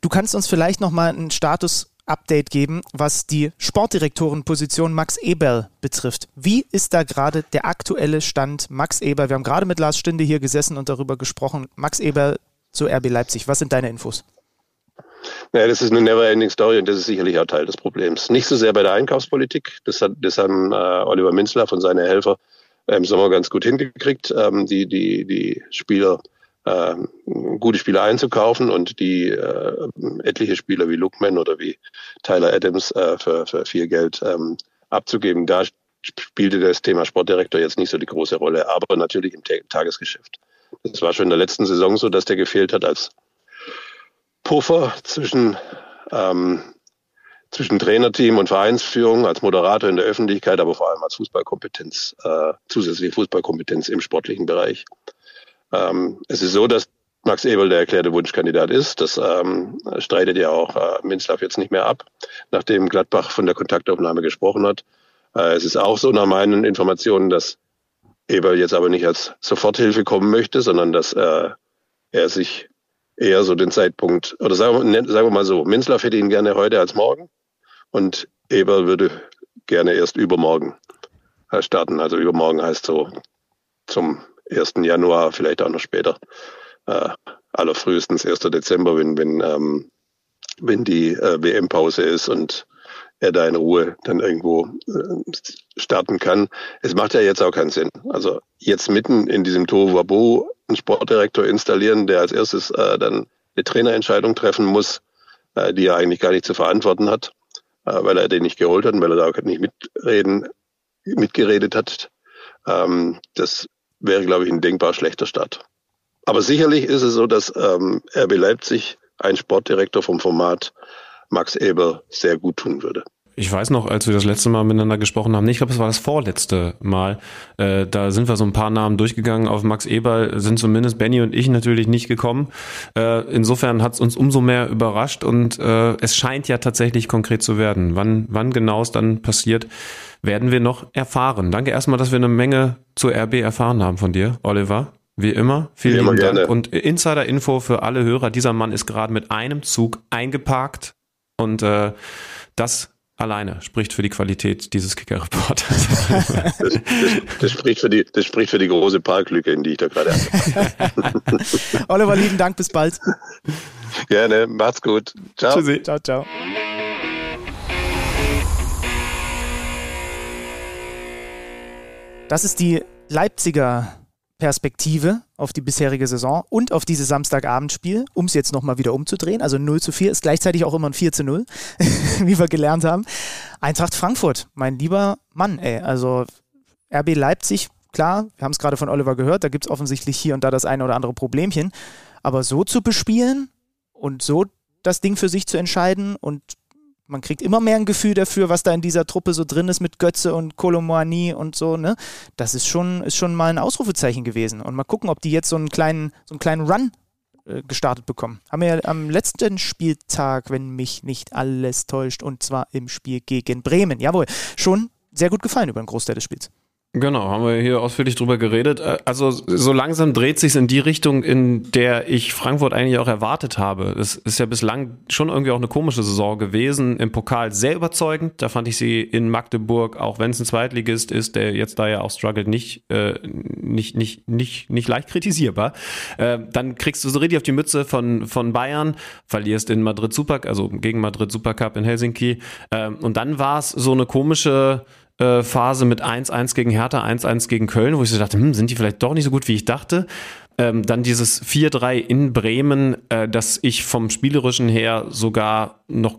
Du kannst uns vielleicht noch mal einen Status Update geben, was die Sportdirektorenposition Max Eberl betrifft. Wie ist da gerade der aktuelle Stand Max Eberl? Wir haben gerade mit Lars Stinde hier gesessen und darüber gesprochen. Max Eberl zu RB Leipzig. Was sind deine Infos? Naja, das ist eine never-ending Story und das ist sicherlich auch Teil des Problems. Nicht so sehr bei der Einkaufspolitik. Das, hat, das haben äh, Oliver Minzler und seine Helfer im Sommer ganz gut hingekriegt, ähm, die, die, die Spieler äh, gute Spieler einzukaufen und die äh, etliche Spieler wie Lookman oder wie Tyler Adams äh, für, für viel Geld ähm, abzugeben. Da spielte das Thema Sportdirektor jetzt nicht so die große Rolle, aber natürlich im Tagesgeschäft. Das war schon in der letzten Saison so, dass der gefehlt hat als Puffer zwischen, ähm, zwischen Trainerteam und Vereinsführung, als Moderator in der Öffentlichkeit, aber vor allem als Fußballkompetenz, äh, zusätzliche Fußballkompetenz im sportlichen Bereich. Ähm, es ist so, dass Max Ebel der erklärte Wunschkandidat ist. Das ähm, streitet ja auch äh, Minzlaff jetzt nicht mehr ab, nachdem Gladbach von der Kontaktaufnahme gesprochen hat. Äh, es ist auch so nach meinen Informationen, dass Eberl jetzt aber nicht als Soforthilfe kommen möchte, sondern dass äh, er sich eher so den Zeitpunkt, oder sagen wir, sagen wir mal so, Minzlaff hätte ihn gerne heute als morgen und Eberl würde gerne erst übermorgen äh, starten. Also übermorgen heißt so zum 1. Januar, vielleicht auch noch später. Äh, allerfrühestens 1. Dezember, wenn, wenn, ähm, wenn die äh, WM-Pause ist und er da in Ruhe dann irgendwo äh, starten kann. Es macht ja jetzt auch keinen Sinn. Also jetzt mitten in diesem Tohuwabohu einen Sportdirektor installieren, der als erstes äh, dann eine Trainerentscheidung treffen muss, äh, die er eigentlich gar nicht zu verantworten hat, äh, weil er den nicht geholt hat und weil er da auch nicht mitreden, mitgeredet hat. Ähm, das wäre, glaube ich, ein denkbar schlechter Start. Aber sicherlich ist es so, dass ähm, RB Leipzig ein Sportdirektor vom Format Max Eber sehr gut tun würde. Ich weiß noch, als wir das letzte Mal miteinander gesprochen haben, ich glaube, es war das vorletzte Mal, äh, da sind wir so ein paar Namen durchgegangen. Auf Max Eber sind zumindest Benny und ich natürlich nicht gekommen. Äh, insofern hat es uns umso mehr überrascht und äh, es scheint ja tatsächlich konkret zu werden. Wann, wann genau es dann passiert, werden wir noch erfahren. Danke erstmal, dass wir eine Menge zur RB erfahren haben von dir, Oliver. Wie immer, vielen lieben Dank. Gerne. Und Insider-Info für alle Hörer, dieser Mann ist gerade mit einem Zug eingeparkt und äh, das alleine spricht für die Qualität dieses Kicker-Reporters. Das, das, das, spricht für die, das spricht für die große Parklücke, in die ich da gerade Oliver, lieben Dank, bis bald. Gerne, macht's gut. Ciao. Tschüssi. Ciao, ciao. Das ist die Leipziger Perspektive auf die bisherige Saison und auf dieses Samstagabendspiel, um es jetzt nochmal wieder umzudrehen. Also 0 zu 4 ist gleichzeitig auch immer ein 4 zu 0, wie wir gelernt haben. Eintracht Frankfurt, mein lieber Mann, ey. Also RB Leipzig, klar, wir haben es gerade von Oliver gehört, da gibt es offensichtlich hier und da das eine oder andere Problemchen. Aber so zu bespielen und so das Ding für sich zu entscheiden und man kriegt immer mehr ein Gefühl dafür, was da in dieser Truppe so drin ist mit Götze und Kolomoani und so, ne? Das ist schon, ist schon mal ein Ausrufezeichen gewesen. Und mal gucken, ob die jetzt so einen kleinen, so einen kleinen Run äh, gestartet bekommen. Haben wir ja am letzten Spieltag, wenn mich nicht alles täuscht, und zwar im Spiel gegen Bremen. Jawohl, schon sehr gut gefallen über den Großteil des Spiels. Genau, haben wir hier ausführlich drüber geredet. Äh, also so langsam dreht sich in die Richtung, in der ich Frankfurt eigentlich auch erwartet habe. Es ist ja bislang schon irgendwie auch eine komische Saison gewesen. Im Pokal sehr überzeugend. Da fand ich sie in Magdeburg, auch wenn es ein Zweitligist ist, der jetzt da ja auch struggelt, nicht, äh, nicht, nicht, nicht, nicht leicht kritisierbar. Äh, dann kriegst du so richtig auf die Mütze von, von Bayern, verlierst in Madrid Super, also gegen Madrid Supercup in Helsinki. Äh, und dann war es so eine komische äh, Phase mit 1-1 gegen Hertha, 1-1 gegen Köln, wo ich so dachte, hm, sind die vielleicht doch nicht so gut, wie ich dachte. Ähm, dann dieses 4-3 in Bremen, äh, das ich vom Spielerischen her sogar noch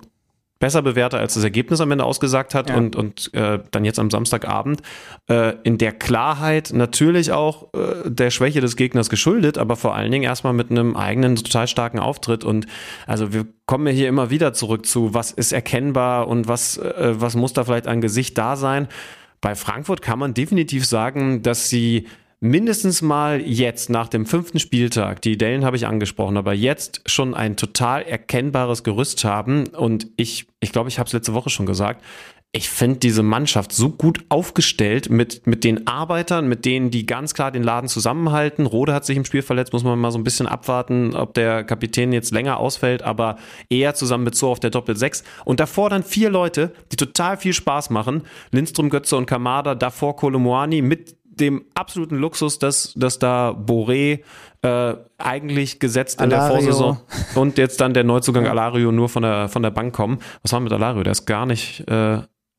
besser bewerte, als das Ergebnis am Ende ausgesagt hat ja. und, und äh, dann jetzt am Samstagabend äh, in der Klarheit natürlich auch äh, der Schwäche des Gegners geschuldet, aber vor allen Dingen erstmal mit einem eigenen total starken Auftritt und also wir kommen ja hier immer wieder zurück zu, was ist erkennbar und was, äh, was muss da vielleicht an Gesicht da sein. Bei Frankfurt kann man definitiv sagen, dass sie mindestens mal jetzt nach dem fünften Spieltag, die Dellen habe ich angesprochen, aber jetzt schon ein total erkennbares Gerüst haben. Und ich, ich glaube, ich habe es letzte Woche schon gesagt. Ich finde diese Mannschaft so gut aufgestellt mit, mit den Arbeitern, mit denen, die ganz klar den Laden zusammenhalten. Rode hat sich im Spiel verletzt, muss man mal so ein bisschen abwarten, ob der Kapitän jetzt länger ausfällt, aber eher zusammen mit so auf der Doppel 6. Und davor dann vier Leute, die total viel Spaß machen. Lindström, Götze und Kamada, davor Kolomoani mit dem absoluten Luxus, dass, dass da Boré äh, eigentlich gesetzt in Alario. der Vorsaison und jetzt dann der Neuzugang Alario nur von der, von der Bank kommen. Was war mit Alario? Der ist gar nicht, äh,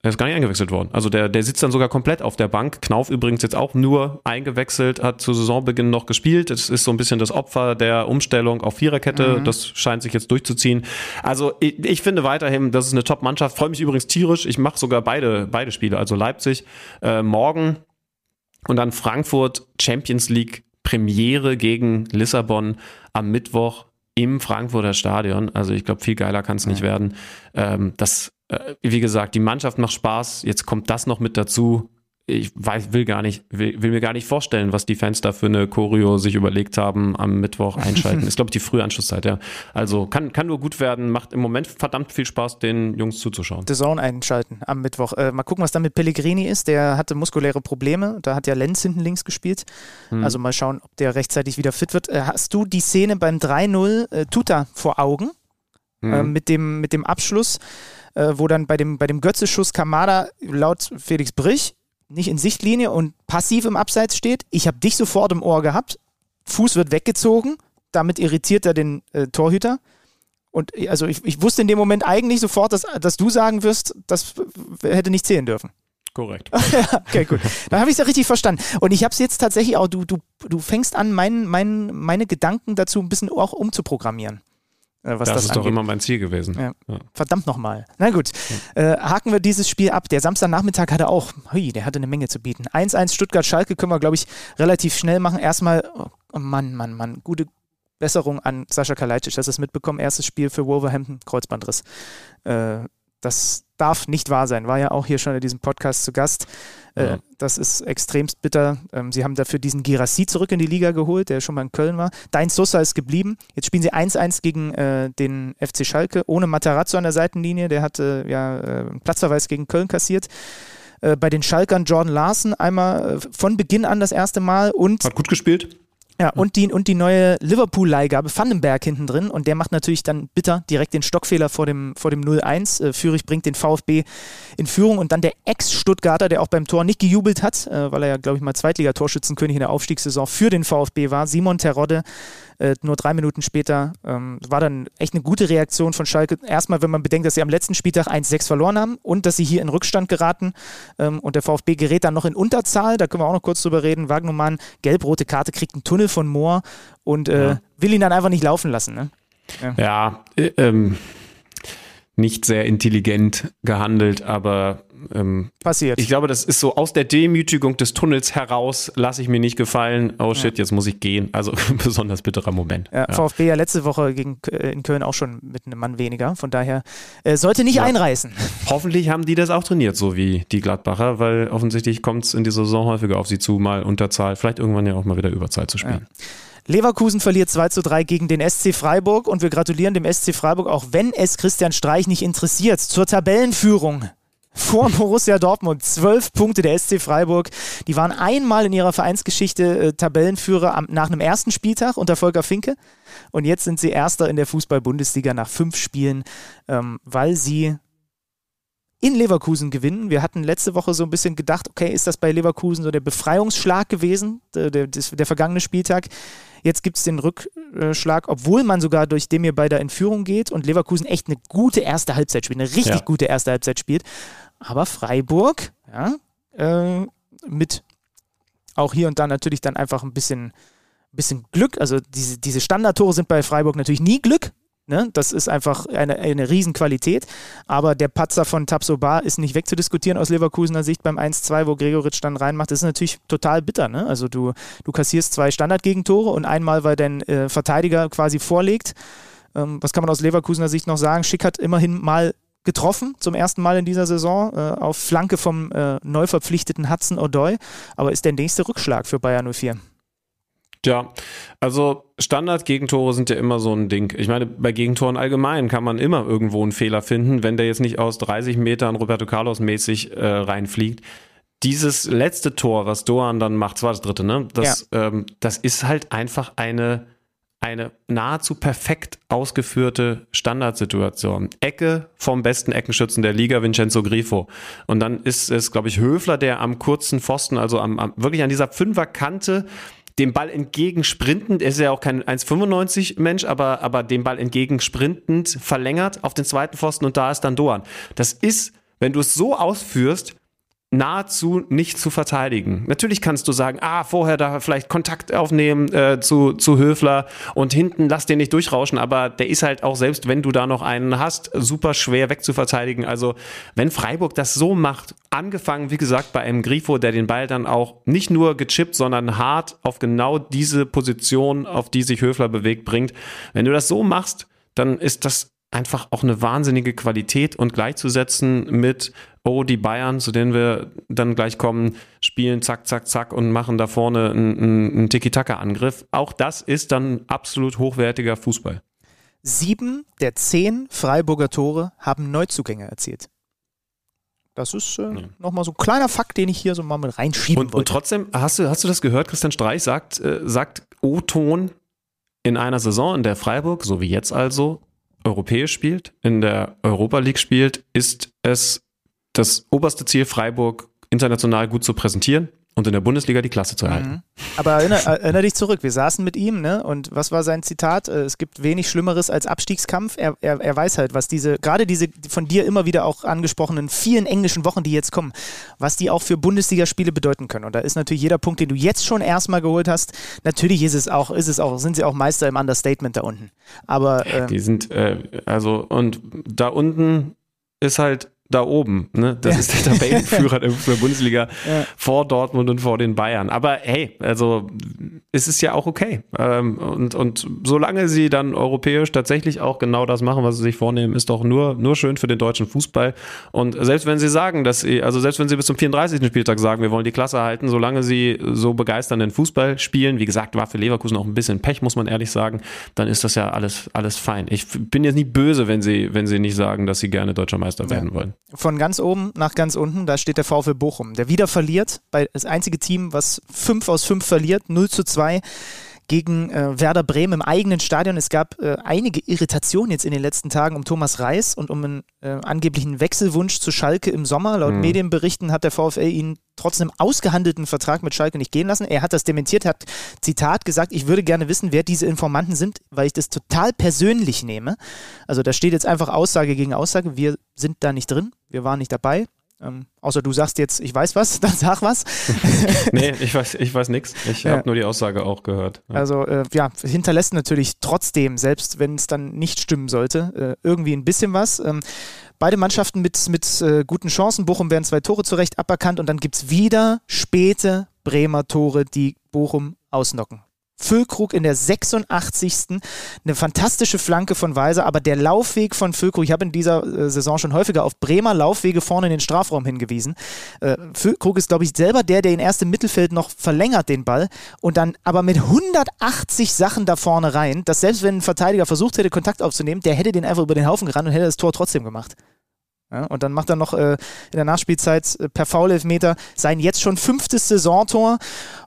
der ist gar nicht eingewechselt worden. Also der, der sitzt dann sogar komplett auf der Bank. Knauf übrigens jetzt auch nur eingewechselt, hat zu Saisonbeginn noch gespielt. Es ist so ein bisschen das Opfer der Umstellung auf Viererkette. Mhm. Das scheint sich jetzt durchzuziehen. Also ich, ich finde weiterhin, das ist eine Top-Mannschaft. Freue mich übrigens tierisch. Ich mache sogar beide, beide Spiele. Also Leipzig äh, morgen und dann Frankfurt Champions League Premiere gegen Lissabon am Mittwoch im Frankfurter Stadion. Also ich glaube, viel geiler kann es nicht werden. Ähm, das, äh, wie gesagt, die Mannschaft macht Spaß. Jetzt kommt das noch mit dazu ich weiß, will gar nicht, will, will, mir gar nicht vorstellen, was die Fans da für eine Choreo sich überlegt haben, am Mittwoch einschalten. ist, glaube ich, die frühe Anschlusszeit, ja. Also kann, kann nur gut werden, macht im Moment verdammt viel Spaß, den Jungs zuzuschauen. The Zone einschalten am Mittwoch. Äh, mal gucken, was dann mit Pellegrini ist. Der hatte muskuläre Probleme. Da hat ja Lenz hinten links gespielt. Hm. Also mal schauen, ob der rechtzeitig wieder fit wird. Äh, hast du die Szene beim 3-0 äh, Tuta vor Augen? Hm. Äh, mit, dem, mit dem Abschluss, äh, wo dann bei dem, bei dem Götze-Schuss Kamada laut Felix Brich nicht in Sichtlinie und passiv im Abseits steht. Ich habe dich sofort im Ohr gehabt. Fuß wird weggezogen. Damit irritiert er den äh, Torhüter. Und äh, also ich, ich, wusste in dem Moment eigentlich sofort, dass, dass du sagen wirst, das hätte nicht zählen dürfen. Korrekt. okay, gut. Dann habe ich es ja richtig verstanden. Und ich habe es jetzt tatsächlich auch, du, du, du fängst an, mein, mein, meine Gedanken dazu ein bisschen auch umzuprogrammieren. Äh, was das, das ist angeht. doch immer mein Ziel gewesen. Ja. Ja. Verdammt nochmal. Na gut, ja. äh, haken wir dieses Spiel ab. Der Samstagnachmittag hatte auch, hui, der hatte eine Menge zu bieten. 1-1 Stuttgart-Schalke können wir, glaube ich, relativ schnell machen. Erstmal, oh Mann, Mann, Mann, gute Besserung an Sascha Kalajdzic, dass er es mitbekommen. Erstes Spiel für Wolverhampton, Kreuzbandriss. Äh, das darf nicht wahr sein. War ja auch hier schon in diesem Podcast zu Gast. Äh, ja. Das ist extremst bitter. Ähm, sie haben dafür diesen Girassi zurück in die Liga geholt, der schon mal in Köln war. Dein Sosa ist geblieben. Jetzt spielen sie 1-1 gegen äh, den FC Schalke, ohne Matarazzo an der Seitenlinie. Der hatte ja äh, einen Platzverweis gegen Köln kassiert. Äh, bei den Schalkern Jordan Larsen einmal äh, von Beginn an das erste Mal und. Hat gut gespielt. Ja, und die, und die neue Liverpool-Leihgabe Vandenberg hinten drin und der macht natürlich dann bitter direkt den Stockfehler vor dem, vor dem 0-1. Äh, Fürich bringt den VfB in Führung und dann der Ex-Stuttgarter, der auch beim Tor nicht gejubelt hat, äh, weil er ja, glaube ich, mal Zweitligatorschützenkönig in der Aufstiegssaison für den VfB war, Simon Terodde, äh, nur drei Minuten später ähm, war dann echt eine gute Reaktion von Schalke. Erstmal, wenn man bedenkt, dass sie am letzten Spieltag 1-6 verloren haben und dass sie hier in Rückstand geraten ähm, und der VfB gerät dann noch in Unterzahl. Da können wir auch noch kurz drüber reden. Wagnumann, gelb-rote Karte, kriegt einen Tunnel von Mohr und äh, ja. will ihn dann einfach nicht laufen lassen. Ne? Ja, ja äh, ähm, nicht sehr intelligent gehandelt, aber ähm, passiert. Ich glaube, das ist so aus der Demütigung des Tunnels heraus, lasse ich mir nicht gefallen, oh shit, ja. jetzt muss ich gehen. Also besonders bitterer Moment. Ja, ja. VfB ja letzte Woche gegen, äh, in Köln auch schon mit einem Mann weniger. Von daher äh, sollte nicht einreißen. Hoffentlich haben die das auch trainiert, so wie die Gladbacher, weil offensichtlich kommt es in dieser Saison häufiger auf sie zu, mal Unterzahl, vielleicht irgendwann ja auch mal wieder Überzahl zu spielen. Leverkusen verliert 2 zu 3 gegen den SC Freiburg und wir gratulieren dem SC Freiburg, auch wenn es Christian Streich nicht interessiert, zur Tabellenführung vor Borussia Dortmund. Zwölf Punkte der SC Freiburg. Die waren einmal in ihrer Vereinsgeschichte äh, Tabellenführer am, nach einem ersten Spieltag unter Volker Finke. Und jetzt sind sie Erster in der Fußball-Bundesliga nach fünf Spielen, ähm, weil sie in Leverkusen gewinnen. Wir hatten letzte Woche so ein bisschen gedacht, okay, ist das bei Leverkusen so der Befreiungsschlag gewesen, der, der, der vergangene Spieltag. Jetzt gibt es den Rückschlag, obwohl man sogar durch dem hier bei der Entführung geht und Leverkusen echt eine gute erste Halbzeit spielt, eine richtig ja. gute erste Halbzeit spielt. Aber Freiburg, ja, äh, mit auch hier und da natürlich dann einfach ein bisschen, bisschen Glück. Also diese, diese Standardtore sind bei Freiburg natürlich nie Glück, Ne? Das ist einfach eine, eine Riesenqualität. Aber der Patzer von Tabsoba ist nicht wegzudiskutieren aus Leverkusener Sicht beim 1-2, wo Gregoritsch dann reinmacht. Das ist natürlich total bitter. Ne? Also du, du kassierst zwei Standardgegentore und einmal, weil dein äh, Verteidiger quasi vorlegt. Ähm, was kann man aus Leverkusener Sicht noch sagen? Schick hat immerhin mal getroffen, zum ersten Mal in dieser Saison, äh, auf Flanke vom äh, neu verpflichteten Hudson O'Doy. Aber ist der nächste Rückschlag für Bayern 04. Ja, also Standard-Gegentore sind ja immer so ein Ding. Ich meine, bei Gegentoren allgemein kann man immer irgendwo einen Fehler finden, wenn der jetzt nicht aus 30 Metern Roberto Carlos mäßig äh, reinfliegt. Dieses letzte Tor, was Doan dann macht, das war das dritte, ne? Das, ja. ähm, das ist halt einfach eine, eine nahezu perfekt ausgeführte Standardsituation. Ecke vom besten Eckenschützen der Liga, Vincenzo Grifo. Und dann ist es, glaube ich, Höfler, der am kurzen Pfosten, also am, am wirklich an dieser Fünferkante dem Ball entgegensprintend, er ist ja auch kein 1,95 Mensch, aber, aber dem Ball entgegensprintend verlängert auf den zweiten Pfosten und da ist dann Doan. Das ist, wenn du es so ausführst, nahezu nicht zu verteidigen. Natürlich kannst du sagen, ah, vorher da vielleicht Kontakt aufnehmen äh, zu, zu Höfler und hinten lass den nicht durchrauschen, aber der ist halt auch, selbst wenn du da noch einen hast, super schwer wegzuverteidigen. Also wenn Freiburg das so macht, angefangen, wie gesagt, bei einem Grifo, der den Ball dann auch nicht nur gechippt, sondern hart auf genau diese Position, auf die sich Höfler bewegt, bringt. Wenn du das so machst, dann ist das einfach auch eine wahnsinnige Qualität und gleichzusetzen mit, oh, die Bayern, zu denen wir dann gleich kommen, spielen zack, zack, zack und machen da vorne einen, einen Tiki-Taka-Angriff. Auch das ist dann absolut hochwertiger Fußball. Sieben der zehn Freiburger Tore haben Neuzugänge erzielt. Das ist äh, ja. nochmal so ein kleiner Fakt, den ich hier so mal mit reinschieben und, wollte. Und trotzdem, hast du, hast du das gehört? Christian Streich sagt, äh, sagt O-Ton in einer Saison, in der Freiburg, so wie jetzt also, europäisch spielt, in der Europa League spielt, ist es das oberste Ziel, Freiburg international gut zu präsentieren und in der Bundesliga die Klasse zu erhalten. Mhm. Aber erinnere, erinnere, dich zurück, wir saßen mit ihm, ne? Und was war sein Zitat? Äh, es gibt wenig Schlimmeres als Abstiegskampf. Er, er, er weiß halt, was diese, gerade diese von dir immer wieder auch angesprochenen vielen englischen Wochen, die jetzt kommen, was die auch für Bundesligaspiele bedeuten können. Und da ist natürlich jeder Punkt, den du jetzt schon erstmal geholt hast, natürlich ist es auch, ist es auch, sind sie auch Meister im Understatement da unten. Aber äh, die sind, äh, also, und da unten ist halt da oben. Ne? Das ja. ist der Tabellenführer der Bundesliga ja. vor Dortmund und vor den Bayern. Aber hey, also ist es ja auch okay. Ähm, und, und solange sie dann europäisch tatsächlich auch genau das machen, was sie sich vornehmen, ist doch nur, nur schön für den deutschen Fußball. Und selbst wenn sie sagen, dass sie, also selbst wenn sie bis zum 34. Spieltag sagen, wir wollen die Klasse halten, solange sie so begeisternden Fußball spielen, wie gesagt, war für Leverkusen auch ein bisschen Pech, muss man ehrlich sagen, dann ist das ja alles, alles fein. Ich bin jetzt nie böse, wenn sie, wenn sie nicht sagen, dass sie gerne deutscher Meister werden ja. wollen von ganz oben nach ganz unten, da steht der VfL Bochum, der wieder verliert, das einzige Team, was 5 aus 5 verliert, 0 zu 2 gegen äh, Werder Bremen im eigenen Stadion. Es gab äh, einige Irritationen jetzt in den letzten Tagen um Thomas Reis und um einen äh, angeblichen Wechselwunsch zu Schalke im Sommer. Laut mhm. Medienberichten hat der VfL ihn trotz einem ausgehandelten Vertrag mit Schalke nicht gehen lassen. Er hat das dementiert, hat Zitat gesagt, ich würde gerne wissen, wer diese Informanten sind, weil ich das total persönlich nehme. Also da steht jetzt einfach Aussage gegen Aussage. Wir sind da nicht drin, wir waren nicht dabei. Ähm, außer du sagst jetzt, ich weiß was, dann sag was. nee, ich weiß, ich weiß nichts. Ich ja. habe nur die Aussage auch gehört. Ja. Also äh, ja, hinterlässt natürlich trotzdem, selbst wenn es dann nicht stimmen sollte, äh, irgendwie ein bisschen was. Ähm, beide Mannschaften mit, mit äh, guten Chancen. Bochum werden zwei Tore zurecht aberkannt und dann gibt es wieder späte Bremer Tore, die Bochum ausnocken. Füllkrug in der 86. Eine fantastische Flanke von Weiser, aber der Laufweg von Füllkrug, ich habe in dieser äh, Saison schon häufiger auf Bremer Laufwege vorne in den Strafraum hingewiesen. Äh, Füllkrug ist, glaube ich, selber der, der ihn erst im Mittelfeld noch verlängert, den Ball, und dann aber mit 180 Sachen da vorne rein, dass selbst wenn ein Verteidiger versucht hätte, Kontakt aufzunehmen, der hätte den einfach über den Haufen gerannt und hätte das Tor trotzdem gemacht. Ja, und dann macht er noch äh, in der Nachspielzeit äh, per Foul-Elfmeter sein jetzt schon fünftes Saisontor.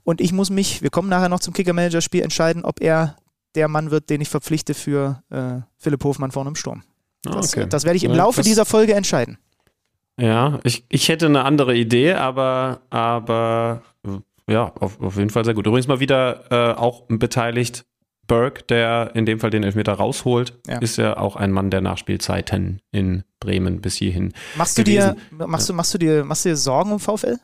Und ich muss mich, wir kommen nachher noch zum Kicker-Manager-Spiel, entscheiden, ob er der Mann wird, den ich verpflichte für äh, Philipp Hofmann vorne im Sturm. Das, Ah, okay. das werde ich im Laufe das- dieser Folge entscheiden. Ja, ich, ich hätte eine andere Idee, aber, aber ja, auf, auf jeden Fall sehr gut. Übrigens mal wieder äh, auch beteiligt Burke, der in dem Fall den Elfmeter rausholt, Ja. ist ja auch ein Mann der Nachspielzeiten in Bremen bis hierhin. Machst du dir, gewesen. machst du, machst du dir, machst du dir Sorgen um VfL?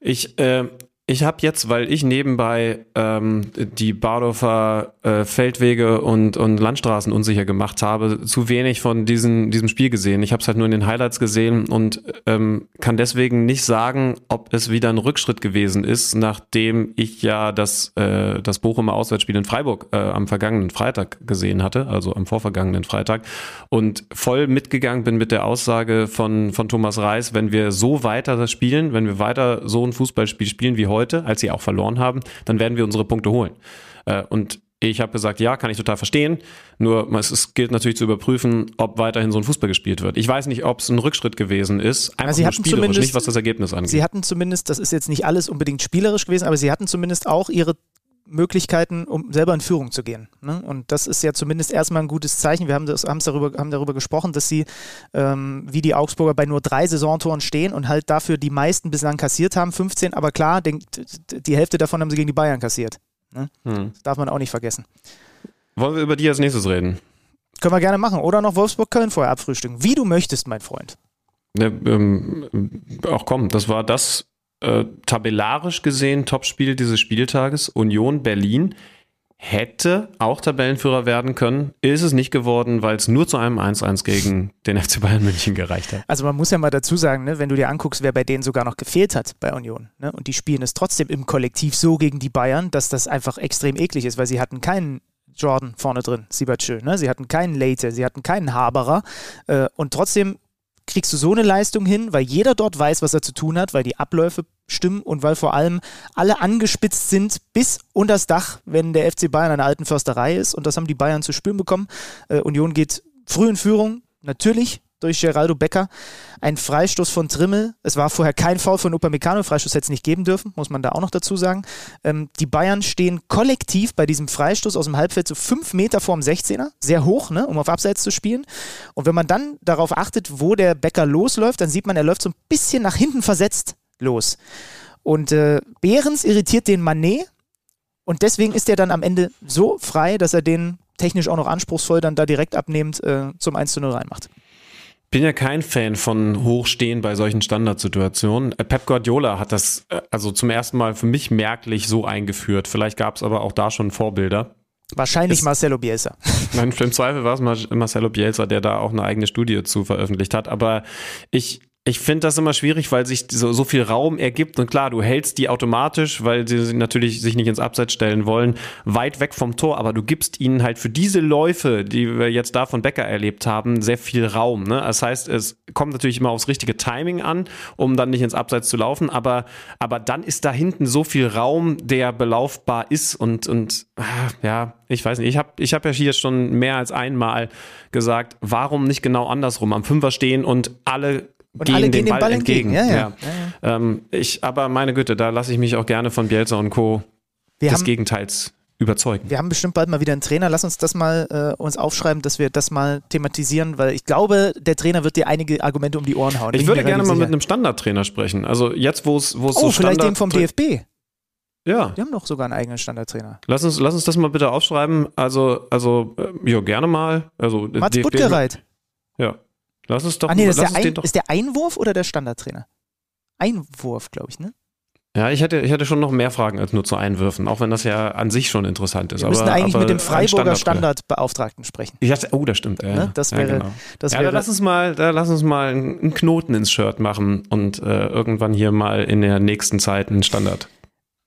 Ich, äh, ich habe jetzt, weil ich nebenbei ähm, die Bardorfer äh, Feldwege und, und Landstraßen unsicher gemacht habe, zu wenig von diesen, diesem Spiel gesehen. Ich habe es halt nur in den Highlights gesehen und ähm, kann deswegen nicht sagen, ob es wieder ein Rückschritt gewesen ist, nachdem ich ja das, äh, das Bochumer Auswärtsspiel in Freiburg äh, am vergangenen Freitag gesehen hatte, also am vorvergangenen Freitag, und voll mitgegangen bin mit der Aussage von, von Thomas Reis, wenn wir so weiter spielen, wenn wir weiter so ein Fußballspiel spielen wie heute, als sie auch verloren haben, dann werden wir unsere Punkte holen. Äh, und ich habe gesagt, ja, kann ich total verstehen. Nur es gilt natürlich zu überprüfen, ob weiterhin so ein Fußball gespielt wird. Ich weiß nicht, ob es ein Rückschritt gewesen ist. Einfach sie nur spielerisch, nicht was das Ergebnis angeht. Sie hatten zumindest, das ist jetzt nicht alles unbedingt spielerisch gewesen, aber sie hatten zumindest auch ihre Möglichkeiten, um selber in Führung zu gehen. Ne? Und das ist ja zumindest erstmal ein gutes Zeichen. Wir haben, das, haben's darüber, haben darüber gesprochen, dass sie ähm, wie die Augsburger bei nur drei Saisontoren stehen und halt dafür die meisten bislang kassiert haben, 15, aber klar, den, die Hälfte davon haben sie gegen die Bayern kassiert. Ne? Hm. Das darf man auch nicht vergessen. Wollen wir über die als nächstes reden? Können wir gerne machen. Oder noch Wolfsburg-Köln vorher abfrühstücken. Wie du möchtest, mein Freund. Ne, ähm, auch komm, das war das äh, tabellarisch gesehen Topspiel dieses Spieltages. Union Berlin hätte auch Tabellenführer werden können, ist es nicht geworden, weil es nur zu einem 1-1 gegen den FC Bayern München gereicht hat. Also man muss ja mal dazu sagen, ne, wenn du dir anguckst, wer bei denen sogar noch gefehlt hat bei Union, ne, und die spielen es trotzdem im Kollektiv so gegen die Bayern, dass das einfach extrem eklig ist, weil sie hatten keinen Jordan vorne drin, Siebert Schön, ne? sie hatten keinen Leite, sie hatten keinen Haberer äh, und trotzdem kriegst du so eine Leistung hin, weil jeder dort weiß, was er zu tun hat, weil die Abläufe stimmen und weil vor allem alle angespitzt sind bis unters Dach, wenn der FC Bayern eine alten Försterei ist und das haben die Bayern zu spüren bekommen. Äh, Union geht früh in Führung, natürlich durch Geraldo Becker. Ein Freistoß von Trimmel. Es war vorher kein Foul von Upamecano. Freistoß hätte es nicht geben dürfen, muss man da auch noch dazu sagen. Ähm, die Bayern stehen kollektiv bei diesem Freistoß aus dem Halbfeld so fünf Meter vorm 16er. Sehr hoch, ne, um auf Abseits zu spielen. Und wenn man dann darauf achtet, wo der Becker losläuft, dann sieht man, er läuft so ein bisschen nach hinten versetzt los. Und äh, Behrens irritiert den Manet. Und deswegen ist er dann am Ende so frei, dass er den technisch auch noch anspruchsvoll dann da direkt abnehmend äh, zum 1 zu 0 reinmacht. Bin ja kein Fan von Hochstehen bei solchen Standardsituationen. Äh, Pep Guardiola hat das äh, also zum ersten Mal für mich merklich so eingeführt. Vielleicht gab es aber auch da schon Vorbilder. Wahrscheinlich Ist- Marcelo Bielsa. Nein, im Zweifel war es Mar- Marcelo Bielsa, der da auch eine eigene Studie zu veröffentlicht hat. Aber ich, ich finde das immer schwierig, weil sich so, so viel Raum ergibt. Und klar, du hältst die automatisch, weil sie natürlich sich nicht ins Abseits stellen wollen, weit weg vom Tor. Aber du gibst ihnen halt für diese Läufe, die wir jetzt da von Becker erlebt haben, sehr viel Raum. Ne? Das heißt, es kommt natürlich immer aufs richtige Timing an, um dann nicht ins Abseits zu laufen. Aber, aber dann ist da hinten so viel Raum, der belaufbar ist. Und, und ah, ja, ich weiß nicht. Ich habe ich hab ja hier schon mehr als einmal gesagt, warum nicht genau andersrum am Fünfer stehen und alle Und gehen alle dem gehen dem Ball, Ball entgegen. entgegen. Ja, ja. Ähm, ich, aber meine Güte, da lasse ich mich auch gerne von Bielsa und Co. Wir des haben, Gegenteils überzeugen. wir haben bestimmt bald mal wieder einen Trainer. Lass uns das mal äh, uns aufschreiben, dass wir das mal thematisieren, weil ich glaube, der Trainer wird dir einige Argumente um die Ohren hauen. Ich würde gerne mal mit sicher. einem Standardtrainer sprechen. Also jetzt, wo es wo es Oh, so vielleicht Standard den vom DFB. Ja, Die haben doch sogar einen eigenen Standardtrainer. lass uns, lass uns das mal bitte aufschreiben. Also, also äh, ja, gerne mal. Also, äh, Mats Buttgereit. Ja. Lass uns doch Ah nee, das ist der, Ein, ist der Einwurf oder der Standardtrainer? Einwurf, glaube ich, ne? Ja, ich hätte, ich hätte schon noch mehr Fragen als nur zu Einwürfen, auch wenn das ja an sich schon interessant ist. Wir müssen aber, eigentlich aber mit dem Freiburger. Standardbeauftragten sprechen. Ich dachte, oh, das stimmt. Äh, Ne? Das ja, wäre- genau. Das ja, da wäre, lass uns mal, da lass uns mal einen Knoten ins Shirt machen und äh, irgendwann hier mal in der nächsten Zeit einen Standard.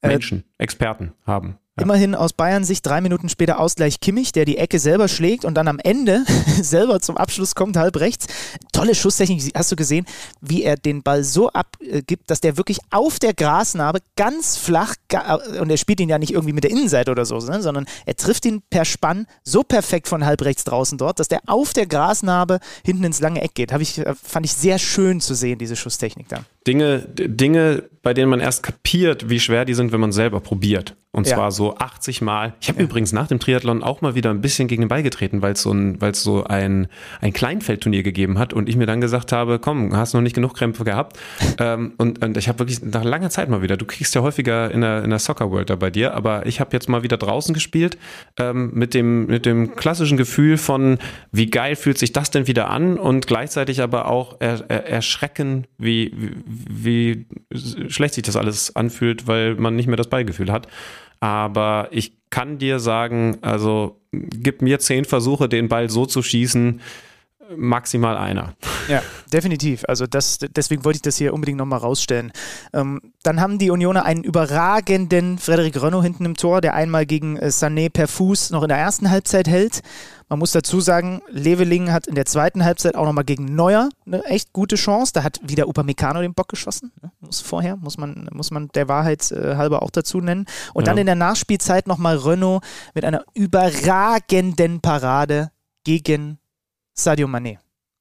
Äh, Menschen, Experten haben. Immerhin aus Bayern Sicht drei Minuten später Ausgleich Kimmich, der die Ecke selber schlägt und dann am Ende selber zum Abschluss kommt, halb rechts. Tolle Schusstechnik, hast du gesehen, wie er den Ball so abgibt, dass der wirklich auf der Grasnarbe ganz flach, und er spielt ihn ja nicht irgendwie mit der Innenseite oder so, ne, sondern er trifft ihn per Spann so perfekt von halb rechts draußen dort, dass der auf der Grasnarbe hinten ins lange Eck geht. Ich, äh, fand ich sehr schön zu sehen, diese Schusstechnik da. Dinge, Dinge, bei denen man erst kapiert, wie schwer die sind, wenn man selber probiert. Und ja. zwar so 80 Mal. Ich habe ja. übrigens nach dem Triathlon auch mal wieder ein bisschen gegen den Ball getreten, weil es so ein, weil es so ein, ein Kleinfeldturnier gegeben hat und ich mir dann gesagt habe, komm, hast noch nicht genug Krämpfe gehabt. ähm, und, und ich habe wirklich nach langer Zeit mal wieder, du kriegst ja häufiger in der, in der Soccer World da bei dir, aber ich habe jetzt mal wieder draußen gespielt ähm, mit, dem, mit dem klassischen Gefühl von, wie geil fühlt sich das denn wieder an und gleichzeitig aber auch er, er, erschrecken, wie, wie, wie schlecht sich das alles anfühlt, weil man nicht mehr das Ballgefühl hat. Aber ich kann dir sagen, also gib mir zehn Versuche, den Ball so zu schießen, maximal einer. Ja, definitiv. Also das, deswegen wollte ich das hier unbedingt nochmal rausstellen. Ähm, dann haben die Unioner einen überragenden Frederik Renault hinten im Tor, der einmal gegen äh, Sané per Fuß noch in der ersten Halbzeit hält. Man muss dazu sagen, Leveling hat in der zweiten Halbzeit auch nochmal gegen Neuer eine echt gute Chance. Da hat wieder Upamecano den Bock geschossen. Ne? Muss vorher, muss man, muss man der Wahrheit äh, halber auch dazu nennen. Und ja. dann in der Nachspielzeit nochmal Renault mit einer überragenden Parade gegen Sadio Mané.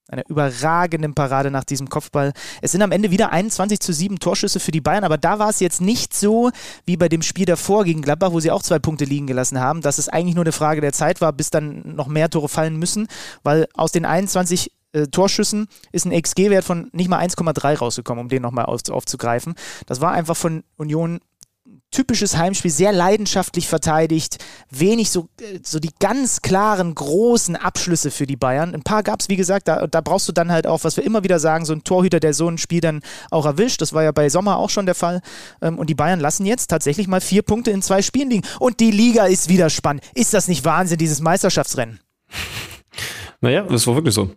Eine überragende Parade nach diesem Kopfball. Es sind am Ende wieder 21 zu 7 Torschüsse für die Bayern, aber da war es jetzt nicht so wie bei dem Spiel davor gegen Gladbach, wo sie auch zwei Punkte liegen gelassen haben, dass es eigentlich nur eine Frage der Zeit war, bis dann noch mehr Tore fallen müssen, weil aus den 21 äh, Torschüssen ist ein XG-Wert von nicht mal 1,3 rausgekommen, um den nochmal auf, aufzugreifen. Das war einfach von Union typisches Heimspiel, sehr leidenschaftlich verteidigt, wenig so, so die ganz klaren, großen Abschlüsse für die Bayern. Ein paar gab es, wie gesagt, da, da brauchst du dann halt auch, was wir immer wieder sagen, so ein Torhüter, der so ein Spiel dann auch erwischt. Das war ja bei Sommer auch schon der Fall. Ähm, und die Bayern lassen jetzt tatsächlich mal vier Punkte in zwei Spielen liegen. Und die Liga ist wieder spannend. Ist das nicht Wahnsinn, dieses Meisterschaftsrennen? Naja, das war wirklich so.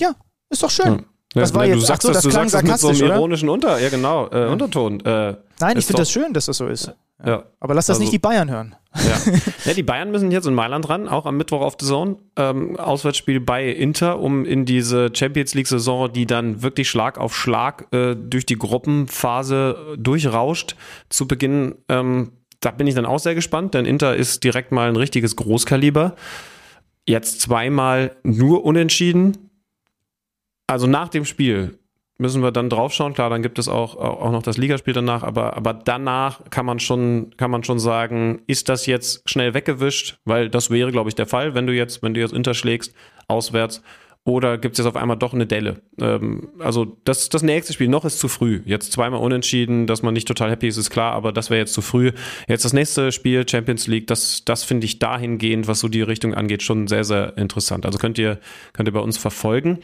Ja, ist doch schön. Ja. Das war ja, jetzt, du sagst, so, das, das, du sagst das mit so einem ironischen Unter, ja genau, äh, Unterton. Äh, Nein, ich finde das schön, dass das so ist. Ja. ja. Aber lass das also, nicht die Bayern hören. Ja. ja. die Bayern müssen jetzt in Mailand ran, auch am Mittwoch auf The Zone. Ähm, Auswärtsspiel bei Inter, um in diese Champions League-Saison, die dann wirklich Schlag auf Schlag äh, durch die Gruppenphase durchrauscht, zu beginnen. Ähm, da bin ich dann auch sehr gespannt, denn Inter ist direkt mal ein richtiges Großkaliber. Jetzt zweimal nur unentschieden. Also nach dem Spiel müssen wir dann draufschauen. Klar, dann gibt es auch, auch noch das Ligaspiel danach, aber, aber danach kann man schon, kann man schon sagen, ist das jetzt schnell weggewischt? Weil das wäre, glaube ich, der Fall, wenn du jetzt, wenn du jetzt unterschlägst, auswärts. Oder gibt es jetzt auf einmal doch eine Delle? Ähm, also das, das nächste Spiel noch ist zu früh. Jetzt zweimal unentschieden, dass man nicht total happy ist, ist klar, aber das wäre jetzt zu früh. Jetzt das nächste Spiel, Champions League, das, das finde ich dahingehend, was so die Richtung angeht, schon sehr, sehr interessant. Also könnt ihr, könnt ihr bei uns verfolgen.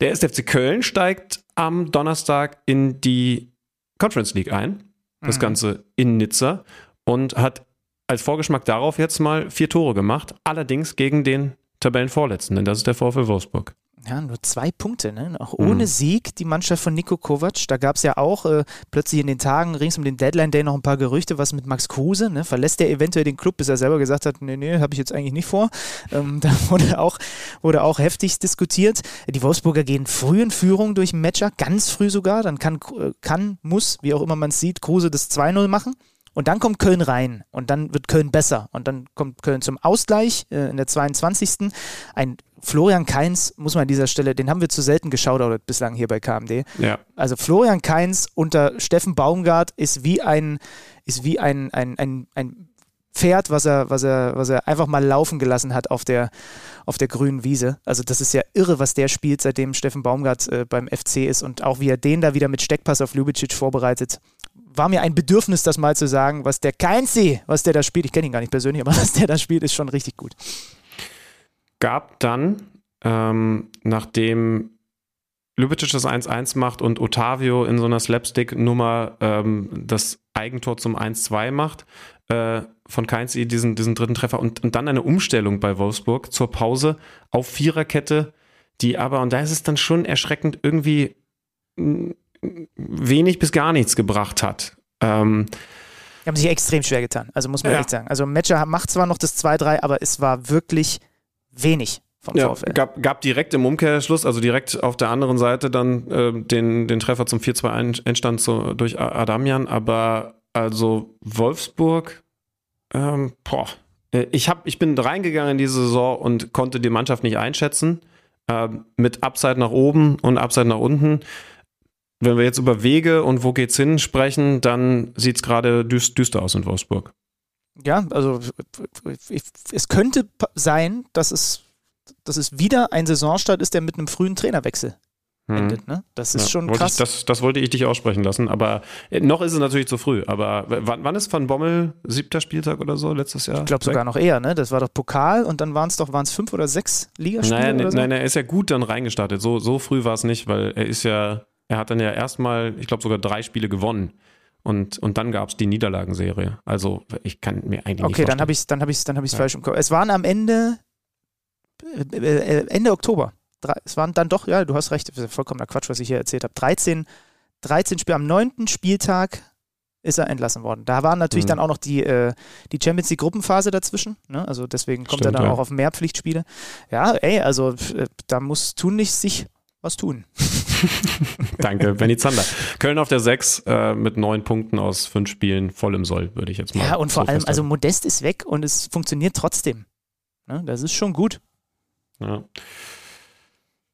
Der SFC Köln steigt am Donnerstag in die Conference League ein. Das mhm. Ganze in Nizza und hat als Vorgeschmack darauf jetzt mal vier Tore gemacht. Allerdings gegen den Tabellenvorletzten, denn das ist der VfL Wolfsburg. Ja, nur zwei Punkte, ne? Auch ohne mhm. Sieg, die Mannschaft von Nico Kovac. Da gab es ja auch äh, plötzlich in den Tagen rings um den Deadline Day noch ein paar Gerüchte, was mit Max Kruse, ne? Verlässt er eventuell den Club, bis er selber gesagt hat, nee, nee, habe ich jetzt eigentlich nicht vor. Ähm, da wurde auch, wurde auch heftig diskutiert. Die Wolfsburger gehen früh in Führung durch einen Matcher, ganz früh sogar. Dann kann, äh, kann muss, wie auch immer man es sieht, Kruse das 2-0 machen. Und dann kommt Köln rein und dann wird Köln besser. Und dann kommt Köln zum Ausgleich äh, in der 22. Ein Florian Kainz, muss man an dieser Stelle, den haben wir zu selten geschaut bislang hier bei KMD. Ja. Also Florian Kainz unter Steffen Baumgart ist wie ein, ist wie ein, ein, ein, ein Pferd, was er, was, er, was er einfach mal laufen gelassen hat auf der, auf der grünen Wiese. Also das ist ja irre, was der spielt, seitdem Steffen Baumgart äh, beim FC ist und auch wie er den da wieder mit Steckpass auf Ljubicic vorbereitet war mir ein Bedürfnis, das mal zu sagen, was der Keinzi, was der da spielt, ich kenne ihn gar nicht persönlich, aber was der da spielt, ist schon richtig gut. Gab dann, ähm, nachdem Lubicic das 1-1 macht und Otavio in so einer Slapstick-Nummer ähm, das Eigentor zum 1-2 macht, äh, von Keinzi diesen, diesen dritten Treffer und, und dann eine Umstellung bei Wolfsburg zur Pause auf Viererkette, die aber, und da ist es dann schon erschreckend, irgendwie wenig bis gar nichts gebracht hat. Ähm, Die haben sich extrem schwer getan, also muss man Ja. echt sagen. Also Matcher macht zwar noch das 2-3, aber es war wirklich wenig vom Ja, VfL. gab, gab direkt im Umkehrschluss, also direkt auf der anderen Seite dann ähm, den, den Treffer zum 4-2 ein- Endstand so durch Adamian, aber also Wolfsburg, ähm, boah, Äh, ich, hab, ich bin reingegangen in diese Saison und konnte die Mannschaft nicht einschätzen, ähm, mit Upside nach oben und Upside nach unten. Wenn wir jetzt über Wege und wo geht's hin sprechen, dann sieht's gerade düst, düster aus in Wolfsburg. Ja, also es könnte sein, dass es, dass es wieder ein Saisonstart ist, der mit einem frühen Trainerwechsel Mhm. endet. Ne? Das ist Ja, schon krass. Ich, das, das wollte ich dich aussprechen lassen, aber äh, noch ist es natürlich zu früh. Aber w- wann, wann ist Van Bommel siebter Spieltag oder so letztes Jahr? ich glaube sogar noch eher, ne? Das war doch Pokal und dann waren es doch, waren es fünf oder sechs Ligaspiele Nein, oder so? nein, er ist ja gut dann reingestartet. So, so früh war es nicht, weil er ist ja, er hat dann ja erstmal, ich glaube sogar drei Spiele gewonnen. Und, und dann gab es die Niederlagenserie. Also ich kann mir eigentlich nicht Okay, dann habe ich es dann hab ich's, dann hab ich's falsch im Kopf. Es waren am Ende äh, äh, Ende Oktober. Drei, es waren dann doch, ja, du hast recht, das ist vollkommener Quatsch, was ich hier erzählt habe. 13, 13 Spiele, am neunten Spieltag ist er entlassen worden. Da waren natürlich Mhm. dann auch noch die, äh, die Champions League Gruppenphase dazwischen. Ne? Also deswegen kommt Stimmt, er dann ja. auch auf mehr Pflichtspiele. Ja, ey, also äh, da muss tunlichst sich was tun. Danke, Benny Zander. Köln auf der 6 äh, mit neun Punkten aus fünf Spielen, voll im Soll, würde ich jetzt mal Ja, und vor so allem, also. Modest ist weg und es funktioniert trotzdem. Ne? Das ist schon gut. Ja.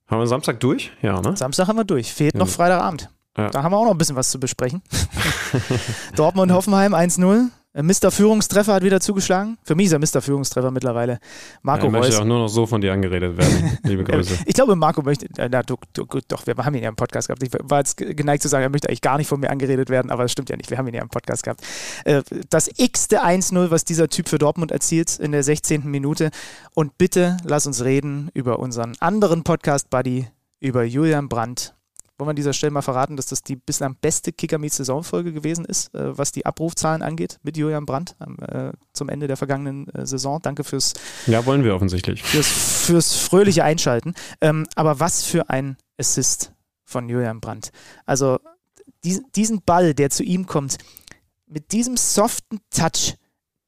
Haben wir Samstag durch? Ja, ne? Samstag haben wir durch. Fehlt noch Ja. Freitagabend. Ja. Da haben wir auch noch ein bisschen was zu besprechen. Dortmund Hoffenheim 1-0. Äh, Mr. Führungstreffer hat wieder zugeschlagen. Für mich ist er Mr. Führungstreffer mittlerweile. Marco er möchte Reus. auch nur noch so von dir angeredet werden. Liebe Grüße. Ich glaube, Marco möchte, äh, na, du, du, gut, doch, wir haben ihn ja im Podcast gehabt. Ich war jetzt geneigt zu sagen, er möchte eigentlich gar nicht von mir angeredet werden, aber das stimmt ja nicht. Wir haben ihn ja im Podcast gehabt. Äh, Das x-te 1-0, was dieser Typ für Dortmund erzielt in der 16. Minute. Und bitte lass uns reden über unseren anderen Podcast-Buddy, über Julian Brandt. Wollen wir an dieser Stelle mal verraten, dass das die bislang beste Kicker Meets Saisonfolge gewesen ist, äh, was die Abrufzahlen angeht, mit Julian Brandt äh, zum Ende der vergangenen äh, Saison. Danke fürs Ja, wollen wir offensichtlich. fürs, fürs fröhliche Einschalten. Ähm, aber was für ein Assist von Julian Brandt. Also diesen, diesen Ball, der zu ihm kommt, mit diesem soften Touch,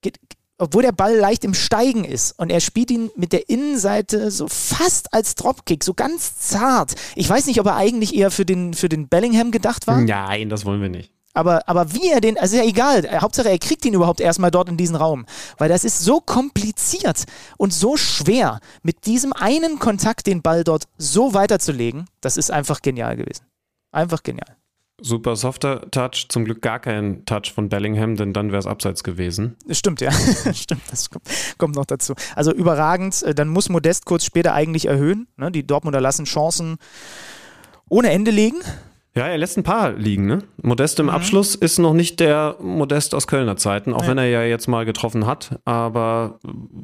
geht, obwohl der Ball leicht im Steigen ist und er spielt ihn mit der Innenseite so fast als Dropkick, so ganz zart. Ich weiß nicht, ob er eigentlich eher für den, für den Bellingham gedacht war. Nein, das wollen wir nicht. Aber, aber wie er den, also ja egal, Hauptsache er kriegt ihn überhaupt erstmal dort in diesen Raum. Weil das ist so kompliziert und so schwer, mit diesem einen Kontakt den Ball dort so weiterzulegen, das ist einfach genial gewesen. Einfach genial. Super softer Touch, zum Glück gar kein Touch von Bellingham, denn dann wäre es abseits gewesen. Stimmt, ja. Stimmt, das kommt, noch dazu. Also überragend, äh, dann muss Modest kurz später eigentlich erhöhen. Ne? Die Dortmunder lassen Chancen ohne Ende liegen. Ja, er lässt ein paar liegen, ne? Modest Mhm. im Abschluss ist noch nicht der Modest aus Kölner Zeiten, auch Nee. wenn er ja jetzt mal getroffen hat, aber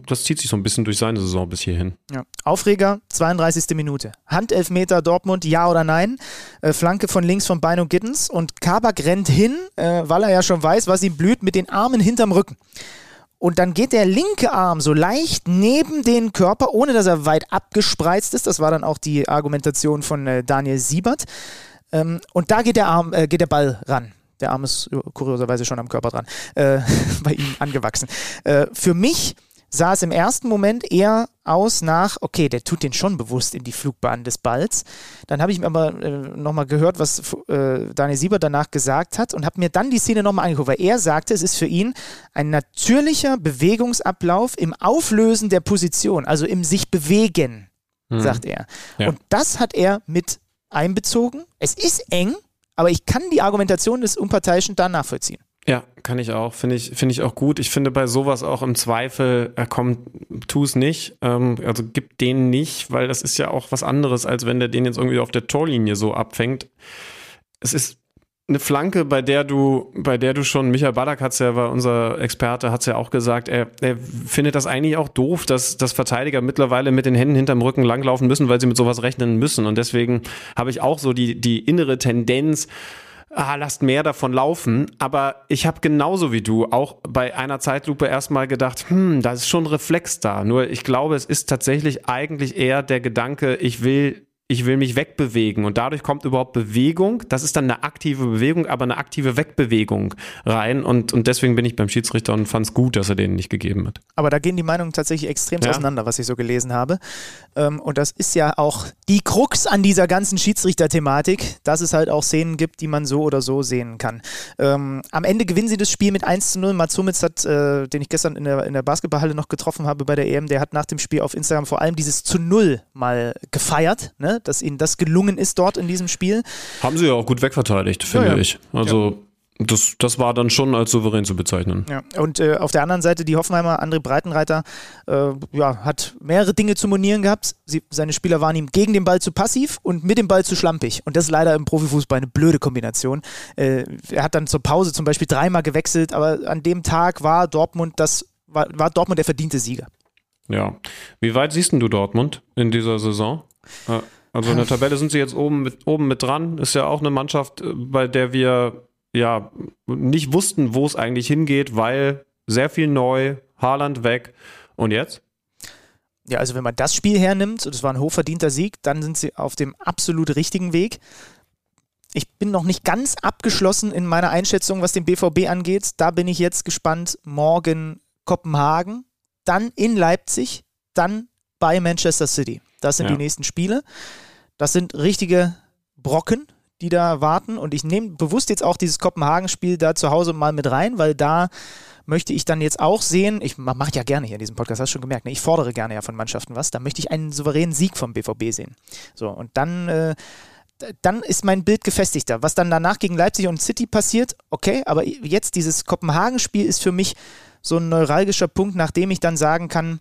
das zieht sich so ein bisschen durch seine Saison bis hierhin. Ja. Aufreger, 32. Minute. Handelfmeter Dortmund, ja oder nein? Äh, Flanke von links von Beino Gittens und Kabak rennt hin, äh, weil er ja schon weiß, was ihm blüht, mit den Armen hinterm Rücken. Und dann geht der linke Arm so leicht neben den Körper, ohne dass er weit abgespreizt ist. Das war dann auch die Argumentation von äh, Daniel Siebert. Ähm, und da geht der Arm, äh, geht der Ball ran. Der Arm ist äh, kurioserweise schon am Körper dran, äh, bei ihm angewachsen. Äh, für mich sah es im ersten Moment eher aus nach, okay, der tut den schon bewusst in die Flugbahn des Balls. Dann habe ich mir aber äh, nochmal gehört, was äh, Daniel Siebert danach gesagt hat und habe mir dann die Szene nochmal angeguckt, weil er sagte, es ist für ihn ein natürlicher Bewegungsablauf im Auflösen der Position, also im sich bewegen, sagt er. Ja. Und das hat er mit einbezogen. Es ist eng, aber ich kann die Argumentation des Unparteiischen da nachvollziehen. Ja, kann ich auch. Finde ich, finde ich auch gut. Ich finde bei sowas auch im Zweifel, er kommt, tu es nicht. Ähm, also gib den nicht, weil das ist ja auch was anderes, als wenn der den jetzt irgendwie auf der Torlinie so abfängt. Es ist eine Flanke, bei der du, bei der du schon, Michael Ballack hat's ja, war unser Experte, hat's ja auch gesagt, er, er findet das eigentlich auch doof, dass, dass Verteidiger mittlerweile mit den Händen hinterm Rücken langlaufen müssen, weil sie mit sowas rechnen müssen. Und deswegen habe ich auch so die, die innere Tendenz, ah, lasst mehr davon laufen. Aber ich habe genauso wie du auch bei einer Zeitlupe erstmal gedacht, hm, da ist schon Reflex da. Nur ich glaube, es ist tatsächlich eigentlich eher der Gedanke, ich will ich will mich wegbewegen und dadurch kommt überhaupt Bewegung. Das ist dann eine aktive Bewegung, aber eine aktive Wegbewegung rein und, und deswegen bin ich beim Schiedsrichter und fand es gut, dass er den nicht gegeben hat. Aber da gehen die Meinungen tatsächlich extrem Ja. auseinander, was ich so gelesen habe. Ähm, und das ist ja auch die Krux an dieser ganzen Schiedsrichter-Thematik, dass es halt auch Szenen gibt, die man so oder so sehen kann. Ähm, am Ende gewinnen sie das Spiel mit 1 zu 0. Mats Hummels hat, äh, den ich gestern in der, in der Basketballhalle noch getroffen habe bei der EM, der hat nach dem Spiel auf Instagram vor allem dieses zu Null mal gefeiert, ne? Dass ihnen das gelungen ist dort in diesem Spiel. Haben sie ja auch gut wegverteidigt, finde Ja, ja. ich. Also das, das war dann schon als souverän zu bezeichnen. Ja, und äh, auf der anderen Seite die Hoffenheimer, André Breitenreiter, äh, ja, hat mehrere Dinge zu monieren gehabt. Sie, seine Spieler waren ihm gegen den Ball zu passiv und mit dem Ball zu schlampig. Und das ist leider im Profifußball eine blöde Kombination. Äh, er hat dann zur Pause zum Beispiel dreimal gewechselt, aber an dem Tag war Dortmund das, war, war Dortmund der verdiente Sieger. Ja. Wie weit siehst du Dortmund in dieser Saison? Also in der Tabelle sind sie jetzt oben mit, oben mit dran. Ist ja auch eine Mannschaft, äh, bei der wir ja nicht wussten, wo es eigentlich hingeht, weil sehr viel neu, Haaland weg. Und jetzt? Ja, also wenn man das Spiel hernimmt, und es war ein hochverdienter Sieg, dann sind sie auf dem absolut richtigen Weg. Ich bin noch nicht ganz abgeschlossen in meiner Einschätzung, was den BVB angeht. Da bin ich jetzt gespannt. Morgen Kopenhagen, dann in Leipzig, dann bei Manchester City. Das sind Ja. die nächsten Spiele. Das sind richtige Brocken, die da warten. Und ich nehme bewusst jetzt auch dieses Kopenhagen-Spiel da zu Hause mal mit rein, weil da möchte ich dann jetzt auch sehen, ich ma- mache ja gerne hier in diesem Podcast, hast du schon gemerkt, ne? ich fordere gerne ja von Mannschaften was, da möchte ich einen souveränen Sieg vom BVB sehen. So, und dann, äh, dann ist mein Bild gefestigter. Was dann danach gegen Leipzig und City passiert, okay, aber jetzt dieses Kopenhagen-Spiel ist für mich so ein neuralgischer Punkt, nachdem ich dann sagen kann,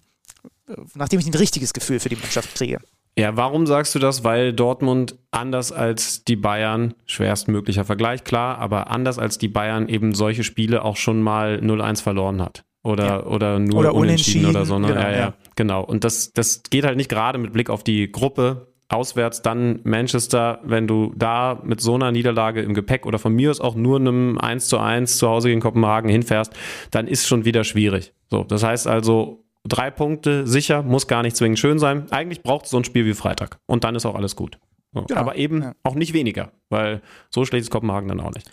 nachdem ich ein richtiges Gefühl für die Mannschaft kriege. Ja, warum sagst du das? Weil Dortmund anders als die Bayern, schwerstmöglicher Vergleich, klar, aber anders als die Bayern eben solche Spiele auch schon mal 0-1 verloren hat. Oder, Ja. oder nur Oder unentschieden, unentschieden, oder so. Ne? genau, ja, ja, ja. genau. Und das, das geht halt nicht gerade mit Blick auf die Gruppe. Auswärts dann Manchester, wenn du da mit so einer Niederlage im Gepäck oder von mir aus auch nur einem 1 zu 1 zu Hause gegen Kopenhagen hinfährst, dann ist schon wieder schwierig. So, das heißt also, drei Punkte sicher, muss gar nicht zwingend schön sein. Eigentlich braucht es so ein Spiel wie Freitag. Und dann ist auch alles gut. So. Genau, Aber eben ja. auch nicht weniger, weil so schlecht ist Kopenhagen dann auch nicht.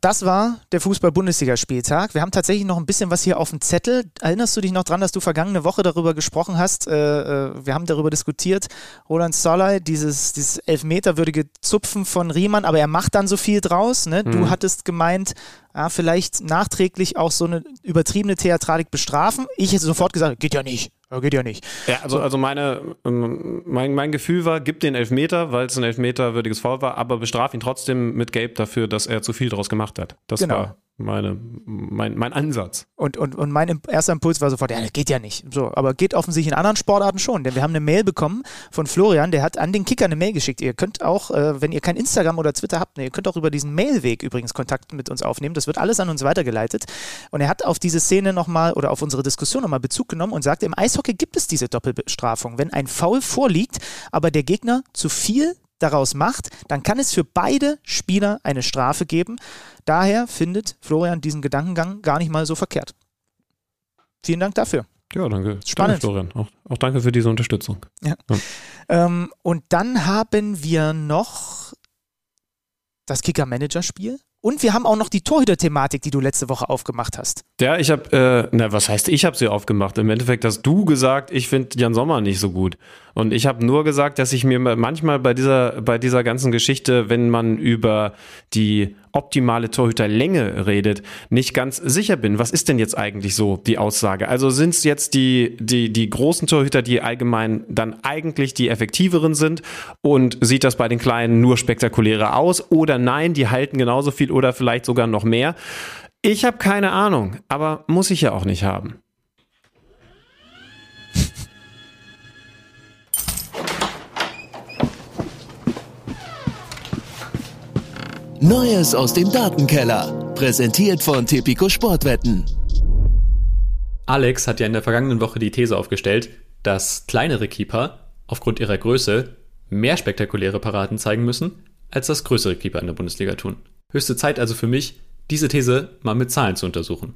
Das war der Fußball-Bundesliga-Spieltag. Wir haben tatsächlich noch ein bisschen was hier auf dem Zettel. Erinnerst du dich noch dran, dass du vergangene Woche darüber gesprochen hast? Äh, äh, wir haben darüber diskutiert. Roland Solay, dieses, dieses elfmeterwürdige Zupfen von Riemann, aber er macht dann so viel draus. Ne? Du Mhm. hattest gemeint, ja, vielleicht nachträglich auch so eine übertriebene Theatralik bestrafen. Ich hätte sofort gesagt, geht ja nicht. Ja, geht ja nicht. Ja, also, also meine, ähm, mein, mein Gefühl war, gib den Elfmeter, weil es ein Elfmeter-würdiges Foul war, aber bestraf ihn trotzdem mit Gelb dafür, dass er zu viel draus gemacht hat. Das Genau. war meine, mein, mein Ansatz. Und, und, und mein erster Impuls war sofort, ja, das geht ja nicht. So, aber geht offensichtlich in anderen Sportarten schon, denn wir haben eine Mail bekommen von Florian, der hat an den Kicker eine Mail geschickt. Ihr könnt auch, äh, wenn ihr kein Instagram oder Twitter habt, ne, ihr könnt auch über diesen Mailweg übrigens Kontakt mit uns aufnehmen. Das wird alles an uns weitergeleitet. Und er hat auf diese Szene nochmal oder auf unsere Diskussion nochmal Bezug genommen und sagte, im Eishockey gibt es diese Doppelbestrafung. Wenn ein Foul vorliegt, aber der Gegner zu viel daraus macht, dann kann es für beide Spieler eine Strafe geben. Daher findet Florian diesen Gedankengang gar nicht mal so verkehrt. Vielen Dank dafür. Ja, danke. Spannend. Danke, Florian. Auch, auch danke für diese Unterstützung. Ähm, und dann haben wir noch das Kicker-Manager-Spiel. Und wir haben auch noch die Torhüter-Thematik, die du letzte Woche aufgemacht hast. Ja, ich habe, äh, na, was heißt, ich habe sie aufgemacht. Im Endeffekt hast du gesagt, ich finde Jan Sommer nicht so gut. Und ich habe nur gesagt, dass ich mir manchmal bei dieser, bei dieser ganzen Geschichte, wenn man über die optimale Torhüterlänge redet, nicht ganz sicher bin. Was ist denn jetzt eigentlich so die Aussage? Also sind es jetzt die, die, die großen Torhüter, die allgemein dann eigentlich die effektiveren sind und sieht das bei den Kleinen nur spektakulärer aus? Oder nein, die halten genauso viel oder vielleicht sogar noch mehr? Ich habe keine Ahnung, aber muss ich ja auch nicht haben. Neues aus dem Datenkeller. Präsentiert von Tipico Sportwetten. Alex hat ja in der vergangenen Woche die These aufgestellt, dass kleinere Keeper aufgrund ihrer Größe mehr spektakuläre Paraden zeigen müssen, als das größere Keeper in der Bundesliga tun. Höchste Zeit also für mich, diese These mal mit Zahlen zu untersuchen.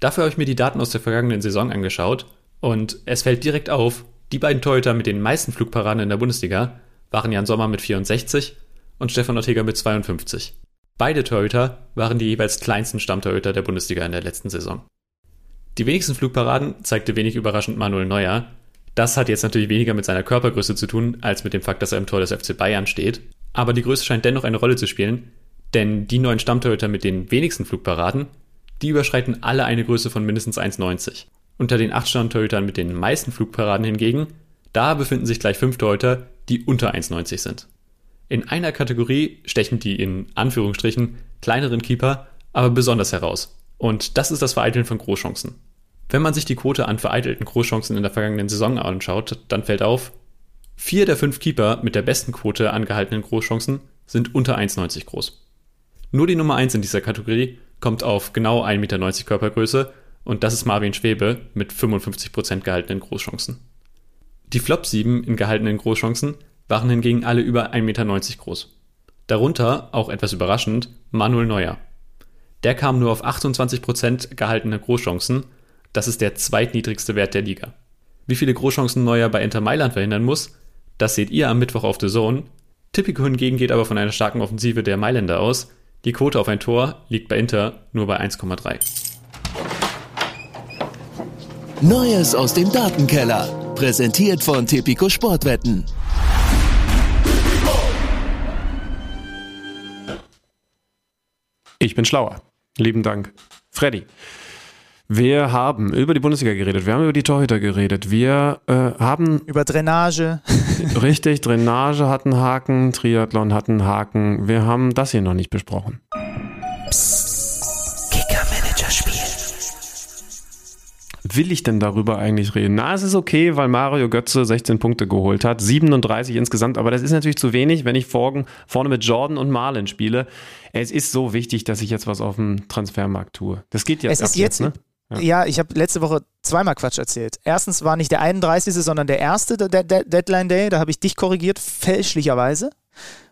Dafür habe ich mir die Daten aus der vergangenen Saison angeschaut und es fällt direkt auf, die beiden Torhüter mit den meisten Flugparaden in der Bundesliga waren Jan Sommer mit 64 und Stefan Ortega mit 52. Beide Torhüter waren die jeweils kleinsten Stammtorhüter der Bundesliga in der letzten Saison. Die wenigsten Flugparaden zeigte wenig überraschend Manuel Neuer. Das hat jetzt natürlich weniger mit seiner Körpergröße zu tun, als mit dem Fakt, dass er im Tor des FC Bayern steht. Aber die Größe scheint dennoch eine Rolle zu spielen, denn die neuen Stammtorhüter mit den wenigsten Flugparaden, die überschreiten alle eine Größe von mindestens 1,90. Unter den acht Stammtorhütern mit den meisten Flugparaden hingegen, da befinden sich gleich fünf Torhüter, die unter 1,90 sind. In einer Kategorie stechen die in Anführungsstrichen kleineren Keeper aber besonders heraus. Und das ist das Vereiteln von Großchancen. Wenn man sich die Quote an vereitelten Großchancen in der vergangenen Saison anschaut, dann fällt auf, vier der fünf Keeper mit der besten Quote angehaltenen Großchancen sind unter 1,90 groß. Nur die Nummer 1 in dieser Kategorie kommt auf genau 1,90 Meter Körpergröße und das ist Marvin Schwebe mit 55% gehaltenen Großchancen. Die Flop 7 in gehaltenen Großchancen waren hingegen alle über 1,90 Meter groß. Darunter, auch etwas überraschend, Manuel Neuer. Der kam nur auf 28% gehaltene Großchancen, das ist der zweitniedrigste Wert der Liga. Wie viele Großchancen Neuer bei Inter Mailand verhindern muss, das seht ihr am Mittwoch auf The Zone. Tipico hingegen geht aber von einer starken Offensive der Mailänder aus. Die Quote auf ein Tor liegt bei Inter nur bei 1,3. Neues aus dem Datenkeller. Präsentiert von Tipico Sportwetten. Ich bin schlauer. Lieben Dank. Freddy. Wir haben über die Bundesliga geredet, wir haben über die Torhüter geredet, wir äh, haben Über Drainage. richtig, Drainage hat einen Haken, Triathlon hat einen Haken, wir haben das hier noch nicht besprochen. Will ich denn darüber eigentlich reden? Na, es ist okay, weil Mario Götze 16 Punkte geholt hat, 37 insgesamt, aber das ist natürlich zu wenig, wenn ich vorne, mit Jordan und Marlin spiele. Es ist so wichtig, dass ich jetzt was auf dem Transfermarkt tue. Das geht jetzt Es ist ab jetzt, ne? Ja, ich habe letzte Woche zweimal Quatsch erzählt. Erstens war nicht der 31., sondern der erste der, der Deadline Day. Da habe ich dich korrigiert, fälschlicherweise.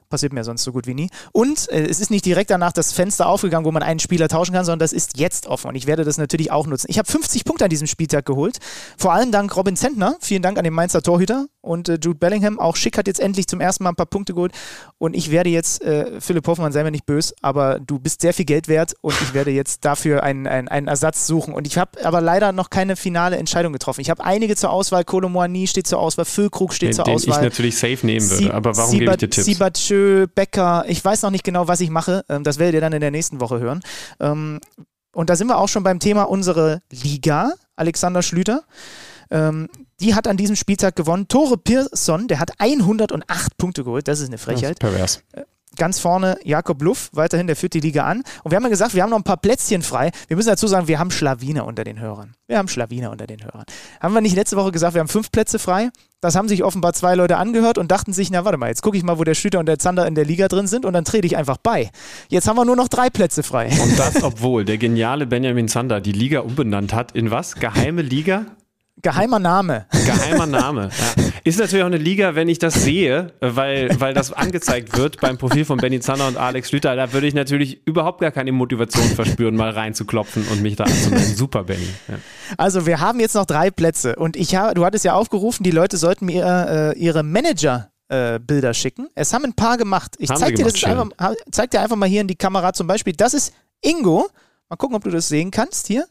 Passiert mir sonst so gut wie nie. Und äh, es ist nicht direkt danach das Fenster aufgegangen, wo man einen Spieler tauschen kann, sondern das ist jetzt offen. Und ich werde das natürlich auch nutzen. Ich habe 50 Punkte an diesem Spieltag geholt. Vor allem dank Robin Zentner. Vielen Dank an den Mainzer Torhüter. Und äh, Jude Bellingham. Auch Schick hat jetzt endlich zum ersten Mal ein paar Punkte geholt. Und ich werde jetzt, äh, Philipp Hoffmann, sei mir nicht böse, aber du bist sehr viel Geld wert und ich werde jetzt dafür einen, einen, einen Ersatz suchen. Und ich habe aber leider noch keine finale Entscheidung getroffen. Ich habe einige zur Auswahl. Kolomoani steht zur Auswahl. Füllkrug steht Den, zur den Auswahl. ich natürlich safe nehmen würde, Sie- aber warum gebe ich dir Tipps? Sibatschö, Becker, ich weiß noch nicht genau, was ich mache. Ähm, das werdet ihr dann in der nächsten Woche hören. Ähm, und da sind wir auch schon beim Thema unsere Liga, Alexander Schlüter. Ähm, die hat an diesem Spieltag gewonnen. Tore Pearson, der hat 108 Punkte geholt. Das ist eine Frechheit. Pervers. Ganz vorne Jakob Luff, weiterhin, der führt die Liga an. Und wir haben ja gesagt, wir haben noch ein paar Plätzchen frei. Wir müssen dazu sagen, wir haben Schlawiner unter den Hörern. Wir haben Schlawiner unter den Hörern. Haben wir nicht letzte Woche gesagt, wir haben fünf Plätze frei? Das haben sich offenbar zwei Leute angehört und dachten sich, na warte mal, jetzt gucke ich mal, wo der Schüter und der Zander in der Liga drin sind und dann trete ich einfach bei. Jetzt haben wir nur noch drei Plätze frei. Und das, obwohl der geniale Benjamin Zander die Liga umbenannt hat in was? Geheime Liga? Geheimer Name. Geheimer Name. Ja. Ist natürlich auch eine Liga, wenn ich das sehe, weil, weil das angezeigt wird beim Profil von Benny Zander und Alex Schlüter. Da würde ich natürlich überhaupt gar keine Motivation verspüren, mal reinzuklopfen und mich da anzumelden. Super, Benny. Ja. Also wir haben jetzt noch drei Plätze und ich habe, du hattest ja aufgerufen, die Leute sollten mir äh, ihre Manager äh, Bilder schicken. Es haben ein paar gemacht. Ich zeig dir das gemacht, einfach, zeig dir einfach mal hier in die Kamera zum Beispiel. Das ist Ingo. Mal gucken, ob du das sehen kannst hier.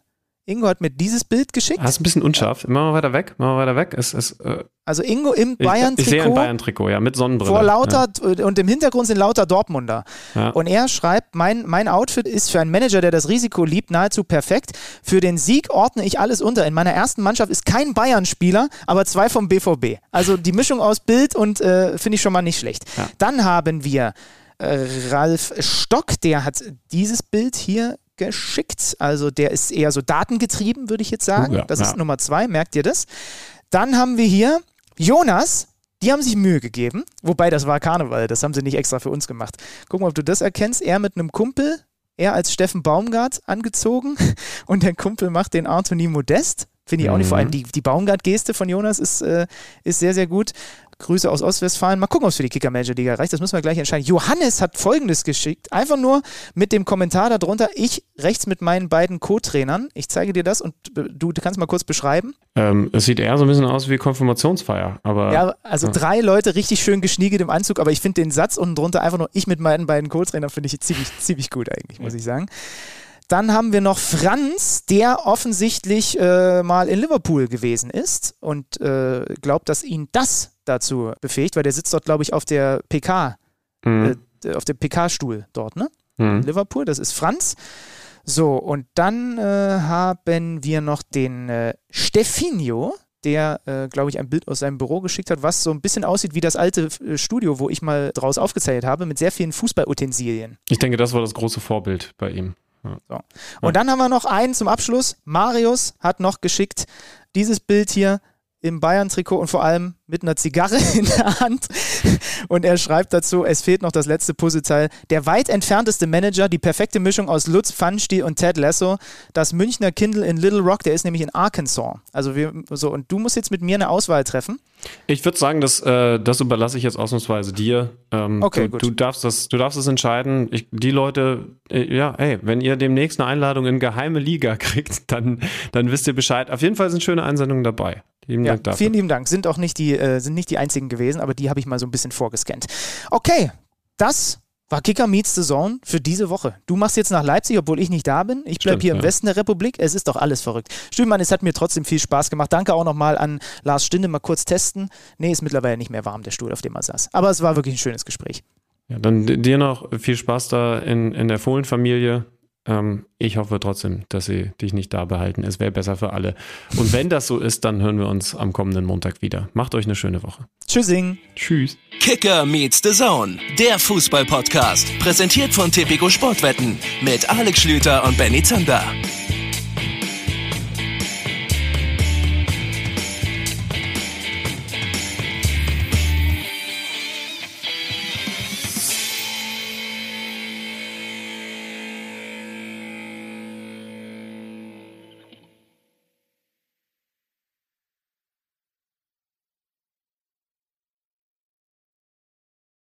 Ingo hat mir dieses Bild geschickt. Das ist ein bisschen unscharf. Machen wir weiter weg. Machen wir weiter weg. Es, es, äh, Also Ingo im ich, ich sehe ein Bayern-Trikot. Bayern-Trikot, ja, mit Sonnenbrille. vor lauter und im Hintergrund sind lauter Dortmunder. Ja. Und er schreibt, mein, mein Outfit ist für einen Manager, der das Risiko liebt, nahezu perfekt. Für den Sieg ordne ich alles unter. In meiner ersten Mannschaft ist kein Bayern-Spieler, aber zwei vom BVB. Also die Mischung aus Bild und äh, finde ich schon mal nicht schlecht. Ja. Dann haben wir äh, Ralf Stock, der hat dieses Bild hier geschickt. Also der ist eher so datengetrieben, würde ich jetzt sagen. Uh, ja, das ja. ist Nummer zwei, merkt ihr das? Dann haben wir hier Jonas. Die haben sich Mühe gegeben, wobei das war Karneval, das haben sie nicht extra für uns gemacht. Guck mal, ob du das erkennst. Er mit einem Kumpel, er als Steffen Baumgart angezogen und der Kumpel macht den Anthony Modest. Finde ich auch nicht. Vor allem die, die Baumgart-Geste von Jonas ist, äh, ist sehr, sehr gut. Grüße aus Ostwestfalen. Mal gucken, ob es für die Kicker-Manager-Liga reicht. Das müssen wir gleich entscheiden. Johannes hat folgendes geschickt. Einfach nur mit dem Kommentar darunter. Ich rechts mit meinen beiden Co-Trainern. Ich zeige dir das und du kannst mal kurz beschreiben. Ähm, es sieht eher so ein bisschen aus wie Konfirmationsfeier. Aber, ja, also ja. drei Leute richtig schön geschniegelt im Anzug. Aber ich finde den Satz unten drunter einfach nur ich mit meinen beiden Co-Trainern finde ich ziemlich, ziemlich gut eigentlich, muss ich sagen. Dann haben wir noch Franz, der offensichtlich äh, mal in Liverpool gewesen ist und äh, glaubt, dass ihn das dazu befähigt, weil der sitzt dort, glaube ich, auf der PK, mhm. äh, auf dem PK-Stuhl dort, ne? Mhm. Liverpool, das ist Franz. So, und dann äh, haben wir noch den äh, Steffinio, der, äh, glaube ich, ein Bild aus seinem Büro geschickt hat, was so ein bisschen aussieht wie das alte äh, Studio, wo ich mal draus aufgezeichnet habe, mit sehr vielen Fußballutensilien. Ich denke, das war das große Vorbild bei ihm. So. Und dann haben wir noch einen zum Abschluss. Marius hat noch geschickt dieses Bild hier im Bayern-Trikot und vor allem mit einer Zigarre in der Hand. Und er schreibt dazu, es fehlt noch das letzte Puzzleteil. Der weit entfernteste Manager, die perfekte Mischung aus Lutz Pfannstiel und Ted Lasso. Das Münchner Kindle in Little Rock, der ist nämlich in Arkansas. Also wir, so, und du musst jetzt mit mir eine Auswahl treffen. Ich würde sagen, das, äh, das überlasse ich jetzt ausnahmsweise dir. Ähm, okay, du, gut. Du darfst das, du darfst das entscheiden. Ich, die Leute, äh, ja, ey, wenn ihr demnächst eine Einladung in geheime Liga kriegt, dann, dann wisst ihr Bescheid. Auf jeden Fall sind schöne Einsendungen dabei. Lieben ja, Dank dafür. Vielen lieben Dank. Sind auch nicht die, äh, sind nicht die einzigen gewesen, aber die habe ich mal so ein bisschen vorgescannt. Okay, das war Kicker Meets the Zone für diese Woche. Du machst jetzt nach Leipzig, obwohl ich nicht da bin. Ich bleibe hier im ja. Westen der Republik. Es ist doch alles verrückt. Stühlmann, es hat mir trotzdem viel Spaß gemacht. Danke auch nochmal an Lars Stinde. Mal kurz testen. Nee, ist mittlerweile nicht mehr warm, der Stuhl, auf dem er saß. Aber es war wirklich ein schönes Gespräch. Ja, dann dir noch viel Spaß da in, in der Fohlenfamilie. Ähm, ich hoffe trotzdem, dass sie dich nicht da behalten. Es wäre besser für alle. Und wenn das so ist, dann hören wir uns am kommenden Montag wieder. Macht euch eine schöne Woche. Tschüssing. Tschüss. Kicker meets the Zone, der Fußball-Podcast. Präsentiert von Tipico Sportwetten mit Alex Schlüter und Benny Zander.